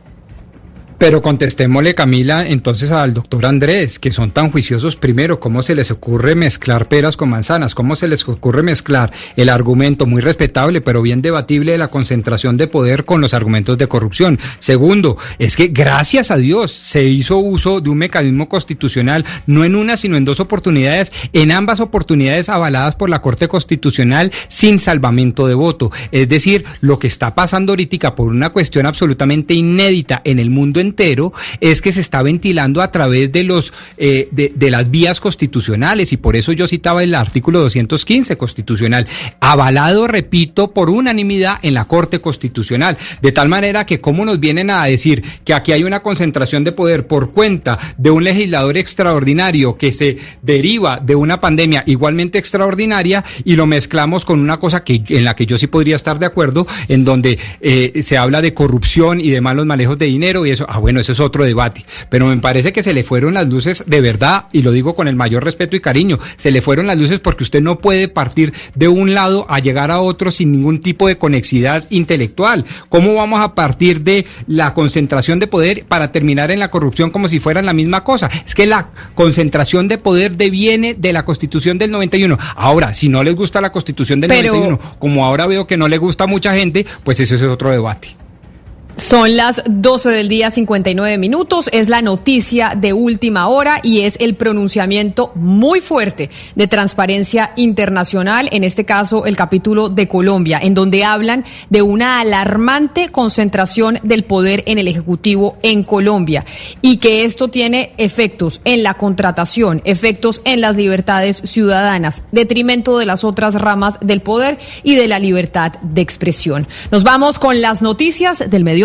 Pero contestémosle, Camila, entonces al doctor Andrés, que son tan juiciosos primero, ¿cómo se les ocurre mezclar peras con manzanas? ¿Cómo se les ocurre mezclar el argumento muy respetable, pero bien debatible de la concentración de poder con los argumentos de corrupción? Segundo, es que gracias a Dios se hizo uso de un mecanismo constitucional, no en una, sino en dos oportunidades, en ambas oportunidades avaladas por la Corte Constitucional sin salvamento de voto. Es decir, lo que está pasando ahorita por una cuestión absolutamente inédita en el mundo entero es que se está ventilando a través de los eh, de, las vías constitucionales y por eso yo citaba el artículo 215 constitucional, avalado, repito, por unanimidad en la Corte Constitucional, de tal manera que cómo nos vienen a decir que aquí hay una concentración de poder por cuenta de un legislador extraordinario que se deriva de una pandemia igualmente extraordinaria y lo mezclamos con una cosa que en la que yo sí podría estar de acuerdo, en donde eh, se habla de corrupción y de malos manejos de dinero y eso. Ah, bueno, ese es otro debate. Pero me parece que se le fueron las luces de verdad, y lo digo con el mayor respeto y cariño, se le fueron las luces porque usted no puede partir de un lado a llegar a otro sin ningún tipo de conexidad intelectual. ¿Cómo vamos a partir de la concentración de poder para terminar en la corrupción como si fueran la misma cosa? Es que la concentración de poder deviene de la Constitución del 91. Ahora, si no les gusta la Constitución del Pero- 91, como ahora veo que no le gusta a mucha gente, pues ese es otro debate. Son las 12 del día 59 minutos, es la noticia de última hora y es el pronunciamiento muy fuerte de Transparencia Internacional, en este caso el capítulo de Colombia, en donde hablan de una alarmante concentración del poder en el Ejecutivo en Colombia y que esto tiene efectos en la contratación, efectos en las libertades ciudadanas, detrimento de las otras ramas del poder y de la libertad de expresión. Nos vamos con las noticias del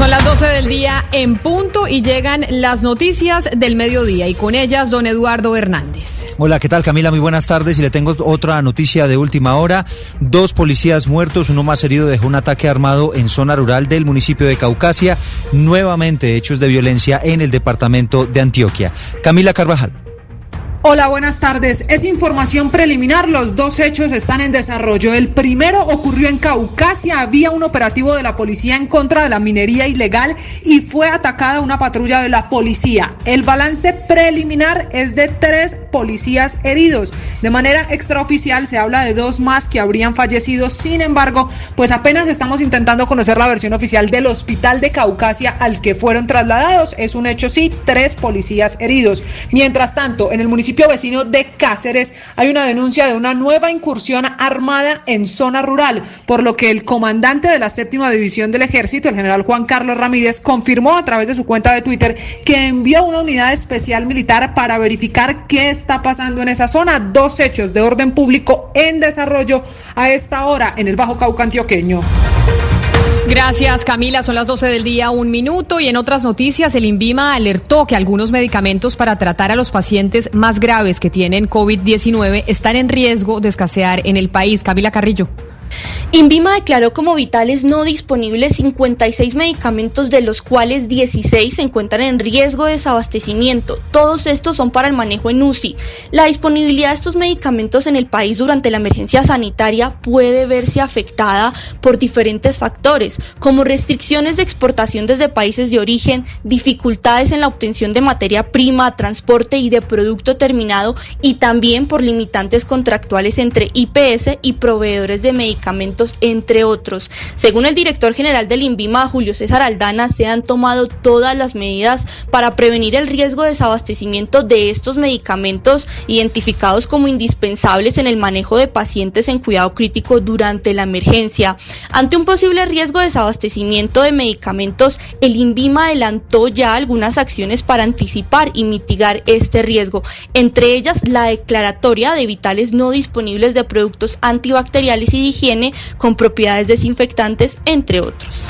Son las 12 del día en punto y llegan las noticias del mediodía y con ellas don Eduardo Hernández. Hola, ¿qué tal Camila? Muy buenas tardes y le tengo otra noticia de última hora. Dos policías muertos, uno más herido dejó un ataque armado en zona rural del municipio de Caucasia. Nuevamente hechos de violencia en el departamento de Antioquia. Camila Carvajal. Hola, buenas tardes. Es información preliminar. Los dos hechos están en desarrollo. El primero ocurrió en Caucasia. Había un operativo de la policía en contra de la minería ilegal y fue atacada una patrulla de la policía. El balance preliminar es de tres policías heridos. De manera extraoficial se habla de dos más que habrían fallecido. Sin embargo, pues apenas estamos intentando conocer la versión oficial del hospital de Caucasia al que fueron trasladados. Es un hecho, sí, tres policías heridos. Mientras tanto, en el municipio vecino de Cáceres hay una denuncia de una nueva incursión armada en zona rural, por lo que el comandante de la séptima división del ejército, el general Juan Carlos Ramírez, confirmó a través de su cuenta de Twitter que envió una unidad especial militar para verificar qué está pasando en esa zona. Dos hechos de orden público en desarrollo a esta hora en el Bajo Cauca antioqueño. Gracias Camila, son las 12 del día, un minuto y en otras noticias el INVIMA alertó que algunos medicamentos para tratar a los pacientes más graves que tienen COVID-19 están en riesgo de escasear en el país. Camila Carrillo. Invima declaró como vitales no disponibles 56 medicamentos, de los cuales 16 se encuentran en riesgo de desabastecimiento. Todos estos son para el manejo en UCI. La disponibilidad de estos medicamentos en el país durante la emergencia sanitaria puede verse afectada por diferentes factores, como restricciones de exportación desde países de origen, dificultades en la obtención de materia prima, transporte y de producto terminado, y también por limitantes contractuales entre IPS y proveedores de medicamentos medicamentos, entre otros. Según el director general del INVIMA, Julio César Aldana, se han tomado todas las medidas para prevenir el riesgo de desabastecimiento de estos medicamentos identificados como indispensables en el manejo de pacientes en cuidado crítico durante la emergencia. Ante un posible riesgo de desabastecimiento de medicamentos, el INVIMA adelantó ya algunas acciones para anticipar y mitigar este riesgo, entre ellas la declaratoria de vitales no disponibles de productos antibacteriales y de con propiedades desinfectantes, entre otros.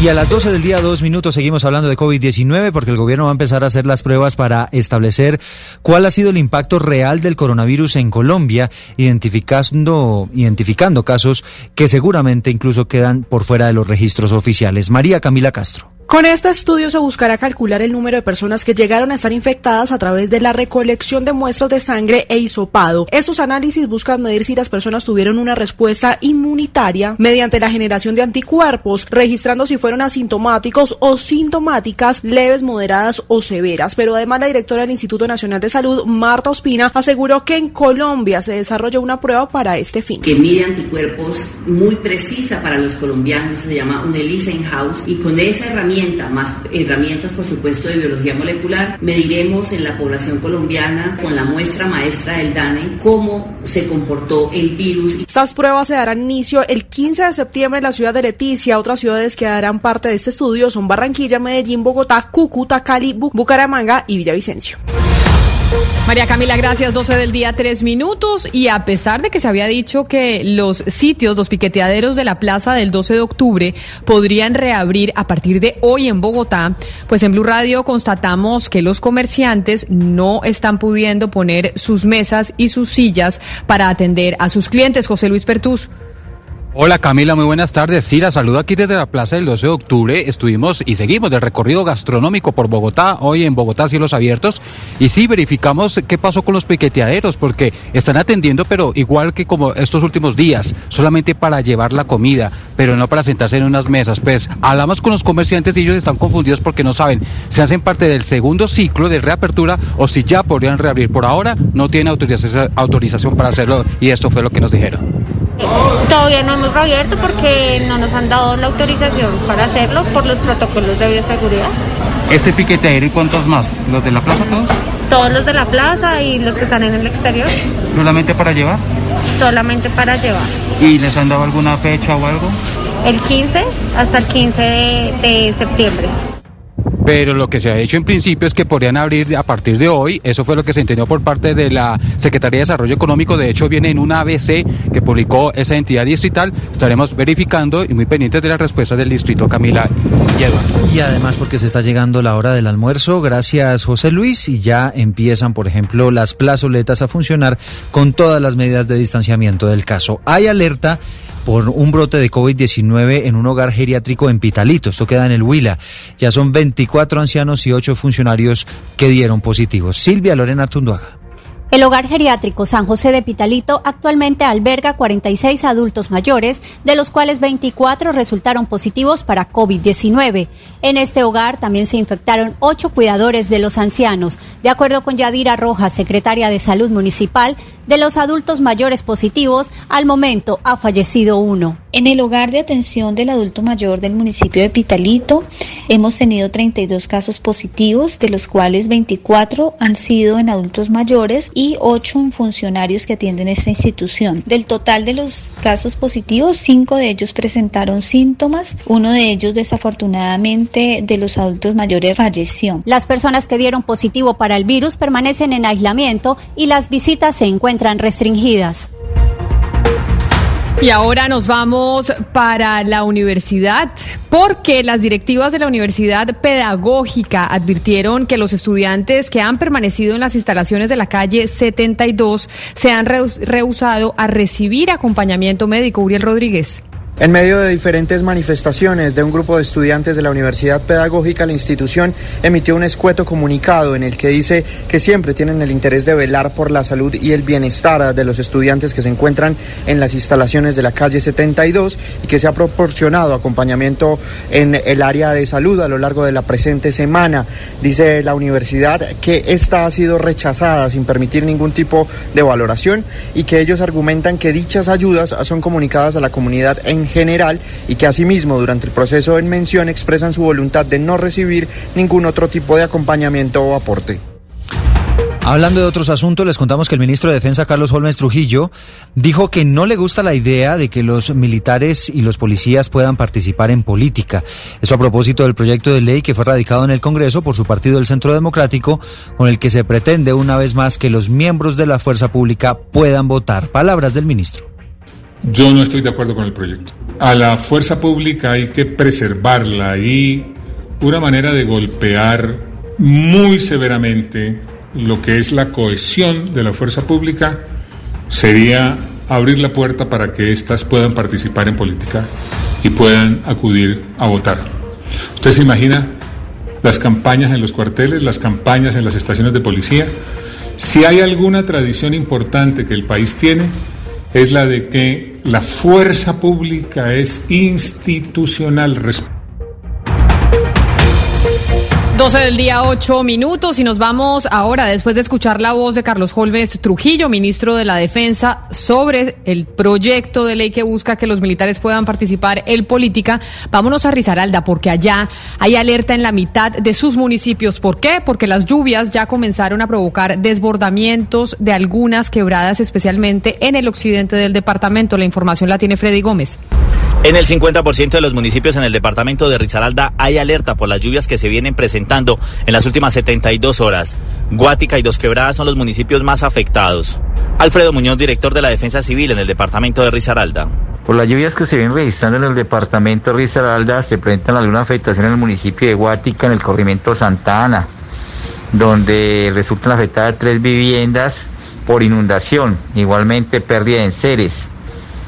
Y a las 12 del día, dos minutos, seguimos hablando de COVID-19 porque el gobierno va a empezar a hacer las pruebas para establecer cuál ha sido el impacto real del coronavirus en Colombia, identificando, identificando casos que seguramente incluso quedan por fuera de los registros oficiales. María Camila Castro. Con este estudio se buscará calcular el número de personas que llegaron a estar infectadas a través de la recolección de muestras de sangre e hisopado. Estos análisis buscan medir si las personas tuvieron una respuesta inmunitaria mediante la generación de anticuerpos, registrando si fueron asintomáticos o sintomáticas, leves, moderadas o severas. Pero además la directora del Instituto Nacional de Salud, Marta Ospina, aseguró que en Colombia se desarrolla una prueba para este fin. que mide anticuerpos muy precisa para los colombianos, se llama un ELISA in-house, y con esa herramienta, más herramientas por supuesto de biología molecular, mediremos en la población colombiana con la muestra maestra del DANE cómo se comportó el virus. Estas pruebas se darán inicio el 15 de septiembre en la ciudad de Leticia. Otras ciudades que darán parte de este estudio son Barranquilla, Medellín, Bogotá, Cúcuta, Cali, Bu- Bucaramanga y Villavicencio. María Camila, gracias. 12 del día, 3 minutos. Y a pesar de que se había dicho que los sitios, los piqueteaderos de la plaza del 12 de octubre podrían reabrir a partir de hoy en Bogotá, pues en Blue Radio constatamos que los comerciantes no están pudiendo poner sus mesas y sus sillas para atender a sus clientes. José Luis Pertús. Hola Camila, muy buenas tardes. Sí, la saludo aquí desde la Plaza del 12 de Octubre. Estuvimos y seguimos del recorrido gastronómico por Bogotá, hoy en Bogotá cielos abiertos. Y sí, verificamos qué pasó con los piqueteaderos, porque están atendiendo, pero igual que como estos últimos días, solamente para llevar la comida, pero no para sentarse en unas mesas. Pues hablamos con los comerciantes y ellos están confundidos porque no saben si hacen parte del segundo ciclo de reapertura o si ya podrían reabrir. Por ahora no tienen autorización, autorización para hacerlo y esto fue lo que nos dijeron. Todavía no hemos reabierto porque no nos han dado la autorización para hacerlo por los protocolos de bioseguridad. ¿Este piqueteadero y cuántos más? ¿Los de la plaza todos? Todos los de la plaza y los que están en el exterior, ¿Solamente para llevar? solamente para llevar. ¿Y les han dado alguna fecha o algo? El 15 hasta el 15 de, de septiembre. Pero lo que se ha hecho en principio es que podrían abrir a partir de hoy. Eso fue lo que se entendió por parte de la Secretaría de Desarrollo Económico. De hecho, viene en una ABC que publicó esa entidad distrital. Estaremos verificando y muy pendientes de las respuestas del distrito Camila y Eduardo. Y además porque se está llegando la hora del almuerzo, gracias José Luis, y ya empiezan, por ejemplo, las plazoletas a funcionar con todas las medidas de distanciamiento del caso. Hay alerta por un brote de COVID-19 en un hogar geriátrico en Pitalito, esto queda en el Huila. Ya son 24 ancianos y 8 funcionarios que dieron positivos. Silvia Lorena Tunduaga. El hogar geriátrico San José de Pitalito actualmente alberga 46 adultos mayores, de los cuales 24 resultaron positivos para COVID-19. En este hogar también se infectaron 8 cuidadores de los ancianos. De acuerdo con Yadira Rojas, secretaria de Salud Municipal, de los adultos mayores positivos, al momento ha fallecido uno. En el hogar de atención del adulto mayor del municipio de Pitalito hemos tenido 32 casos positivos, de los cuales 24 han sido en adultos mayores y 8 en funcionarios que atienden esta institución. Del total de los casos positivos, 5 de ellos presentaron síntomas, uno de ellos desafortunadamente de los adultos mayores falleció. Las personas que dieron positivo para el virus permanecen en aislamiento y las visitas se encuentran restringidas. Y ahora nos vamos para la universidad, porque las directivas de la Universidad Pedagógica advirtieron que los estudiantes que han permanecido en las instalaciones de la calle 72 se han rehu- rehusado a recibir acompañamiento médico. Uriel Rodríguez. En medio de diferentes manifestaciones de un grupo de estudiantes de la Universidad Pedagógica, la institución emitió un escueto comunicado en el que dice que siempre tienen el interés de velar por la salud y el bienestar de los estudiantes que se encuentran en las instalaciones de la calle 72 y que se ha proporcionado acompañamiento en el área de salud a lo largo de la presente semana. Dice la universidad que esta ha sido rechazada sin permitir ningún tipo de valoración y que ellos argumentan que dichas ayudas son comunicadas a la comunidad en general y que asimismo durante el proceso en mención expresan su voluntad de no recibir ningún otro tipo de acompañamiento o aporte. Hablando de otros asuntos, les contamos que el ministro de Defensa, Carlos Holmes Trujillo, dijo que no le gusta la idea de que los militares y los policías puedan participar en política. Eso a propósito del proyecto de ley que fue radicado en el Congreso por su partido del Centro Democrático, con el que se pretende una vez más que los miembros de la fuerza pública puedan votar. Palabras del ministro. Yo no estoy de acuerdo con el proyecto. A la fuerza pública hay que preservarla y una manera de golpear muy severamente lo que es la cohesión de la fuerza pública sería abrir la puerta para que éstas puedan participar en política y puedan acudir a votar. ¿Usted se imagina las campañas en los cuarteles, las campañas en las estaciones de policía? Si hay alguna tradición importante que el país tiene, es la de que la fuerza pública es institucional. Res- 12 del día, 8 minutos y nos vamos ahora, después de escuchar la voz de Carlos Holmes Trujillo, ministro de la Defensa, sobre el proyecto de ley que busca que los militares puedan participar en política. Vámonos a Risaralda, porque allá hay alerta en la mitad de sus municipios. ¿Por qué? Porque las lluvias ya comenzaron a provocar desbordamientos de algunas quebradas, especialmente en el occidente del departamento. La información la tiene Freddy Gómez. En el 50% de los municipios en el departamento de Risaralda hay alerta por las lluvias que se vienen presentando en las últimas 72 horas. Guática y Dos Quebradas son los municipios más afectados. Alfredo Muñoz, director de la Defensa Civil en el departamento de Risaralda. Por las lluvias que se vienen registrando en el departamento de Risaralda, se presentan alguna afectación en el municipio de Guática, en el corrimiento Santa Ana, donde resultan afectadas tres viviendas por inundación, igualmente pérdida de enseres.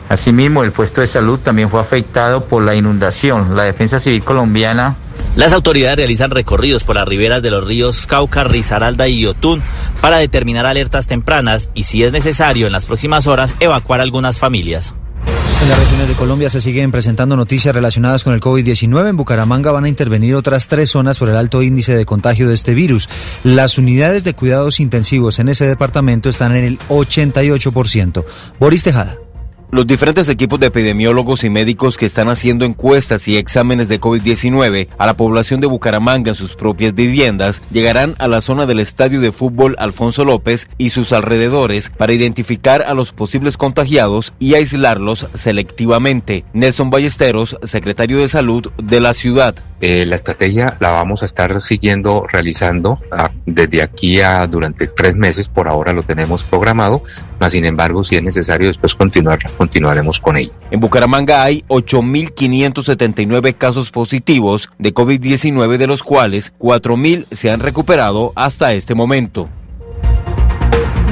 Asimismo, el puesto de salud también fue afectado por la inundación. La Defensa Civil colombiana Las autoridades realizan recorridos por las riberas de los ríos Cauca, Risaralda y Yotún para determinar alertas tempranas y, si es necesario, en las próximas horas evacuar algunas familias. En las regiones de Colombia se siguen presentando noticias relacionadas con el COVID-19. En Bucaramanga van a intervenir otras tres zonas por el alto índice de contagio de este virus. Las unidades de cuidados intensivos en ese departamento están en el 88%. Boris Tejada. Los diferentes equipos de epidemiólogos y médicos que están haciendo encuestas y exámenes de COVID-19 a la población de Bucaramanga en sus propias viviendas llegarán a la zona del estadio de fútbol Alfonso López y sus alrededores para identificar a los posibles contagiados y aislarlos selectivamente. Nelson Ballesteros, secretario de Salud de la ciudad. Eh, la estrategia la vamos a estar siguiendo, realizando ah, desde aquí a durante tres meses. Por ahora lo tenemos programado, mas sin embargo, si es necesario después continuar, continuaremos con ello. En Bucaramanga hay 8.579 casos positivos de COVID-19, de los cuales 4.000 se han recuperado hasta este momento.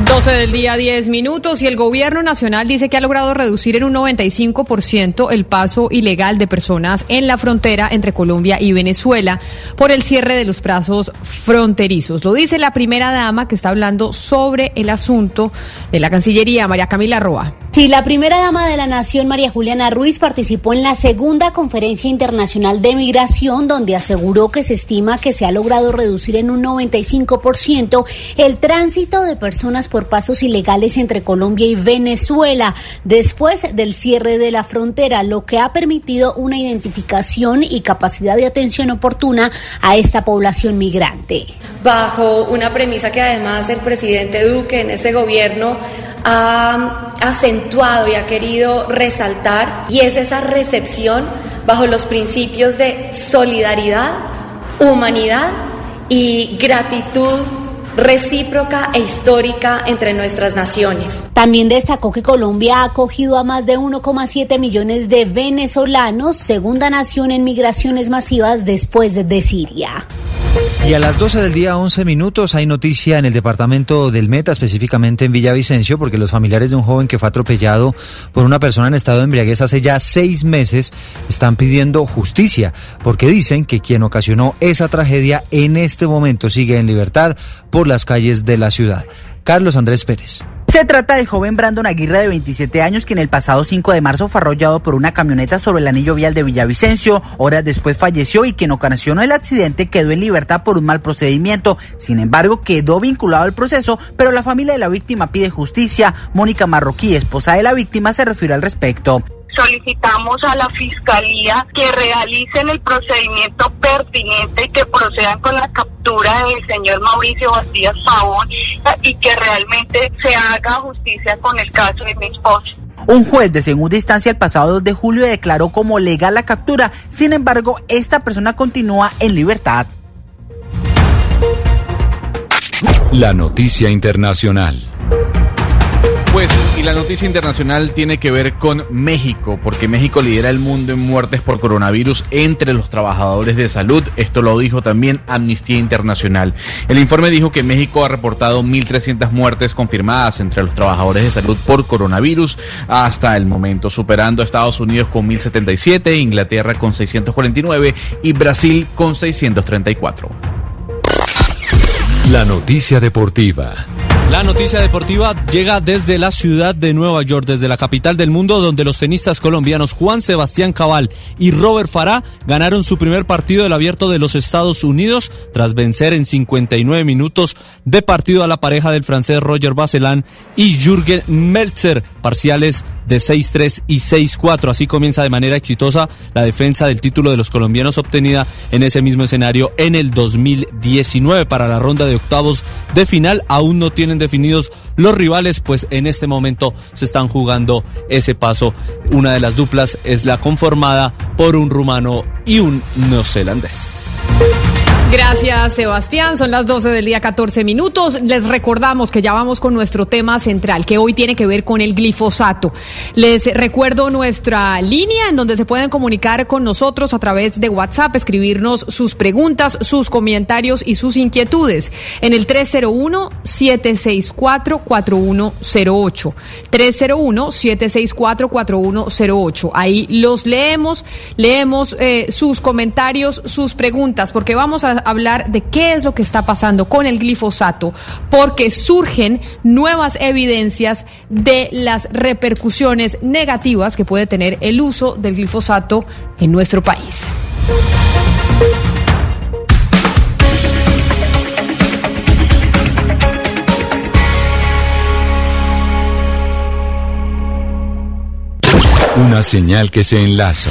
12 del día, 10 minutos, y el gobierno nacional dice que ha logrado reducir en un 95% el paso ilegal de personas en la frontera entre Colombia y Venezuela por el cierre de los plazos fronterizos. Lo dice la primera dama que está hablando sobre el asunto de la Cancillería, María Camila Roa. Sí, la primera dama de la Nación, María Juliana Ruiz, participó en la segunda conferencia internacional de migración, donde aseguró que se estima que se ha logrado reducir en un 95% el tránsito de personas por pasos ilegales entre Colombia y Venezuela después del cierre de la frontera, lo que ha permitido una identificación y capacidad de atención oportuna a esta población migrante. Bajo una premisa que además el presidente Duque en este gobierno ha acentuado y ha querido resaltar, y es esa recepción bajo los principios de solidaridad, humanidad y gratitud recíproca e histórica entre nuestras naciones. También destacó que Colombia ha acogido a más de 1,7 millones de venezolanos, segunda nación en migraciones masivas después de Siria. Y a las 12 del día, 11 minutos, hay noticia en el departamento del Meta, específicamente en Villavicencio, porque los familiares de un joven que fue atropellado por una persona en estado de embriaguez hace ya seis meses están pidiendo justicia, porque dicen que quien ocasionó esa tragedia en este momento sigue en libertad por las calles de la ciudad. Carlos Andrés Pérez. Se trata del joven Brandon Aguirre de 27 años, quien el pasado 5 de marzo fue arrollado por una camioneta sobre el anillo vial de Villavicencio. Horas después falleció y quien ocasionó el accidente quedó en libertad por un mal procedimiento. Sin embargo, quedó vinculado al proceso, pero la familia de la víctima pide justicia. Mónica Marroquí, esposa de la víctima, se refirió al respecto solicitamos a la fiscalía que realicen el procedimiento pertinente y que procedan con la captura del señor Mauricio Bastías Pavón y que realmente se haga justicia con el caso de mi esposo. Un juez de segunda instancia el pasado 2 de julio declaró como legal la captura, sin embargo, esta persona continúa en libertad. La noticia internacional. Pues, y la noticia internacional tiene que ver con México, porque México lidera el mundo en muertes por coronavirus entre los trabajadores de salud. Esto lo dijo también Amnistía Internacional. El informe dijo que México ha reportado 1.300 muertes confirmadas entre los trabajadores de salud por coronavirus hasta el momento, superando a Estados Unidos con 1.077, Inglaterra con 649 y Brasil con 634. La noticia deportiva. La noticia deportiva llega desde la ciudad de Nueva York, desde la capital del mundo, donde los tenistas colombianos Juan Sebastián Cabal y Robert Farah ganaron su primer partido del abierto de los Estados Unidos tras vencer en 59 minutos de partido a la pareja del francés Roger Baselan y Jürgen Meltzer, parciales de 6-3 y 6-4. Así comienza de manera exitosa la defensa del título de los colombianos obtenida en ese mismo escenario en el 2019. Para la ronda de octavos de final aún no tienen definidos los rivales, pues en este momento se están jugando ese paso. Una de las duplas es la conformada por un rumano y un neozelandés. Gracias, Sebastián. Son las 12 del día 14 minutos. Les recordamos que ya vamos con nuestro tema central, que hoy tiene que ver con el glifosato. Les recuerdo nuestra línea en donde se pueden comunicar con nosotros a través de WhatsApp, escribirnos sus preguntas, sus comentarios y sus inquietudes en el 301-764-4108. 301-764-4108. Ahí los leemos, leemos eh, sus comentarios, sus preguntas, porque vamos a hablar de qué es lo que está pasando con el glifosato, porque surgen nuevas evidencias de las repercusiones negativas que puede tener el uso del glifosato en nuestro país. Una señal que se enlaza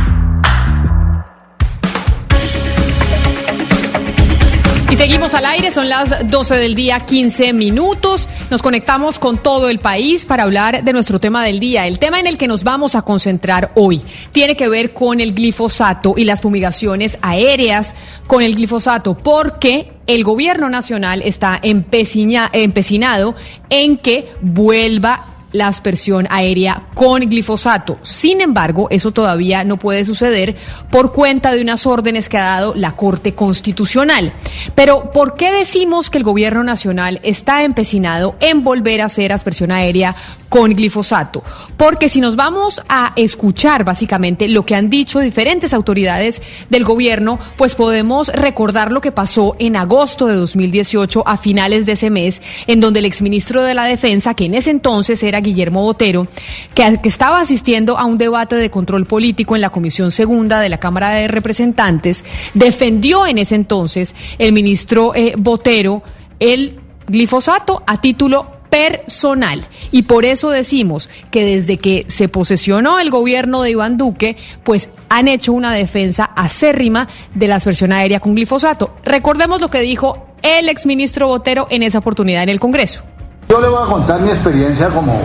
Y seguimos al aire, son las 12 del día, 15 minutos. Nos conectamos con todo el país para hablar de nuestro tema del día. El tema en el que nos vamos a concentrar hoy tiene que ver con el glifosato y las fumigaciones aéreas con el glifosato, porque el gobierno nacional está empecinado en que vuelva la aspersión aérea con glifosato. Sin embargo, eso todavía no puede suceder por cuenta de unas órdenes que ha dado la Corte Constitucional. Pero, ¿por qué decimos que el gobierno nacional está empecinado en volver a hacer aspersión aérea con glifosato? Porque si nos vamos a escuchar básicamente lo que han dicho diferentes autoridades del gobierno, pues podemos recordar lo que pasó en agosto de 2018 a finales de ese mes, en donde el exministro de la Defensa, que en ese entonces era Guillermo Botero, que, estaba asistiendo a un debate de control político en la Comisión Segunda de la Cámara de Representantes, defendió en ese entonces el ministro eh, Botero el glifosato a título personal. Y por eso decimos que desde que se posesionó el gobierno de Iván Duque, pues han hecho una defensa acérrima de la aspersión aérea con glifosato. Recordemos lo que dijo el exministro Botero en esa oportunidad en el Congreso. Yo le voy a contar mi experiencia como,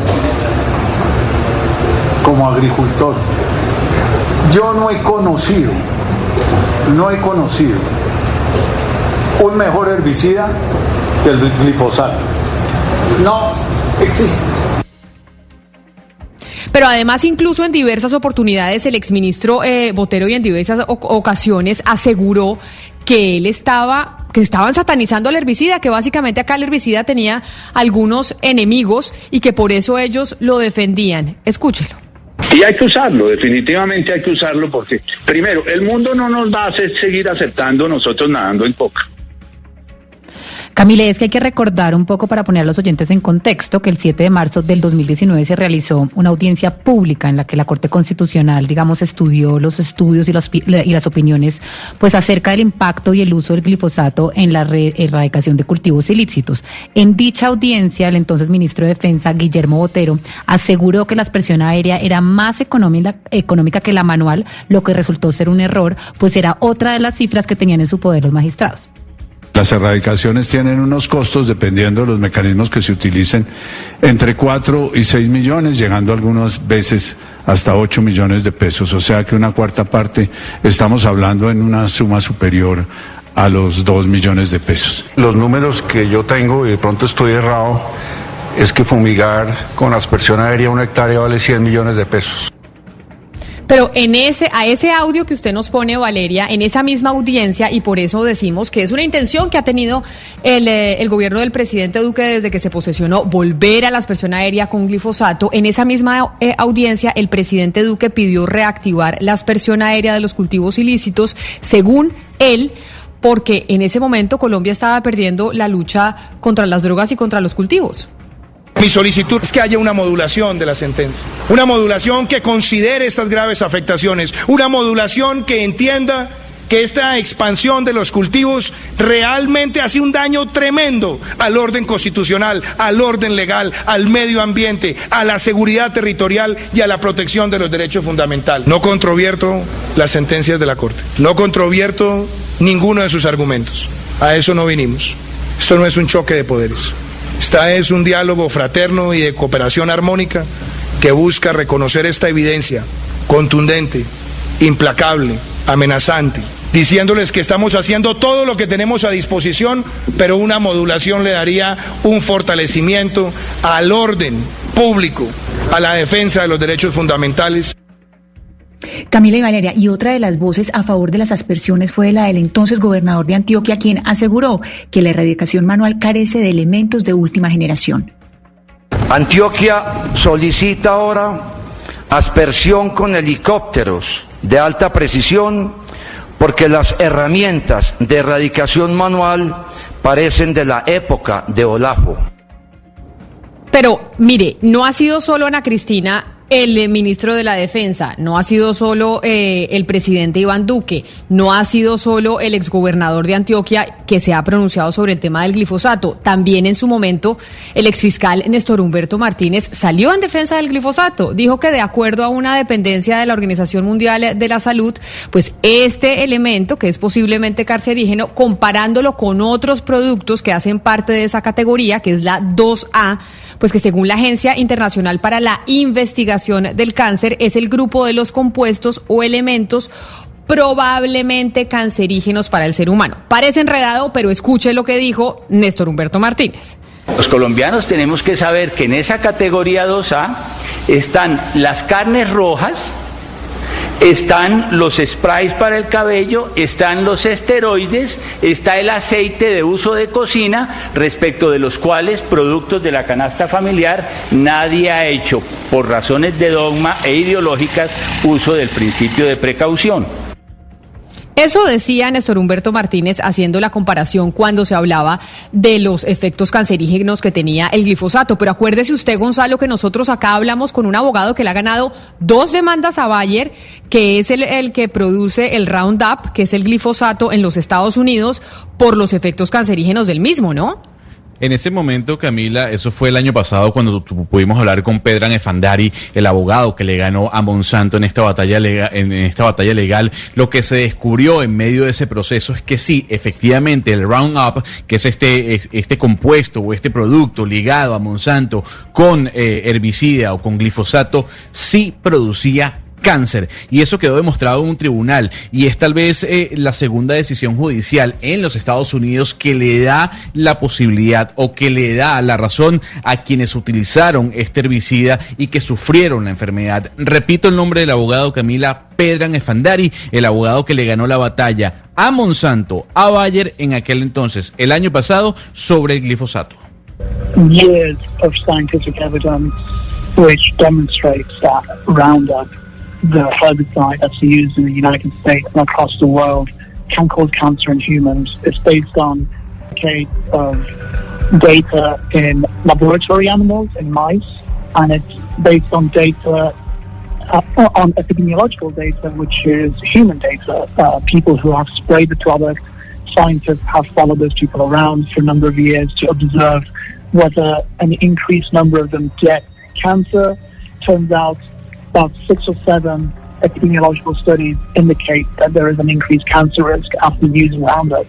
como agricultor. Yo no he conocido, no he conocido un mejor herbicida que el glifosato. No existe. Pero además, incluso en diversas oportunidades, el exministro eh, Botero y en diversas ocasiones aseguró que él estaba que estaban satanizando al herbicida, que básicamente acá el herbicida tenía algunos enemigos y que por eso ellos lo defendían. Escúchelo. Y hay que usarlo, definitivamente hay que usarlo porque, primero, el mundo no nos va a hacer seguir aceptando nosotros nadando en coca. Camille, es que hay que recordar un poco para poner a los oyentes en contexto que el 7 de marzo del 2019 se realizó una audiencia pública en la que la Corte Constitucional, digamos, estudió los estudios y, y las opiniones pues acerca del impacto y el uso del glifosato en la erradicación de cultivos ilícitos. En dicha audiencia, el entonces ministro de Defensa, Guillermo Botero, aseguró que la aspersión aérea era más económica que la manual, lo que resultó ser un error, pues era otra de las cifras que tenían en su poder los magistrados. Las erradicaciones tienen unos costos, dependiendo de los mecanismos que se utilicen, entre 4 y 6 millones, llegando algunas veces hasta 8 millones de pesos. O sea que una cuarta parte, estamos hablando en una suma superior a los 2 millones de pesos. Los números que yo tengo, y de pronto estoy errado, es que fumigar con aspersión aérea una hectárea vale 100 millones de pesos. Pero en ese, a ese audio que usted nos pone, Valeria, en esa misma audiencia, y por eso decimos que es una intención que ha tenido el, eh, el gobierno del presidente Duque desde que se posesionó, volver a la aspersión aérea con glifosato. En esa misma eh, audiencia, el presidente Duque pidió reactivar la aspersión aérea de los cultivos ilícitos, según él porque en ese momento Colombia estaba perdiendo la lucha contra las drogas y contra los cultivos. Mi solicitud es que haya una modulación de la sentencia, una modulación que considere estas graves afectaciones, una modulación que entienda que esta expansión de los cultivos realmente hace un daño tremendo al orden constitucional, al orden legal, al medio ambiente, a la seguridad territorial y a la protección de los derechos fundamentales. No controvierto las sentencias de la Corte, no controvierto ninguno de sus argumentos. A eso no vinimos. Esto no es un choque de poderes. Esta es un diálogo fraterno y de cooperación armónica que busca reconocer esta evidencia contundente, implacable, amenazante, diciéndoles que estamos haciendo todo lo que tenemos a disposición, pero una modulación le daría un fortalecimiento al orden público, a la defensa de los derechos fundamentales. Camila y Valeria, y otra de las voces a favor de las aspersiones fue la del entonces gobernador de Antioquia, quien aseguró que la erradicación manual carece de elementos de última generación. Antioquia solicita ahora aspersión con helicópteros de alta precisión porque las herramientas de erradicación manual parecen de la época de Olafo. Pero mire, no ha sido solo Ana Cristina el eh, ministro de la Defensa, no ha sido solo eh, el presidente Iván Duque, no ha sido solo el exgobernador de Antioquia que se ha pronunciado sobre el tema del glifosato. También en su momento el exfiscal Néstor Humberto Martínez salió en defensa del glifosato. Dijo que de acuerdo a una dependencia de la Organización Mundial de la Salud, pues este elemento, que es posiblemente carcerígeno, comparándolo con otros productos que hacen parte de esa categoría, que es la 2A, pues que según la Agencia Internacional para la Investigación del Cáncer es el grupo de los compuestos o elementos probablemente cancerígenos para el ser humano. Parece enredado, pero escuche lo que dijo Néstor Humberto Martínez. Los colombianos tenemos que saber que en esa categoría 2A están las carnes rojas, están los sprays para el cabello, están los esteroides, está el aceite de uso de cocina, respecto de los cuales productos de la canasta familiar nadie ha hecho, por razones de dogma e ideológicas, uso del principio de precaución. Eso decía Néstor Humberto Martínez haciendo la comparación cuando se hablaba de los efectos cancerígenos que tenía el glifosato. Pero acuérdese usted, Gonzalo, que nosotros acá hablamos con un abogado que le ha ganado dos demandas a Bayer, que es el, el que produce el Roundup, que es el glifosato en los Estados Unidos, por los efectos cancerígenos del mismo, ¿no? En ese momento, Camila, eso fue el año pasado cuando pudimos hablar con Pedran Efandari, el abogado que le ganó a Monsanto en esta batalla legal, en esta batalla legal. Lo que se descubrió en medio de ese proceso es que sí, efectivamente, el Roundup, que es este, este compuesto o este producto ligado a Monsanto con eh, herbicida o con glifosato, sí producía cáncer. Y eso quedó demostrado en un tribunal. Y es tal vez eh, la segunda decisión judicial en los Estados Unidos que le da la posibilidad o que le da la razón a quienes utilizaron este herbicida y que sufrieron la enfermedad. Repito el nombre del abogado Camila Pedran Efandari, el abogado que le ganó la batalla a Monsanto, a Bayer en aquel entonces, el año pasado, sobre el glifosato. Years of scientific evidence which demonstrates that Roundup the herbicide that's used in the United States and across the world can cause cancer in humans. It's based on decades of data in laboratory animals, in mice, and it's based on data uh, on epidemiological data, which is human data. Uh, people who have sprayed the product, scientists have followed those people around for a number of years to observe whether an increased number of them get cancer. Turns out about six or seven epidemiological studies indicate that there is an increased cancer risk after using Roundup.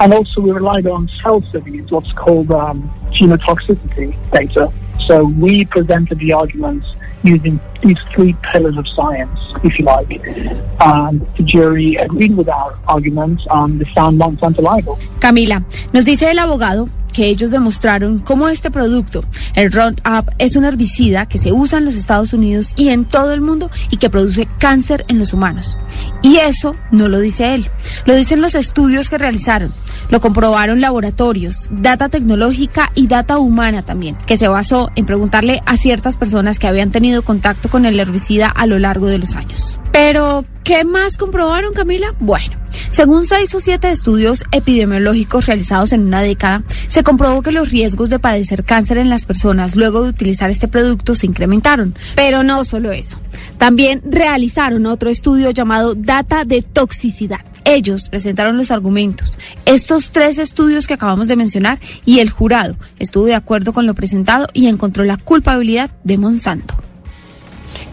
And also we relied on cell studies, what's called um, genotoxicity data. So we presented the arguments using these three pillars of science, if you like. And the jury agreed with our arguments and they found Monsanto liable. Camila, nos dice el abogado que ellos demostraron cómo este producto, el Roundup, es un herbicida que se usa en los Estados Unidos y en todo el mundo y que produce cáncer en los humanos. Y eso no lo dice él, lo dicen los estudios que realizaron, lo comprobaron laboratorios, data tecnológica y data humana también, que se basó en preguntarle a ciertas personas que habían tenido contacto con el herbicida a lo largo de los años. Pero, ¿qué más comprobaron, Camila? Bueno, según seis o siete estudios epidemiológicos realizados en una década, se comprobó que los riesgos de padecer cáncer en las personas luego de utilizar este producto se incrementaron. Pero no solo eso, también realizaron otro estudio llamado Data de Toxicidad Ellos presentaron los argumentos, estos tres estudios que acabamos de mencionar, y el jurado estuvo de acuerdo con lo presentado y encontró la culpabilidad de Monsanto.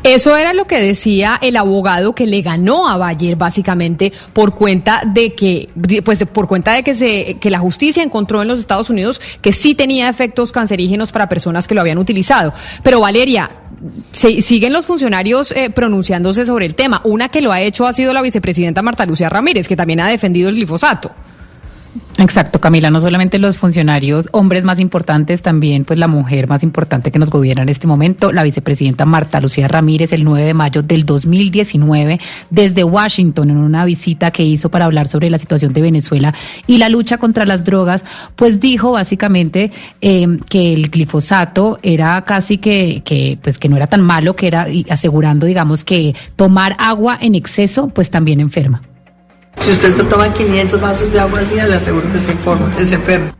Eso era lo que decía el abogado que le ganó a Bayer básicamente por cuenta de que pues por cuenta de que se que la justicia encontró en los Estados Unidos que sí tenía efectos cancerígenos para personas que lo habían utilizado. Pero Valeria, se, siguen los funcionarios eh, pronunciándose sobre el tema. Una que lo ha hecho ha sido la vicepresidenta Marta Lucía Ramírez, que también ha defendido el glifosato. Exacto, Camila, no solamente los funcionarios hombres más importantes, también pues la mujer más importante que nos gobierna en este momento, la vicepresidenta Marta Lucía Ramírez, el 9 de mayo del 2019, desde Washington, en una visita que hizo para hablar sobre la situación de Venezuela y la lucha contra las drogas, pues dijo básicamente eh, que el glifosato era casi que, que, pues que no era tan malo, que era asegurando, digamos, que tomar agua en exceso, pues también enferma. Si usted toma 500 vasos de agua al día, le aseguro que se, informa, se enferma.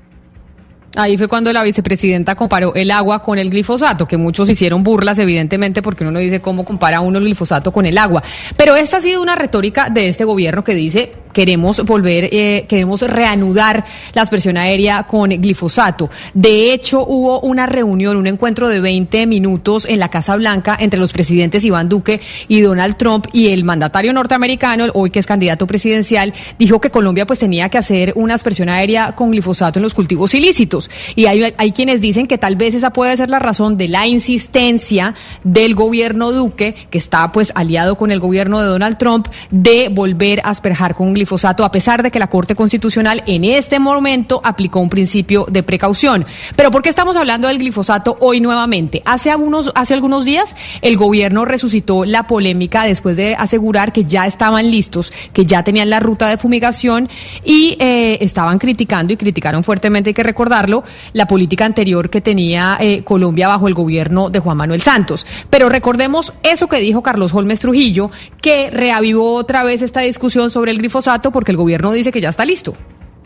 Ahí fue cuando la vicepresidenta comparó el agua con el glifosato, que muchos hicieron burlas, evidentemente, porque uno no dice cómo compara uno el glifosato con el agua. Pero esta ha sido una retórica de este gobierno que dice queremos volver, eh, queremos reanudar la aspersión aérea con glifosato. De hecho, hubo una reunión, un encuentro de 20 minutos en la Casa Blanca entre los presidentes Iván Duque y Donald Trump y el mandatario norteamericano, hoy que es candidato presidencial, dijo que Colombia pues tenía que hacer una aspersión aérea con glifosato en los cultivos ilícitos. Y hay, hay quienes dicen que tal vez esa puede ser la razón de la insistencia del gobierno Duque, que está pues aliado con el gobierno de Donald Trump, de volver a asperjar con glifosato glifosato, a pesar de que la Corte Constitucional en este momento aplicó un principio de precaución. Pero ¿por qué estamos hablando del glifosato hoy nuevamente? Hace algunos, hace algunos días el gobierno resucitó la polémica después de asegurar que ya estaban listos, que ya tenían la ruta de fumigación y eh, estaban criticando y criticaron fuertemente, hay que recordarlo, la política anterior que tenía eh, Colombia bajo el gobierno de Juan Manuel Santos. Pero recordemos eso que dijo Carlos Holmes Trujillo, que reavivó otra vez esta discusión sobre el glifosato porque el gobierno dice que ya está listo.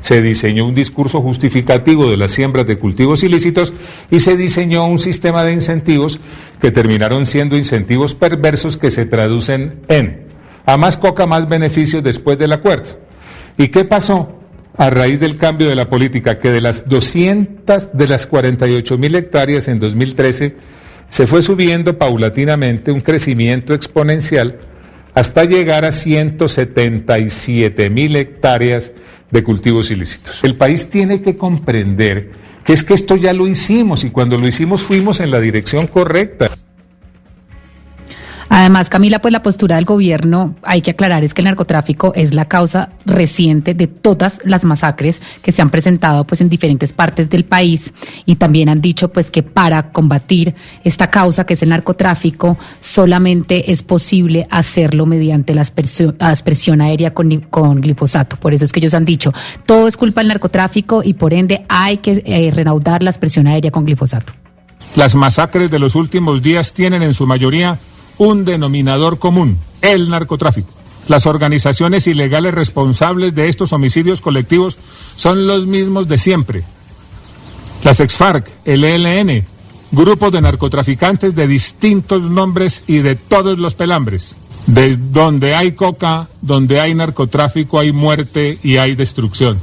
Se diseñó un discurso justificativo de las siembras de cultivos ilícitos y se diseñó un sistema de incentivos que terminaron siendo incentivos perversos que se traducen en a más coca, más beneficios después del acuerdo. ¿Y qué pasó? A raíz del cambio de la política, que de las 200 de las 48 mil hectáreas en 2013 se fue subiendo paulatinamente un crecimiento exponencial hasta llegar a 177 mil hectáreas de cultivos ilícitos. El país tiene que comprender que es que esto ya lo hicimos y cuando lo hicimos fuimos en la dirección correcta. Además, Camila, pues la postura del gobierno, hay que aclarar, es que el narcotráfico es la causa reciente de todas las masacres que se han presentado pues en diferentes partes del país y también han dicho pues que para combatir esta causa que es el narcotráfico solamente es posible hacerlo mediante la aspersión, aérea con, con, glifosato. Por eso es que ellos han dicho, todo es culpa del narcotráfico y por ende hay que eh, la aspersión aérea con glifosato. Las masacres de los últimos días tienen en su mayoría un denominador común, el narcotráfico. Las organizaciones ilegales responsables de estos homicidios colectivos son los mismos de siempre. Las ex-FARC, el ELN, grupos de narcotraficantes de distintos nombres y de todos los pelambres. Desde donde hay coca, donde hay narcotráfico, hay muerte y hay destrucción.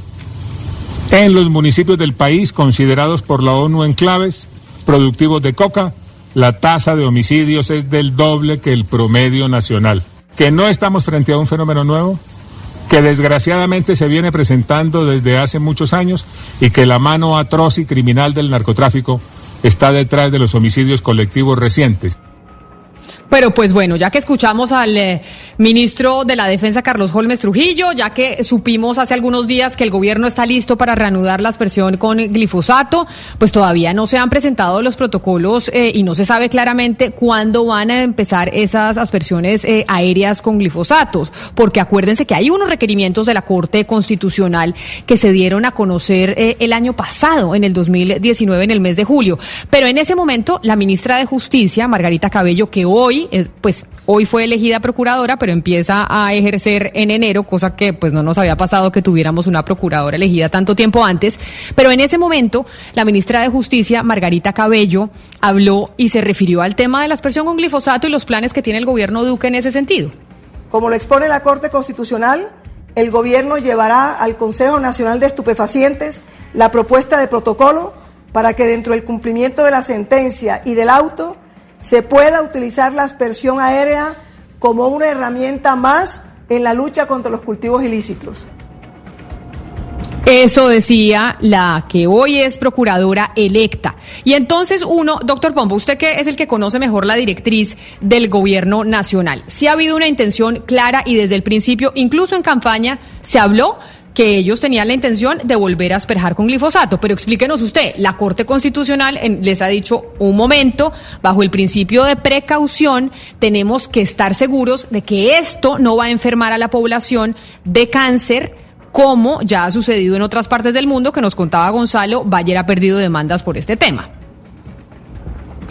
En los municipios del país considerados por la ONU enclaves productivos de coca, la tasa de homicidios es del doble que el promedio nacional. Que no estamos frente a un fenómeno nuevo, que desgraciadamente se viene presentando desde hace muchos años y que la mano atroz y criminal del narcotráfico está detrás de los homicidios colectivos recientes. Pero pues bueno, ya que escuchamos al eh, ministro de la Defensa, Carlos Holmes Trujillo, ya que supimos hace algunos días que el gobierno está listo para reanudar la aspersión con glifosato, pues todavía no se han presentado los protocolos eh, y no se sabe claramente cuándo van a empezar esas aspersiones eh, aéreas con glifosatos, porque acuérdense que hay unos requerimientos de la Corte Constitucional que se dieron a conocer el año pasado, en el 2019, en el mes de julio. Pero en ese momento, la ministra de Justicia, Margarita Cabello, que hoy pues hoy fue elegida procuradora, pero empieza a ejercer en enero, cosa que pues no nos había pasado que tuviéramos una procuradora elegida tanto tiempo antes. Pero en ese momento, la ministra de Justicia, Margarita Cabello, habló y se refirió al tema de la aspersión con glifosato y los planes que tiene el gobierno Duque en ese sentido. Como lo expone la Corte Constitucional, el gobierno llevará al Consejo Nacional de Estupefacientes la propuesta de protocolo para que dentro del cumplimiento de la sentencia y del auto se pueda utilizar la aspersión aérea como una herramienta más en la lucha contra los cultivos ilícitos. Eso decía la que hoy es procuradora electa. Y entonces uno, doctor Pombo, usted que es el que conoce mejor la directriz del gobierno nacional, si ha habido una intención clara y desde el principio, incluso en campaña, se habló que ellos tenían la intención de volver a asperjar con glifosato. Pero explíquenos usted, la Corte Constitucional les ha dicho un momento, bajo el principio de precaución, tenemos que estar seguros de que esto no va a enfermar a la población de cáncer como ya ha sucedido en otras partes del mundo, que nos contaba Gonzalo, Bayer ha perdido demandas por este tema.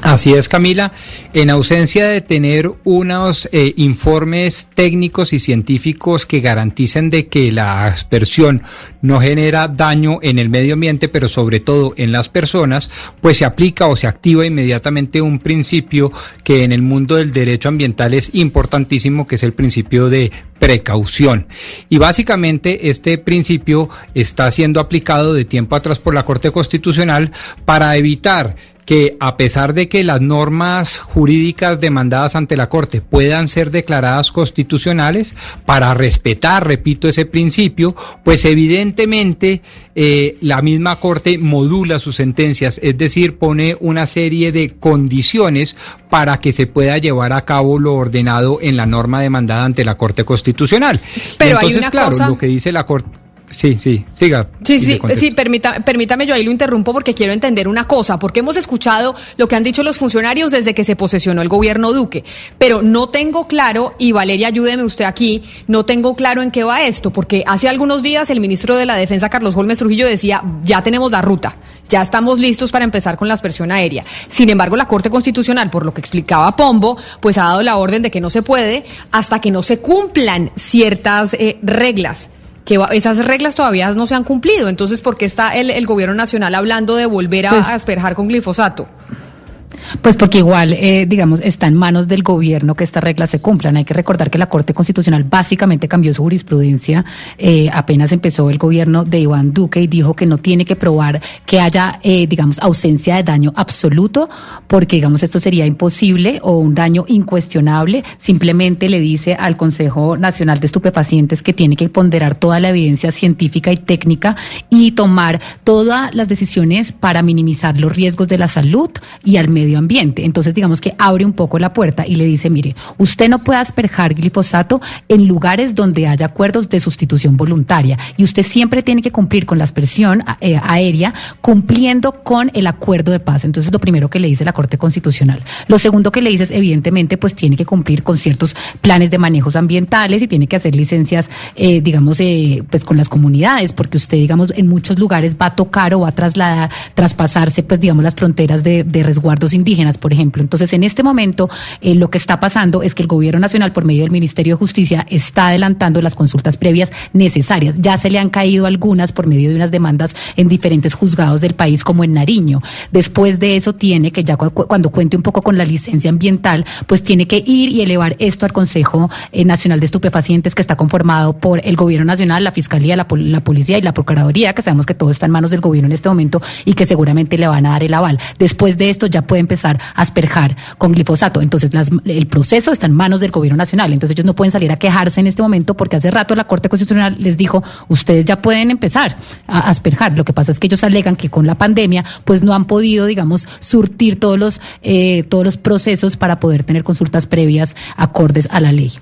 Así es, Camila. En ausencia de tener unos eh, informes técnicos y científicos que garanticen de que la aspersión no genera daño en el medio ambiente, pero sobre todo en las personas, pues se aplica o se activa inmediatamente un principio que en el mundo del derecho ambiental es importantísimo, que es el principio de precaución. Y básicamente este principio está siendo aplicado de tiempo atrás por la Corte Constitucional para evitar que a pesar de que las normas jurídicas demandadas ante la Corte puedan ser declaradas constitucionales, para respetar, repito, ese principio, pues evidentemente eh, la misma Corte modula sus sentencias, es decir, pone una serie de condiciones para que se pueda llevar a cabo lo ordenado en la norma demandada ante la Corte Constitucional. Pero entonces, claro, lo que dice la Corte Sí, sí, siga. Sí, sí, sí, permítame, yo ahí lo interrumpo porque quiero entender una cosa, porque hemos escuchado lo que han dicho los funcionarios desde que se posesionó el gobierno Duque, pero no tengo claro, y Valeria, ayúdeme usted aquí, no tengo claro en qué va esto, porque hace algunos días el ministro de la Defensa, Carlos Holmes Trujillo, decía, ya tenemos la ruta, ya estamos listos para empezar con la aspersión aérea. Sin embargo, la Corte Constitucional, por lo que explicaba Pombo, pues ha dado la orden de que no se puede hasta que no se cumplan ciertas eh, reglas que esas reglas todavía no se han cumplido. Entonces, ¿por qué está el, el gobierno nacional hablando de volver a, pues a asperjar con glifosato? Pues porque igual, eh, digamos, está en manos del gobierno que estas reglas se cumplan. Hay que recordar que la Corte Constitucional básicamente cambió su jurisprudencia eh, apenas empezó el gobierno de Iván Duque y dijo que no tiene que probar que haya, eh, digamos, ausencia de daño absoluto, porque, digamos, esto sería imposible o un daño incuestionable. Simplemente le dice al Consejo Nacional de Estupefacientes que tiene que ponderar toda la evidencia científica y técnica y tomar todas las decisiones para minimizar los riesgos de la salud y al medio ambiente. Entonces, digamos que abre un poco la puerta y le dice, mire, usted no puede asperjar glifosato en lugares donde haya acuerdos de sustitución voluntaria y usted siempre tiene que cumplir con la aspersión eh, aérea cumpliendo con el acuerdo de paz. Entonces, lo primero que le dice la Corte Constitucional. Lo segundo que le dice es, evidentemente, pues tiene que cumplir con ciertos planes de manejos ambientales y tiene que hacer licencias, eh, digamos, eh, pues con las comunidades, porque usted, digamos, en muchos lugares va a tocar o va a trasladar, traspasarse, pues, digamos, las fronteras de resguardos indígenas, por ejemplo. Entonces, en este momento, eh, lo que está pasando es que el Gobierno Nacional, por medio del Ministerio de Justicia, está adelantando las consultas previas necesarias. Ya se le han caído algunas por medio de unas demandas en diferentes juzgados del país, como en Nariño. Después de eso, tiene que ya cuando cuente un poco con la licencia ambiental, pues tiene que ir y elevar esto al Consejo eh, Nacional de Estupefacientes, que está conformado por el Gobierno Nacional, la Fiscalía, la, la Policía y la Procuraduría, que sabemos que todo está en manos del gobierno en este momento y que seguramente le van a dar el aval. Después de esto, ya puede empezar a asperjar con glifosato. Entonces, el proceso está en manos del gobierno nacional. Entonces, ellos no pueden salir a quejarse en este momento porque hace rato la Corte Constitucional les dijo, ustedes ya pueden empezar a asperjar. Lo que pasa es que ellos alegan que con la pandemia, pues no han podido, digamos, surtir todos los, eh, todos los procesos para poder tener consultas previas acordes a la ley.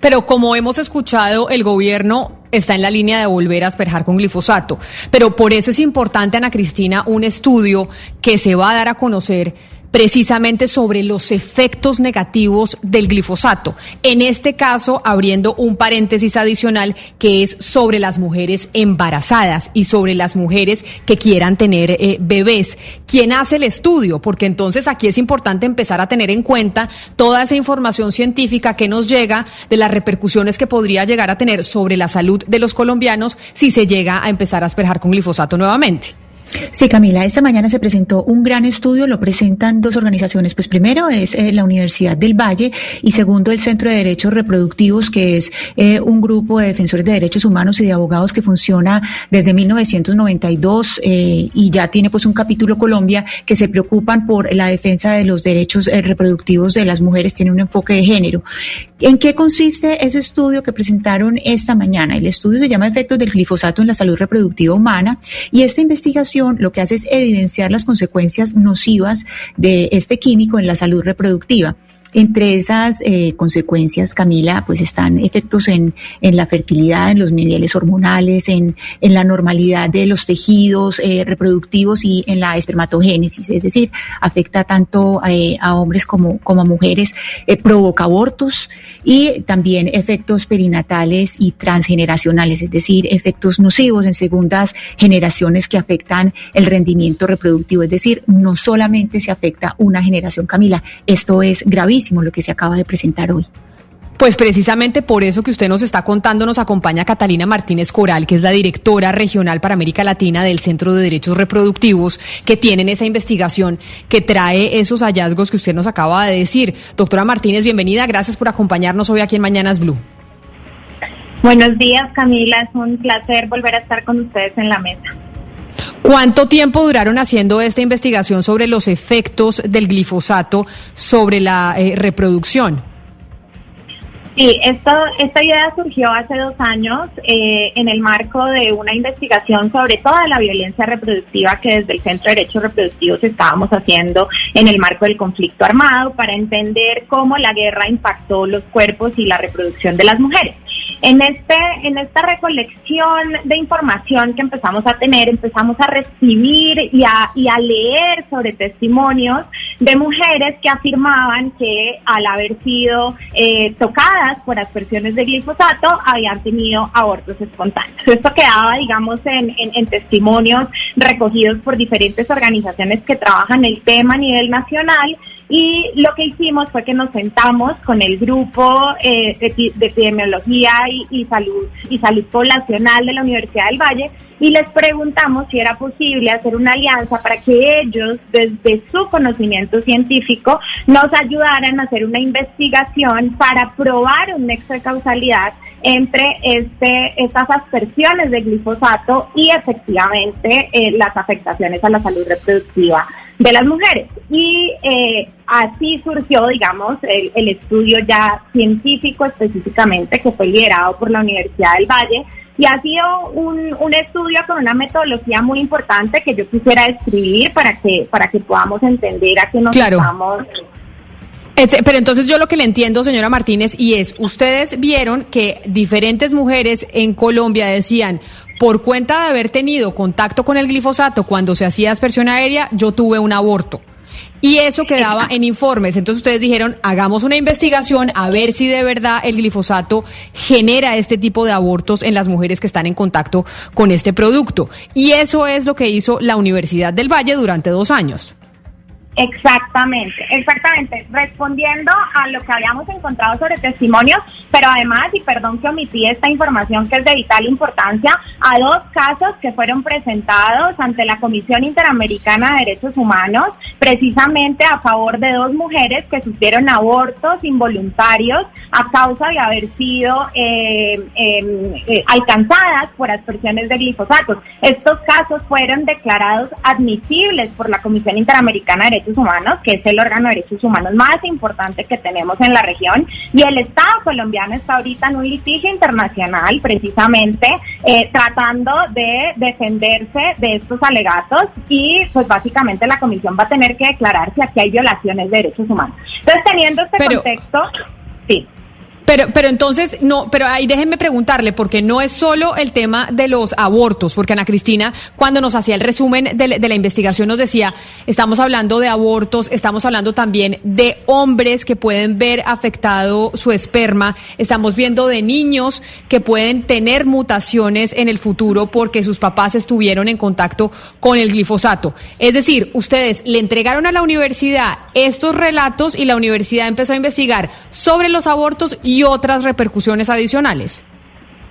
Pero como hemos escuchado, el gobierno está en la línea de volver a asperjar con glifosato. Pero por eso es importante, Ana Cristina, un estudio que se va a dar a conocer precisamente sobre los efectos negativos del glifosato. En este caso, abriendo un paréntesis adicional que es sobre las mujeres embarazadas y sobre las mujeres que quieran tener eh, bebés. ¿Quién hace el estudio? Porque entonces aquí es importante empezar a tener en cuenta toda esa información científica que nos llega de las repercusiones que podría llegar a tener sobre la salud de los colombianos si se llega a empezar a asperjar con glifosato nuevamente. Sí, Camila, esta mañana se presentó un gran estudio, lo presentan dos organizaciones. Pues primero es eh, la Universidad del Valle y segundo el Centro de Derechos Reproductivos, que es eh, un grupo de defensores de derechos humanos y de abogados que funciona desde 1992 eh, y ya tiene pues un capítulo Colombia que se preocupan por la defensa de los derechos reproductivos de las mujeres, tiene un enfoque de género. ¿En qué consiste ese estudio que presentaron esta mañana? El estudio se llama Efectos del glifosato en la salud reproductiva humana y esta investigación lo que hace es evidenciar las consecuencias nocivas de este químico en la salud reproductiva. Entre esas eh, consecuencias, Camila, pues están efectos en, en, la fertilidad, en los niveles hormonales, en, en la normalidad de los tejidos eh, reproductivos y en la espermatogénesis, es decir, afecta tanto eh, a hombres como, como a mujeres, provoca abortos y también efectos perinatales y transgeneracionales, es decir, efectos nocivos en segundas generaciones que afectan el rendimiento reproductivo, es decir, no solamente se afecta una generación, Camila, esto es gravísimo lo que se acaba de presentar hoy. Pues precisamente por eso que usted nos está contando, nos acompaña Catalina Martínez Coral, que es la directora regional para América Latina del Centro de Derechos Reproductivos, que tienen esa investigación que trae esos hallazgos que usted nos acaba de decir. Doctora Martínez, bienvenida, gracias por acompañarnos hoy aquí en Mañanas Blue. Buenos días, Camila, es un placer volver a estar con ustedes en la mesa. ¿Cuánto tiempo duraron haciendo esta investigación sobre los efectos del glifosato sobre la eh, reproducción? Sí, esto, esta idea surgió hace dos años eh, en el marco de una investigación sobre toda la violencia reproductiva que desde el Centro de Derechos Reproductivos estábamos haciendo en el marco del conflicto armado para entender cómo la guerra impactó los cuerpos y la reproducción de las mujeres. En, este, en esta recolección de información que empezamos a tener, empezamos a recibir y a, y a leer sobre testimonios de mujeres que afirmaban que al haber sido eh, tocadas por aspersiones de glifosato habían tenido abortos espontáneos. Esto quedaba, digamos, en, en, testimonios recogidos por diferentes organizaciones que trabajan el tema a nivel nacional y lo que hicimos fue que nos sentamos con el grupo eh, de, epidemiología y, salud y salud poblacional de la Universidad del Valle y les preguntamos si era posible hacer una alianza para que ellos, desde su conocimiento científico, nos ayudaran a hacer una investigación para probar un nexo de causalidad entre este, estas aspersiones de glifosato y efectivamente eh, las afectaciones a la salud reproductiva de las mujeres. Y eh, así surgió, digamos, el, el estudio ya científico específicamente que fue liderado por la Universidad del Valle y ha sido un, un, estudio con una metodología muy importante que yo quisiera describir para que para que podamos entender a qué nos claro. estamos pero entonces yo lo que le entiendo, señora Martínez, y es, ustedes vieron que diferentes mujeres en Colombia decían, por cuenta de haber tenido contacto con el glifosato cuando se hacía aspersión aérea, yo tuve un aborto. Y eso quedaba en informes. Entonces ustedes dijeron, hagamos una investigación a ver si de verdad el glifosato genera este tipo de abortos en las mujeres que están en contacto con este producto. Y eso es lo que hizo la Universidad del Valle durante dos años. Exactamente, exactamente. Respondiendo a lo que habíamos encontrado sobre testimonios, pero además, y perdón que omití esta información que es de vital importancia, a dos casos que fueron presentados ante la Comisión Interamericana de Derechos Humanos, precisamente a favor de dos mujeres que sufrieron abortos involuntarios a causa de haber sido eh, eh, alcanzadas por aspersiones de glifosatos. Estos casos fueron declarados admisibles por la Comisión Interamericana de Derechos Humanos, que es el órgano de derechos humanos más importante que tenemos en la región, y el Estado colombiano está ahorita en un litigio internacional precisamente eh, tratando de defenderse de estos alegatos y pues básicamente la comisión va a tener que declarar si aquí hay violaciones de derechos humanos. Entonces, teniendo este contexto. Pero, pero entonces, no, pero ahí déjenme preguntarle, porque no es solo el tema de los abortos, porque Ana Cristina, cuando nos hacía el resumen de, la investigación, nos decía, estamos hablando de abortos, estamos hablando también de hombres que pueden ver afectado su esperma, estamos viendo de niños que pueden tener mutaciones en el futuro porque sus papás estuvieron en contacto con el glifosato. Es decir, ustedes le entregaron a la universidad estos relatos y la universidad empezó a investigar sobre los abortos y y otras repercusiones adicionales.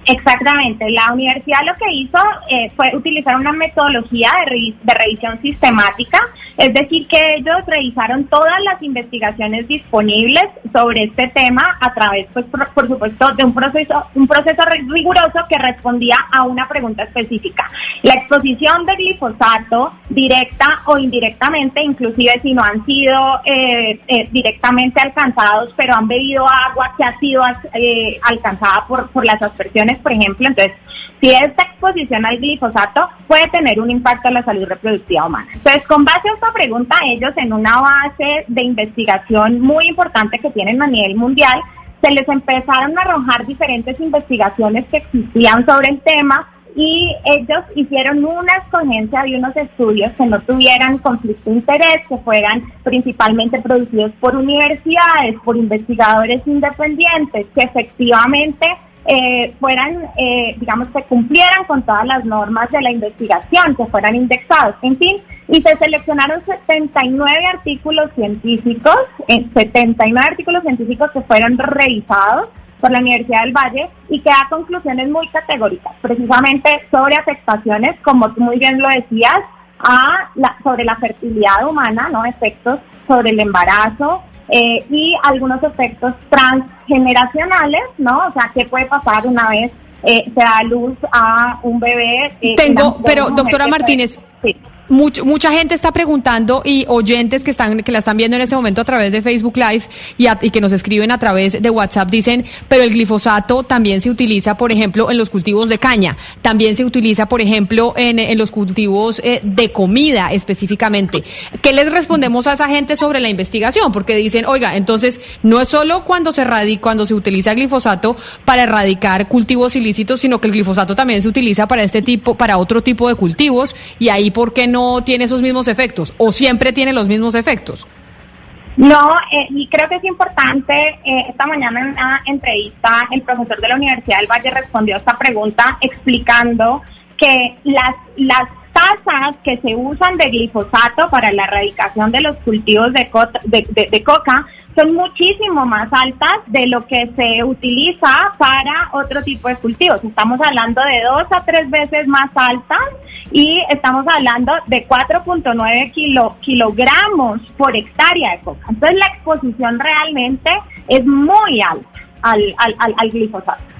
Exactamente. La universidad lo que hizo eh, fue utilizar una metodología de, revisión sistemática, es decir, que ellos revisaron todas las investigaciones disponibles sobre este tema a través, pues, por, supuesto, de un proceso, un proceso riguroso que respondía a una pregunta específica. La exposición de glifosato, directa o indirectamente, inclusive si no han sido eh, eh, directamente alcanzados, pero han bebido agua que ha sido eh, alcanzada por las aspersiones por ejemplo. Entonces, si esta exposición al glifosato puede tener un impacto en la salud reproductiva humana. Entonces, con base a esta pregunta, ellos en una base de investigación muy importante que tienen a nivel mundial, se les empezaron a arrojar diferentes investigaciones que existían sobre el tema y ellos hicieron una escogencia de unos estudios que no tuvieran conflicto de interés, que fueran principalmente producidos por universidades, por investigadores independientes, que efectivamente eh, fueran, eh, digamos, que cumplieran con todas las normas de la investigación, que fueran indexados, en fin, y se seleccionaron 79 artículos científicos, 79 eh, artículos científicos que fueron revisados por la Universidad del Valle y que da conclusiones muy categóricas, precisamente sobre afectaciones, como tú muy bien lo decías, a la, sobre la fertilidad humana, ¿no? Efectos sobre el embarazo, eh, y algunos efectos transgeneracionales, ¿no? O sea, ¿qué puede pasar una vez eh, se da luz a un bebé? Eh, Tengo, pero doctora Martínez, sí mucha gente está preguntando y oyentes que están que la están viendo en este momento a través de Facebook Live y, que nos escriben a través de WhatsApp dicen, pero el glifosato también se utiliza, por ejemplo, en los cultivos de caña, también se utiliza, por ejemplo, en, en los cultivos eh, de comida específicamente. ¿Qué les respondemos a esa gente sobre la investigación? Porque dicen, oiga, entonces no es solo cuando se cuando se utiliza glifosato para erradicar cultivos ilícitos, sino que el glifosato también se utiliza para este tipo, para otro tipo de cultivos y ahí, ¿por qué no? No tiene esos mismos efectos o siempre tiene los mismos efectos? No, eh, y creo que es importante, eh, esta mañana en una entrevista el profesor de la Universidad del Valle respondió a esta pregunta explicando que las, las tasas que se usan de glifosato para la erradicación de los cultivos de, de, coca son muchísimo más altas de lo que se utiliza para otro tipo de cultivos. Estamos hablando de dos a tres veces más altas y estamos hablando de 4.9 kilo, kilogramos por hectárea de coca. Entonces la exposición realmente es muy alta al, al, al glifosato.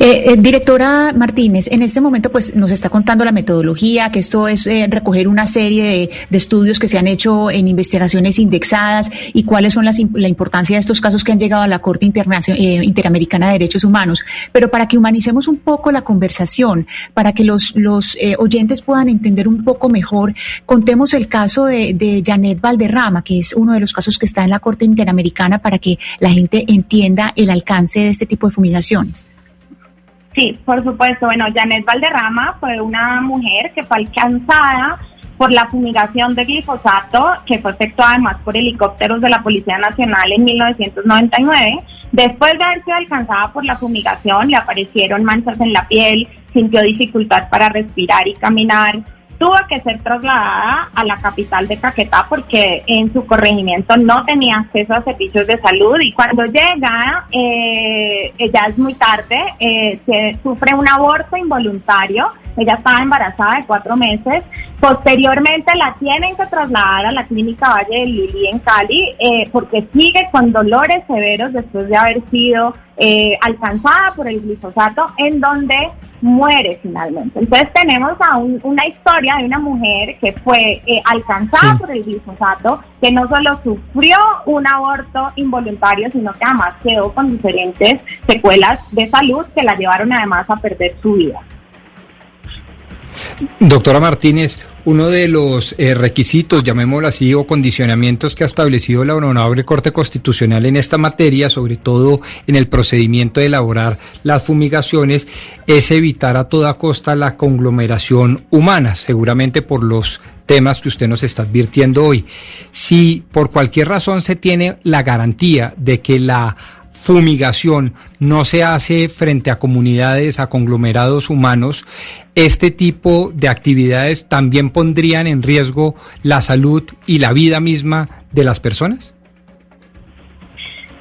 Eh, eh, directora Martínez, en este momento pues nos está contando la metodología, que esto es eh, recoger una serie de, estudios que se han hecho en investigaciones indexadas y cuáles son las, la importancia de estos casos que han llegado a la Corte eh, Interamericana de Derechos Humanos. Pero para que humanicemos un poco la conversación, para que los, oyentes puedan entender un poco mejor, contemos el caso de, de Janet Valderrama, que es uno de los casos que está en la Corte Interamericana para que la gente entienda el alcance de este tipo de fumigaciones. Sí, por supuesto. Bueno, Janet Valderrama fue una mujer que fue alcanzada por la fumigación de glifosato, que fue efectuada además por helicópteros de la Policía Nacional en 1999. Después de haber sido alcanzada por la fumigación, le aparecieron manchas en la piel, sintió dificultad para respirar y caminar, tuvo que ser trasladada a la capital de Caquetá porque en su corregimiento no tenía acceso a servicios de salud y cuando llega, eh, ya es muy tarde, eh, se sufre un aborto involuntario, ella estaba embarazada de cuatro meses, posteriormente la tienen que trasladar a la clínica Valle de Lili en Cali eh, porque sigue con dolores severos después de haber sido eh, alcanzada por el glifosato, en donde muere finalmente. Entonces tenemos a una historia de una mujer que fue eh, alcanzada por el glifosato, que no solo sufrió un aborto involuntario, sino que además quedó con diferentes secuelas de salud que la llevaron además a perder su vida. Doctora Martínez, uno de los eh, requisitos, llamémoslo así, o condicionamientos que ha establecido la Honorable Corte Constitucional en esta materia, sobre todo en el procedimiento de elaborar las fumigaciones, es evitar a toda costa la conglomeración humana, seguramente por los temas que usted nos está advirtiendo hoy. Si por cualquier razón se tiene la garantía de que la fumigación no se hace frente a comunidades, a conglomerados humanos, este tipo de actividades también pondrían en riesgo la salud y la vida misma de las personas?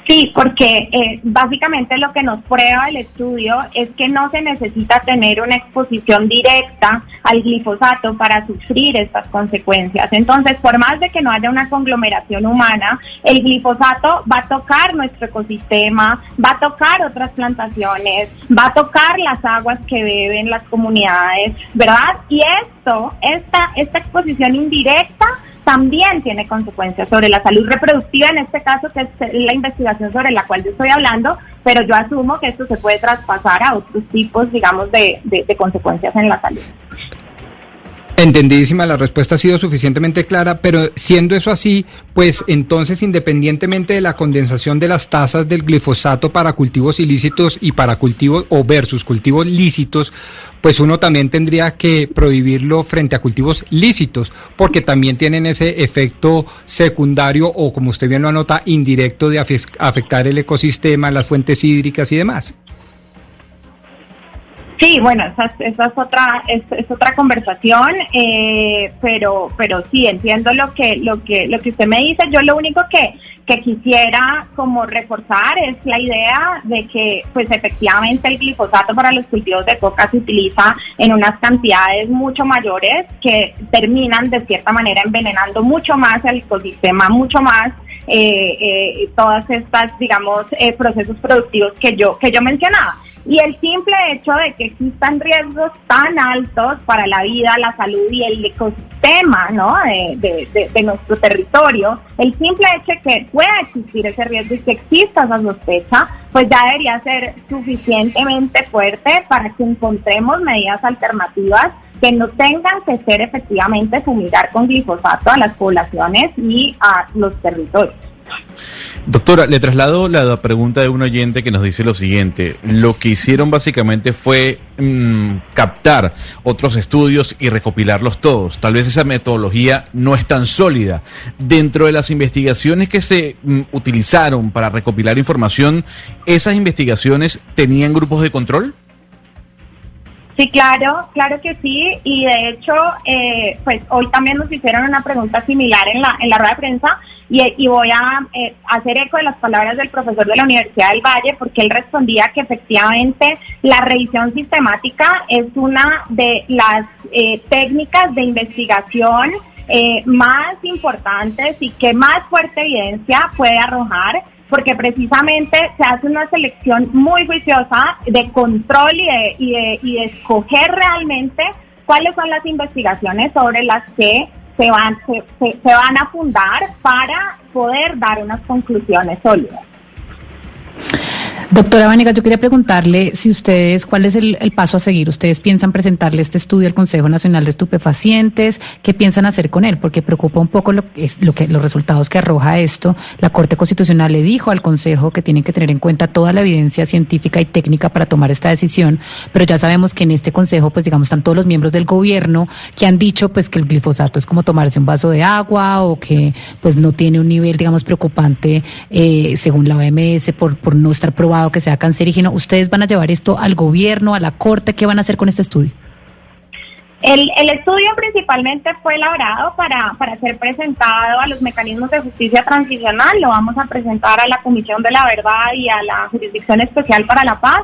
Sí, porque eh, básicamente lo que nos prueba el estudio es que no se necesita tener una exposición directa al glifosato para sufrir estas consecuencias. Entonces, por más de que no haya una conglomeración humana, el glifosato va a tocar nuestro ecosistema, va a tocar otras plantaciones, va a tocar las aguas que beben las comunidades, ¿verdad? Y esto, esta, esta exposición indirecta, también tiene consecuencias sobre la salud reproductiva, en este caso, que es la investigación sobre la cual yo estoy hablando, pero yo asumo que esto se puede traspasar a otros tipos, digamos, de, de consecuencias en la salud. Entendidísima, la respuesta ha sido suficientemente clara, pero siendo eso así, pues entonces independientemente de la condensación de las tasas del glifosato para cultivos ilícitos y para cultivos o versus cultivos lícitos, pues uno también tendría que prohibirlo frente a cultivos lícitos, porque también tienen ese efecto secundario o como usted bien lo anota, indirecto de afectar el ecosistema, las fuentes hídricas y demás. Sí, bueno, esa, esa es otra es, otra conversación, eh, pero pero sí entiendo lo que lo que lo que usted me dice. Yo lo único que que quisiera como reforzar es la idea de que pues efectivamente el glifosato para los cultivos de coca se utiliza en unas cantidades mucho mayores que terminan de cierta manera envenenando mucho más el ecosistema, mucho más eh, eh, todas estas digamos eh, procesos productivos que yo que yo mencionaba. Y el simple hecho de que existan riesgos tan altos para la vida, la salud y el ecosistema ¿no? de, de, nuestro territorio, el simple hecho de que pueda existir ese riesgo y que exista esa sospecha, pues ya debería ser suficientemente fuerte para que encontremos medidas alternativas que no tengan que ser efectivamente fumigar con glifosato a las poblaciones y a los territorios. Doctora, le traslado la pregunta de un oyente que nos dice lo siguiente. Lo que hicieron básicamente fue mm, captar otros estudios y recopilarlos todos. Tal vez esa metodología no es tan sólida. Dentro de las investigaciones que se mm, utilizaron para recopilar información, ¿esas investigaciones tenían grupos de control? Sí, claro, claro que sí. Y de hecho, eh, pues hoy también nos hicieron una pregunta similar en la, en la rueda de prensa y, voy a eh, hacer eco de las palabras del profesor de la Universidad del Valle porque él respondía que efectivamente la revisión sistemática es una de las eh, técnicas de investigación más importantes y que más fuerte evidencia puede arrojar porque precisamente se hace una selección muy juiciosa de control y de, y de, escoger realmente cuáles son las investigaciones sobre las que se van, se, se van a fundar para poder dar unas conclusiones sólidas. Doctora Vanegas, yo quería preguntarle si ustedes, ¿cuál es el, paso a seguir? ¿Ustedes piensan presentarle este estudio al Consejo Nacional de Estupefacientes? ¿Qué piensan hacer con él? Porque preocupa un poco lo que, los resultados que arroja esto. La Corte Constitucional le dijo al Consejo que tienen que tener en cuenta toda la evidencia científica y técnica para tomar esta decisión, pero ya sabemos que en este Consejo, pues digamos, están todos los miembros del gobierno que han dicho pues que el glifosato es como tomarse un vaso de agua o que pues no tiene un nivel, digamos, preocupante eh, según la OMS por, por no estar probado que sea cancerígeno. ¿Ustedes van a llevar esto al gobierno, a la corte? ¿Qué van a hacer con este estudio? El, el, estudio principalmente fue elaborado para, para ser presentado a los mecanismos de justicia transicional. Lo vamos a presentar a la Comisión de la Verdad y a la Jurisdicción Especial para la Paz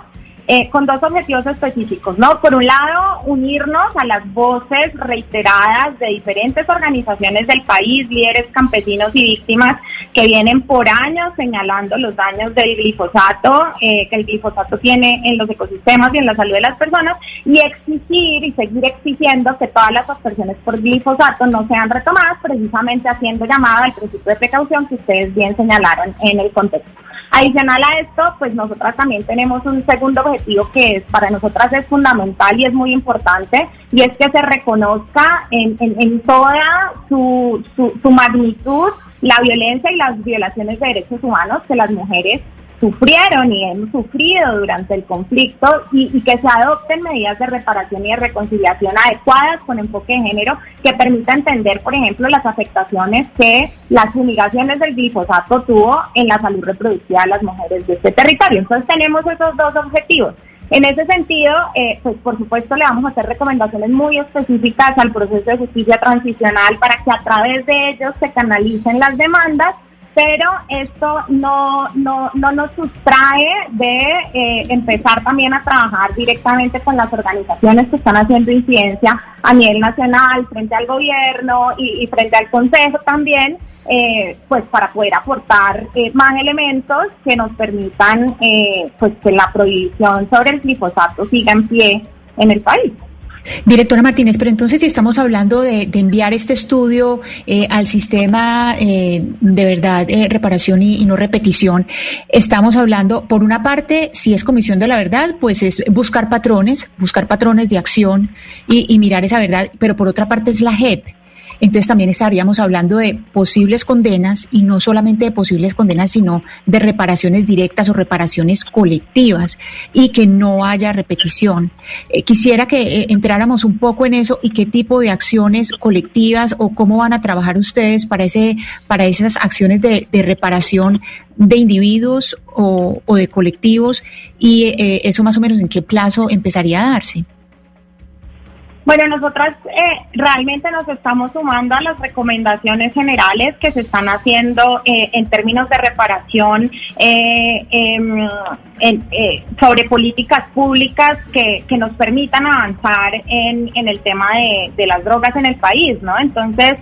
eh, con dos objetivos específicos, ¿no? Por un lado, unirnos a las voces reiteradas de diferentes organizaciones del país, líderes campesinos y víctimas que vienen por años señalando los daños del glifosato, eh, que el glifosato tiene en los ecosistemas y en la salud de las personas, y exigir y seguir exigiendo que todas las aspersiones por glifosato no sean retomadas, precisamente haciendo llamada al principio de precaución que ustedes bien señalaron en el contexto. Adicional a esto, pues nosotras también tenemos un segundo objetivo que es para nosotras es fundamental y es muy importante, y es que se reconozca en, en, toda su, su, su magnitud la violencia y las violaciones de derechos humanos que las mujeres sufrieron y hemos sufrido durante el conflicto y, que se adopten medidas de reparación y de reconciliación adecuadas con enfoque de género que permita entender, por ejemplo, las afectaciones que las fumigaciones del glifosato tuvo en la salud reproductiva de las mujeres de este territorio. Entonces tenemos esos dos objetivos. En ese sentido, eh, pues por supuesto le vamos a hacer recomendaciones muy específicas al proceso de justicia transicional para que a través de ellos se canalicen las demandas pero esto no, no, no nos sustrae de eh, empezar también a trabajar directamente con las organizaciones que están haciendo incidencia a nivel nacional, frente al gobierno y, frente al Consejo también, eh, pues para poder aportar eh, más elementos que nos permitan pues que la prohibición sobre el glifosato siga en pie en el país. Directora Martínez, pero entonces si estamos hablando de, enviar este estudio eh, al sistema eh, de verdad, eh, reparación y, no repetición, estamos hablando, por una parte, si es comisión de la verdad, pues es buscar patrones, buscar patrones de acción y, y mirar esa verdad, pero por otra parte es la JEP entonces también estaríamos hablando de posibles condenas y no solamente de posibles condenas, sino de reparaciones directas o reparaciones colectivas y que no haya repetición. Eh, quisiera que eh, entráramos un poco en eso y qué tipo de acciones colectivas o cómo van a trabajar ustedes para, ese, para esas acciones de, reparación de individuos o, de colectivos y eh, eso más o menos en qué plazo empezaría a darse. Bueno, nosotras eh, realmente nos estamos sumando a las recomendaciones generales que se están haciendo eh, en términos de reparación eh, em, sobre políticas públicas que, que, nos permitan avanzar en, en el tema de, de, las drogas en el país, ¿no? Entonces,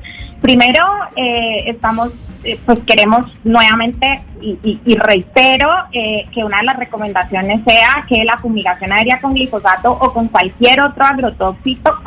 primero estamos eh, pues queremos nuevamente y, reitero eh, que una de las recomendaciones sea que la fumigación aérea con glifosato o con cualquier otro agrotóxico,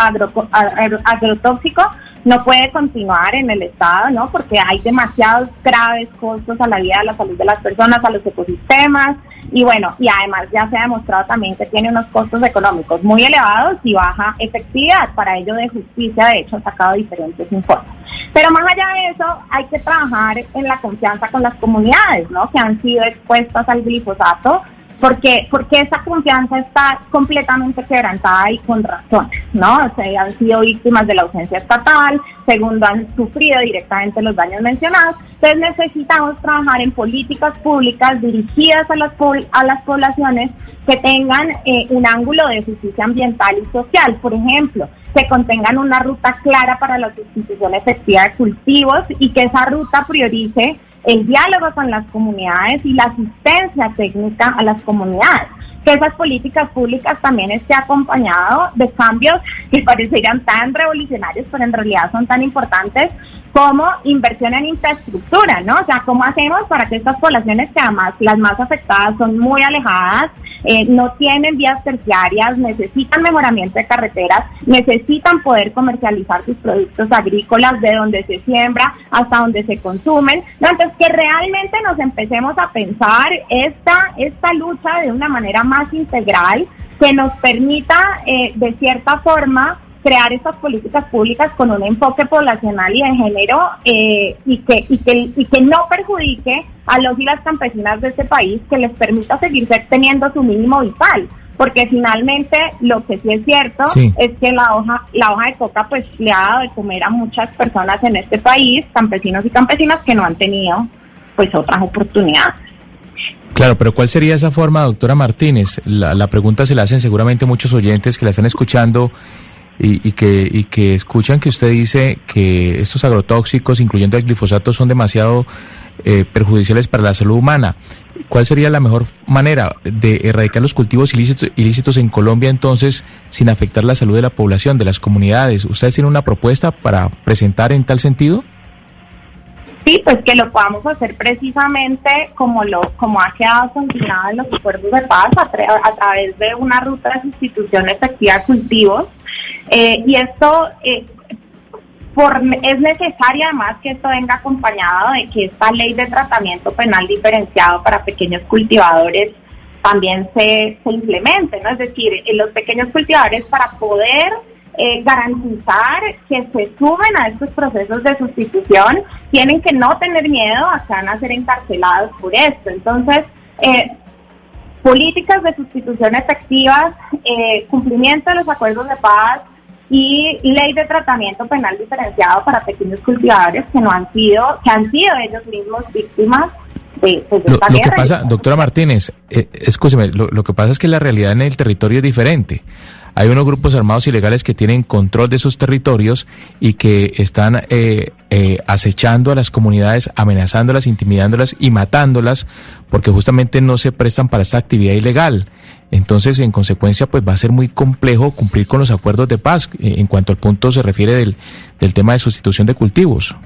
agrotóxico no puede continuar en el Estado, ¿no? Porque hay demasiados graves costos a la vida, a la salud de las personas, a los ecosistemas, y bueno, y además ya se ha demostrado también que tiene unos costos económicos muy elevados y baja efectividad. Para ello de justicia, de hecho, ha sacado diferentes informes. Pero más allá de eso, hay que trabajar en la confianza con las comunidades, ¿no? Que han sido expuestas al glifosato porque, porque esa confianza está completamente quebrantada y con razón, ¿no? O sea, han sido víctimas de la ausencia estatal, segundo, han sufrido directamente los daños mencionados. Entonces necesitamos trabajar en políticas públicas dirigidas a las, a las poblaciones que tengan eh, un ángulo de justicia ambiental y social, por ejemplo, que contengan una ruta clara para la sustitución efectiva de cultivos y que esa ruta priorice el diálogo con las comunidades y la asistencia técnica a las comunidades. Que esas políticas públicas también esté acompañado de cambios que parecerían tan revolucionarios, pero en realidad son tan importantes como inversión en infraestructura, ¿no? O sea, ¿cómo hacemos para que estas poblaciones, que además las más afectadas son muy alejadas, eh, no tienen vías terciarias, necesitan mejoramiento de carreteras, necesitan poder comercializar sus productos agrícolas de donde se siembra hasta donde se consumen? Entonces, que realmente nos empecemos a pensar esta, esta lucha de una manera más integral que nos permita, eh, de cierta forma, crear estas políticas públicas con un enfoque poblacional y de género eh, y, que, y, que, y que no perjudique a los y las campesinas de este país, que les permita seguir teniendo su mínimo vital porque finalmente lo que sí es cierto es que la hoja la hoja de coca pues le ha dado de comer a muchas personas en este país, campesinos y campesinas que no han tenido pues otras oportunidades. Claro, pero ¿cuál sería esa forma, doctora Martínez? La, pregunta se la hacen seguramente muchos oyentes que la están escuchando y, que, y que escuchan que usted dice que estos agrotóxicos, incluyendo el glifosato, son demasiado eh, perjudiciales para la salud humana. ¿Cuál sería la mejor manera de erradicar los cultivos ilícitos, ilícitos en Colombia entonces sin afectar la salud de la población, de las comunidades? ¿Ustedes tienen una propuesta para presentar en tal sentido? Sí, pues que lo podamos hacer precisamente como lo como ha quedado consignado en los acuerdos de paz a, través de una ruta de sustitución efectiva de cultivos. Eh, y esto eh, es necesario además que esto venga acompañado de que esta ley de tratamiento penal diferenciado para pequeños cultivadores también se, se implemente, ¿no? Es decir, los pequeños cultivadores para poder eh, garantizar que se suben a estos procesos de sustitución, tienen que no tener miedo a que van a ser encarcelados por esto. Entonces, eh, políticas de sustitución efectivas, eh, cumplimiento de los acuerdos de paz y ley de tratamiento penal diferenciado para pequeños cultivadores que no han sido, que han sido ellos mismos víctimas de, pues, Lo, lo que pasa, doctora Martínez, eh, escúcheme, lo, lo que pasa es que la realidad en el territorio es diferente. Hay unos grupos armados ilegales que tienen control de esos territorios y que están eh, eh, acechando a las comunidades, amenazándolas, intimidándolas y matándolas porque justamente no se prestan para esta actividad ilegal. Entonces, en consecuencia, pues va a ser muy complejo cumplir con los acuerdos de paz eh, en cuanto al punto se refiere del, del tema de sustitución de cultivos.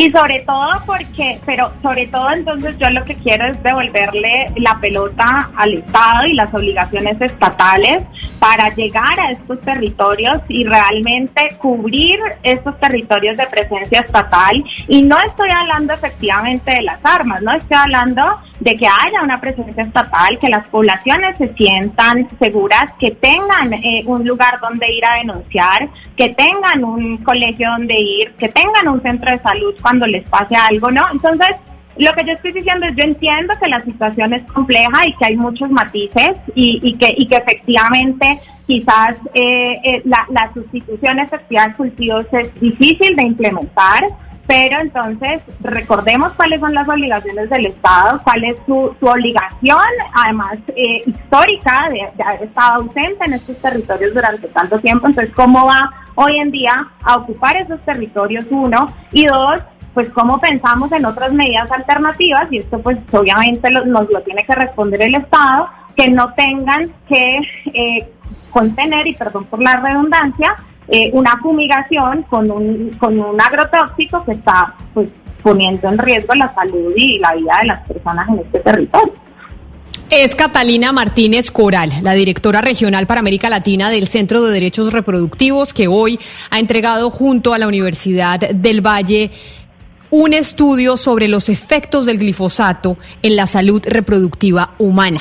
Y sobre todo porque, pero sobre todo entonces yo lo que quiero es devolverle la pelota al Estado y las obligaciones estatales para llegar a estos territorios y realmente cubrir estos territorios de presencia estatal. Y no estoy hablando efectivamente de las armas, no estoy hablando de que haya una presencia estatal, que las poblaciones se sientan seguras, que tengan eh, un lugar donde ir a denunciar, que tengan un colegio donde ir, que tengan un centro de salud cuando les pase algo, ¿no? Entonces, lo que yo estoy diciendo es, yo entiendo que la situación es compleja y que hay muchos matices y, y que, y que efectivamente quizás eh, eh, la, la sustitución efectiva de cultivos es difícil de implementar, pero entonces recordemos cuáles son las obligaciones del Estado, cuál es su, su obligación, además eh, histórica, de, de haber estado ausente en estos territorios durante tanto tiempo. Entonces, ¿cómo va hoy en día a ocupar esos territorios, uno? Y dos, pues cómo pensamos en otras medidas alternativas, y esto pues obviamente lo- nos lo tiene que responder el Estado, que no tengan que eh, contener, y perdón por la redundancia, eh, una fumigación con un, con un agrotóxico que está pues poniendo en riesgo la salud y la vida de las personas en este territorio. Es Catalina Martínez Coral, la directora regional para América Latina del Centro de Derechos Reproductivos, que hoy ha entregado junto a la Universidad del Valle un estudio sobre los efectos del glifosato en la salud reproductiva humana.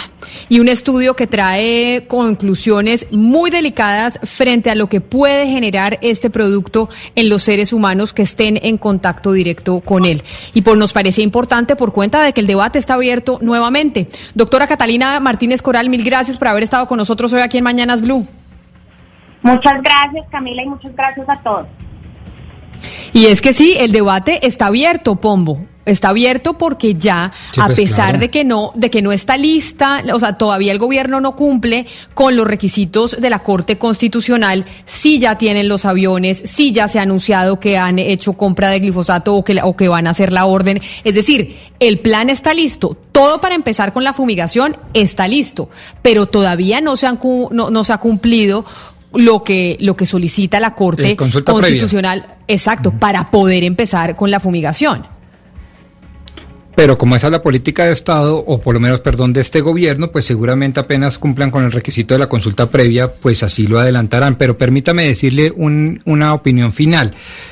Y un estudio que trae conclusiones muy delicadas frente a lo que puede generar este producto en los seres humanos que estén en contacto directo con él. Y por nos parece importante por cuenta de que el debate está abierto nuevamente. Doctora Catalina Martínez Coral, mil gracias por haber estado con nosotros hoy aquí en Mañanas Blue. Muchas gracias Camila y muchas gracias a todos. Y es que sí, el debate está abierto, Pombo. Está abierto porque ya, Sí, a pues, pesar claro. de que no, de que no está lista, o sea, todavía el gobierno no cumple con los requisitos de la Corte Constitucional, sí ya tienen los aviones, sí ya se ha anunciado que han hecho compra de glifosato o que, la- o que van a hacer la orden. Es decir, el plan está listo, todo para empezar con la fumigación está listo, pero todavía no se, han, no, no se ha cumplido lo que, lo que solicita la Corte Eh. Constitucional, exacto, para poder empezar con la fumigación. Pero como esa es la política de Estado, o por lo menos, perdón, de este gobierno, pues seguramente apenas cumplan con el requisito de la consulta previa, pues así lo adelantarán. Pero permítame decirle un- una opinión final.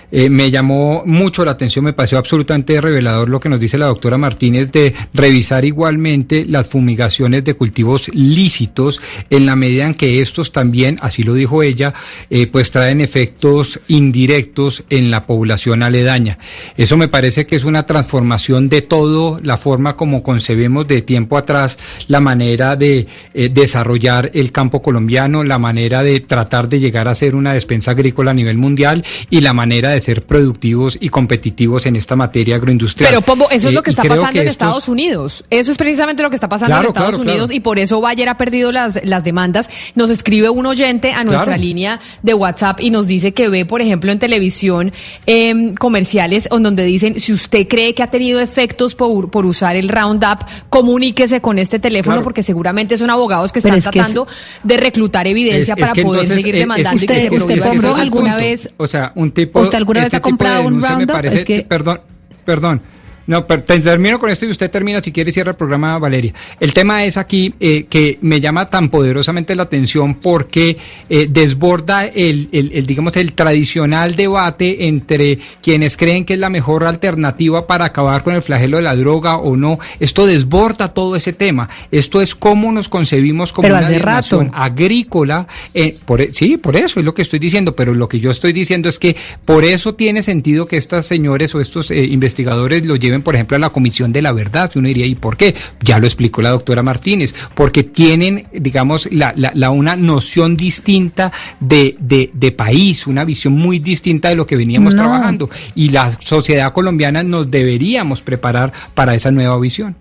Eh, me llamó mucho la atención, me pareció absolutamente revelador lo que nos dice la doctora Martínez de revisar igualmente las fumigaciones de cultivos lícitos en la medida en que estos también, así lo dijo ella, eh, pues traen efectos indirectos en la población aledaña. Eso me parece que es una transformación de todo, la forma como concebemos de tiempo atrás la manera de eh, desarrollar el campo colombiano, la manera de tratar de llegar a ser una despensa agrícola a nivel mundial y la manera de ser productivos y competitivos en esta materia agroindustrial. Pero Pombo, eso es Eh, lo que y está pasando que en estos- Estados Unidos. Eso es precisamente lo que está pasando Claro, en Estados claro, Unidos claro. y por eso Bayer ha perdido las, las demandas. Nos escribe un oyente a nuestra línea de WhatsApp y nos dice que ve, por ejemplo, en televisión em, comerciales donde dicen, si usted cree que ha tenido efectos por, por usar el Roundup, comuníquese con este teléfono Claro. porque seguramente son abogados que Pero están es que es- tratando de reclutar evidencia Es- es para que poder entonces, seguir eh, demandando. es y que se usted, Pombo, alguna punto. vez- O sea, un tipo. ¿Usted alguna vez este ha tipo de comprado un denuncia me Roundup? parece- Es que- Perdón, perdón. No, pero te- termino con esto y usted termina si quiere cierra el programa, Valeria. El tema es aquí eh, que me llama tan poderosamente la atención porque eh, desborda el, el- el, digamos, el tradicional debate entre quienes creen que es la mejor alternativa para acabar con el flagelo de la droga o no. Esto desborda todo ese tema. Esto es cómo nos concebimos como Pero una nación agrícola. eh, por, e- sí, por eso es lo que estoy diciendo, pero lo que yo estoy diciendo es que por eso tiene sentido que estas señores o estos eh, investigadores lo lleven por ejemplo, a la Comisión de la Verdad. Uno diría, ¿y por qué? Ya lo explicó la doctora Martínez, porque tienen, digamos, la, la, una noción distinta de, de, de, país, una visión muy distinta de lo que veníamos trabajando. Y la sociedad colombiana nos deberíamos preparar para esa nueva visión.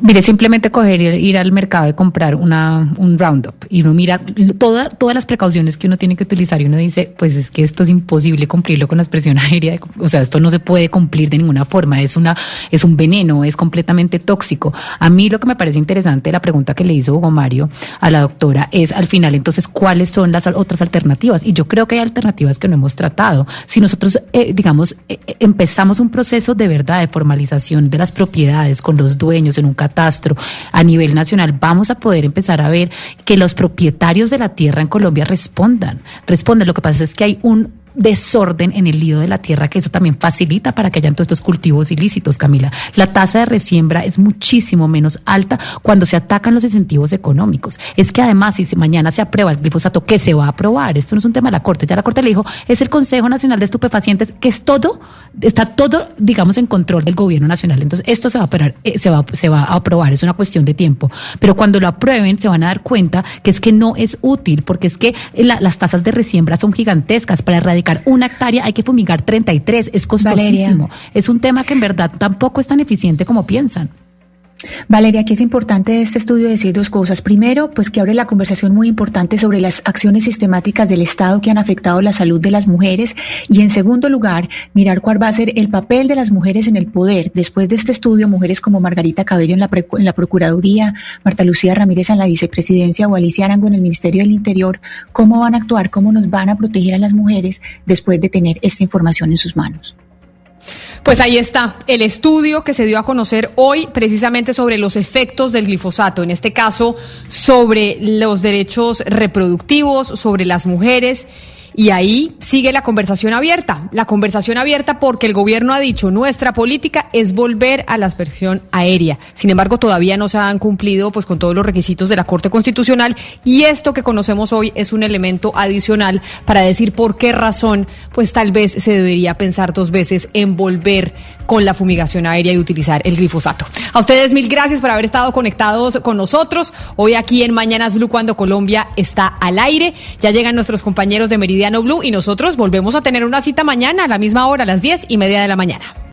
Mire, simplemente coger ir al mercado y comprar una, un Roundup y uno mira toda, todas las precauciones que uno tiene que utilizar y uno dice, pues es que esto es imposible cumplirlo con la expresión <laughs> aérea, o sea, esto no se puede cumplir de ninguna forma, es, una, es un veneno, es completamente tóxico. A mí lo que me parece interesante, la pregunta que le hizo Hugo Mario a la doctora es al final, entonces, ¿cuáles son las otras alternativas? Y yo creo que hay alternativas que no hemos tratado. Si nosotros, eh, digamos, eh, empezamos un proceso de verdad de formalización de las propiedades con los dueños, un catastro a nivel nacional, vamos a poder empezar a ver que los propietarios de la tierra en Colombia respondan. Respondan. Lo que pasa es que hay un desorden en el lío de la tierra, que eso también facilita para que hayan todos estos cultivos ilícitos, Camila. La tasa de resiembra es muchísimo menos alta cuando se atacan los incentivos económicos. Es que además, si mañana se aprueba el glifosato, ¿qué se va a aprobar? Esto no es un tema de la Corte, ya la Corte le dijo, es el Consejo Nacional de Estupefacientes, que es todo, está todo, digamos, en control del gobierno nacional. Entonces, esto se va a operar, eh, se va, a aprobar, es una cuestión de tiempo. Pero cuando lo aprueben, se van a dar cuenta que es que no es útil, porque es que las tasas de resiembra son gigantescas para erradicar una hectárea hay que fumigar 33, es costosísimo. Es un tema que en verdad tampoco es tan eficiente como piensan. Valeria, aquí es importante de este estudio decir dos cosas. Primero, pues que abre la conversación muy importante sobre las acciones sistemáticas del Estado que han afectado la salud de las mujeres. Y en segundo lugar, mirar cuál va a ser el papel de las mujeres en el poder. Después de este estudio, mujeres como Margarita Cabello en la, en la Procuraduría, Marta Lucía Ramírez en la Vicepresidencia o Alicia Arango en el Ministerio del Interior, cómo van a actuar, cómo nos van a proteger a las mujeres después de tener esta información en sus manos. Pues ahí está el estudio que se dio a conocer hoy precisamente sobre los efectos del glifosato, en este caso sobre los derechos reproductivos, sobre las mujeres y ahí sigue la conversación abierta, la conversación abierta porque el gobierno ha dicho nuestra política es volver a la aspersión aérea. Sin embargo, todavía no se han cumplido pues con todos los requisitos de la Corte Constitucional y esto que conocemos hoy es un elemento adicional para decir por qué razón pues tal vez se debería pensar dos veces en volver con la fumigación aérea y utilizar el glifosato. A ustedes mil gracias por haber estado conectados con nosotros hoy aquí en Mañanas Blue cuando Colombia está al aire. Ya llegan nuestros compañeros de Blue y nosotros volvemos a tener una cita mañana a la misma hora, a las diez y media de la mañana.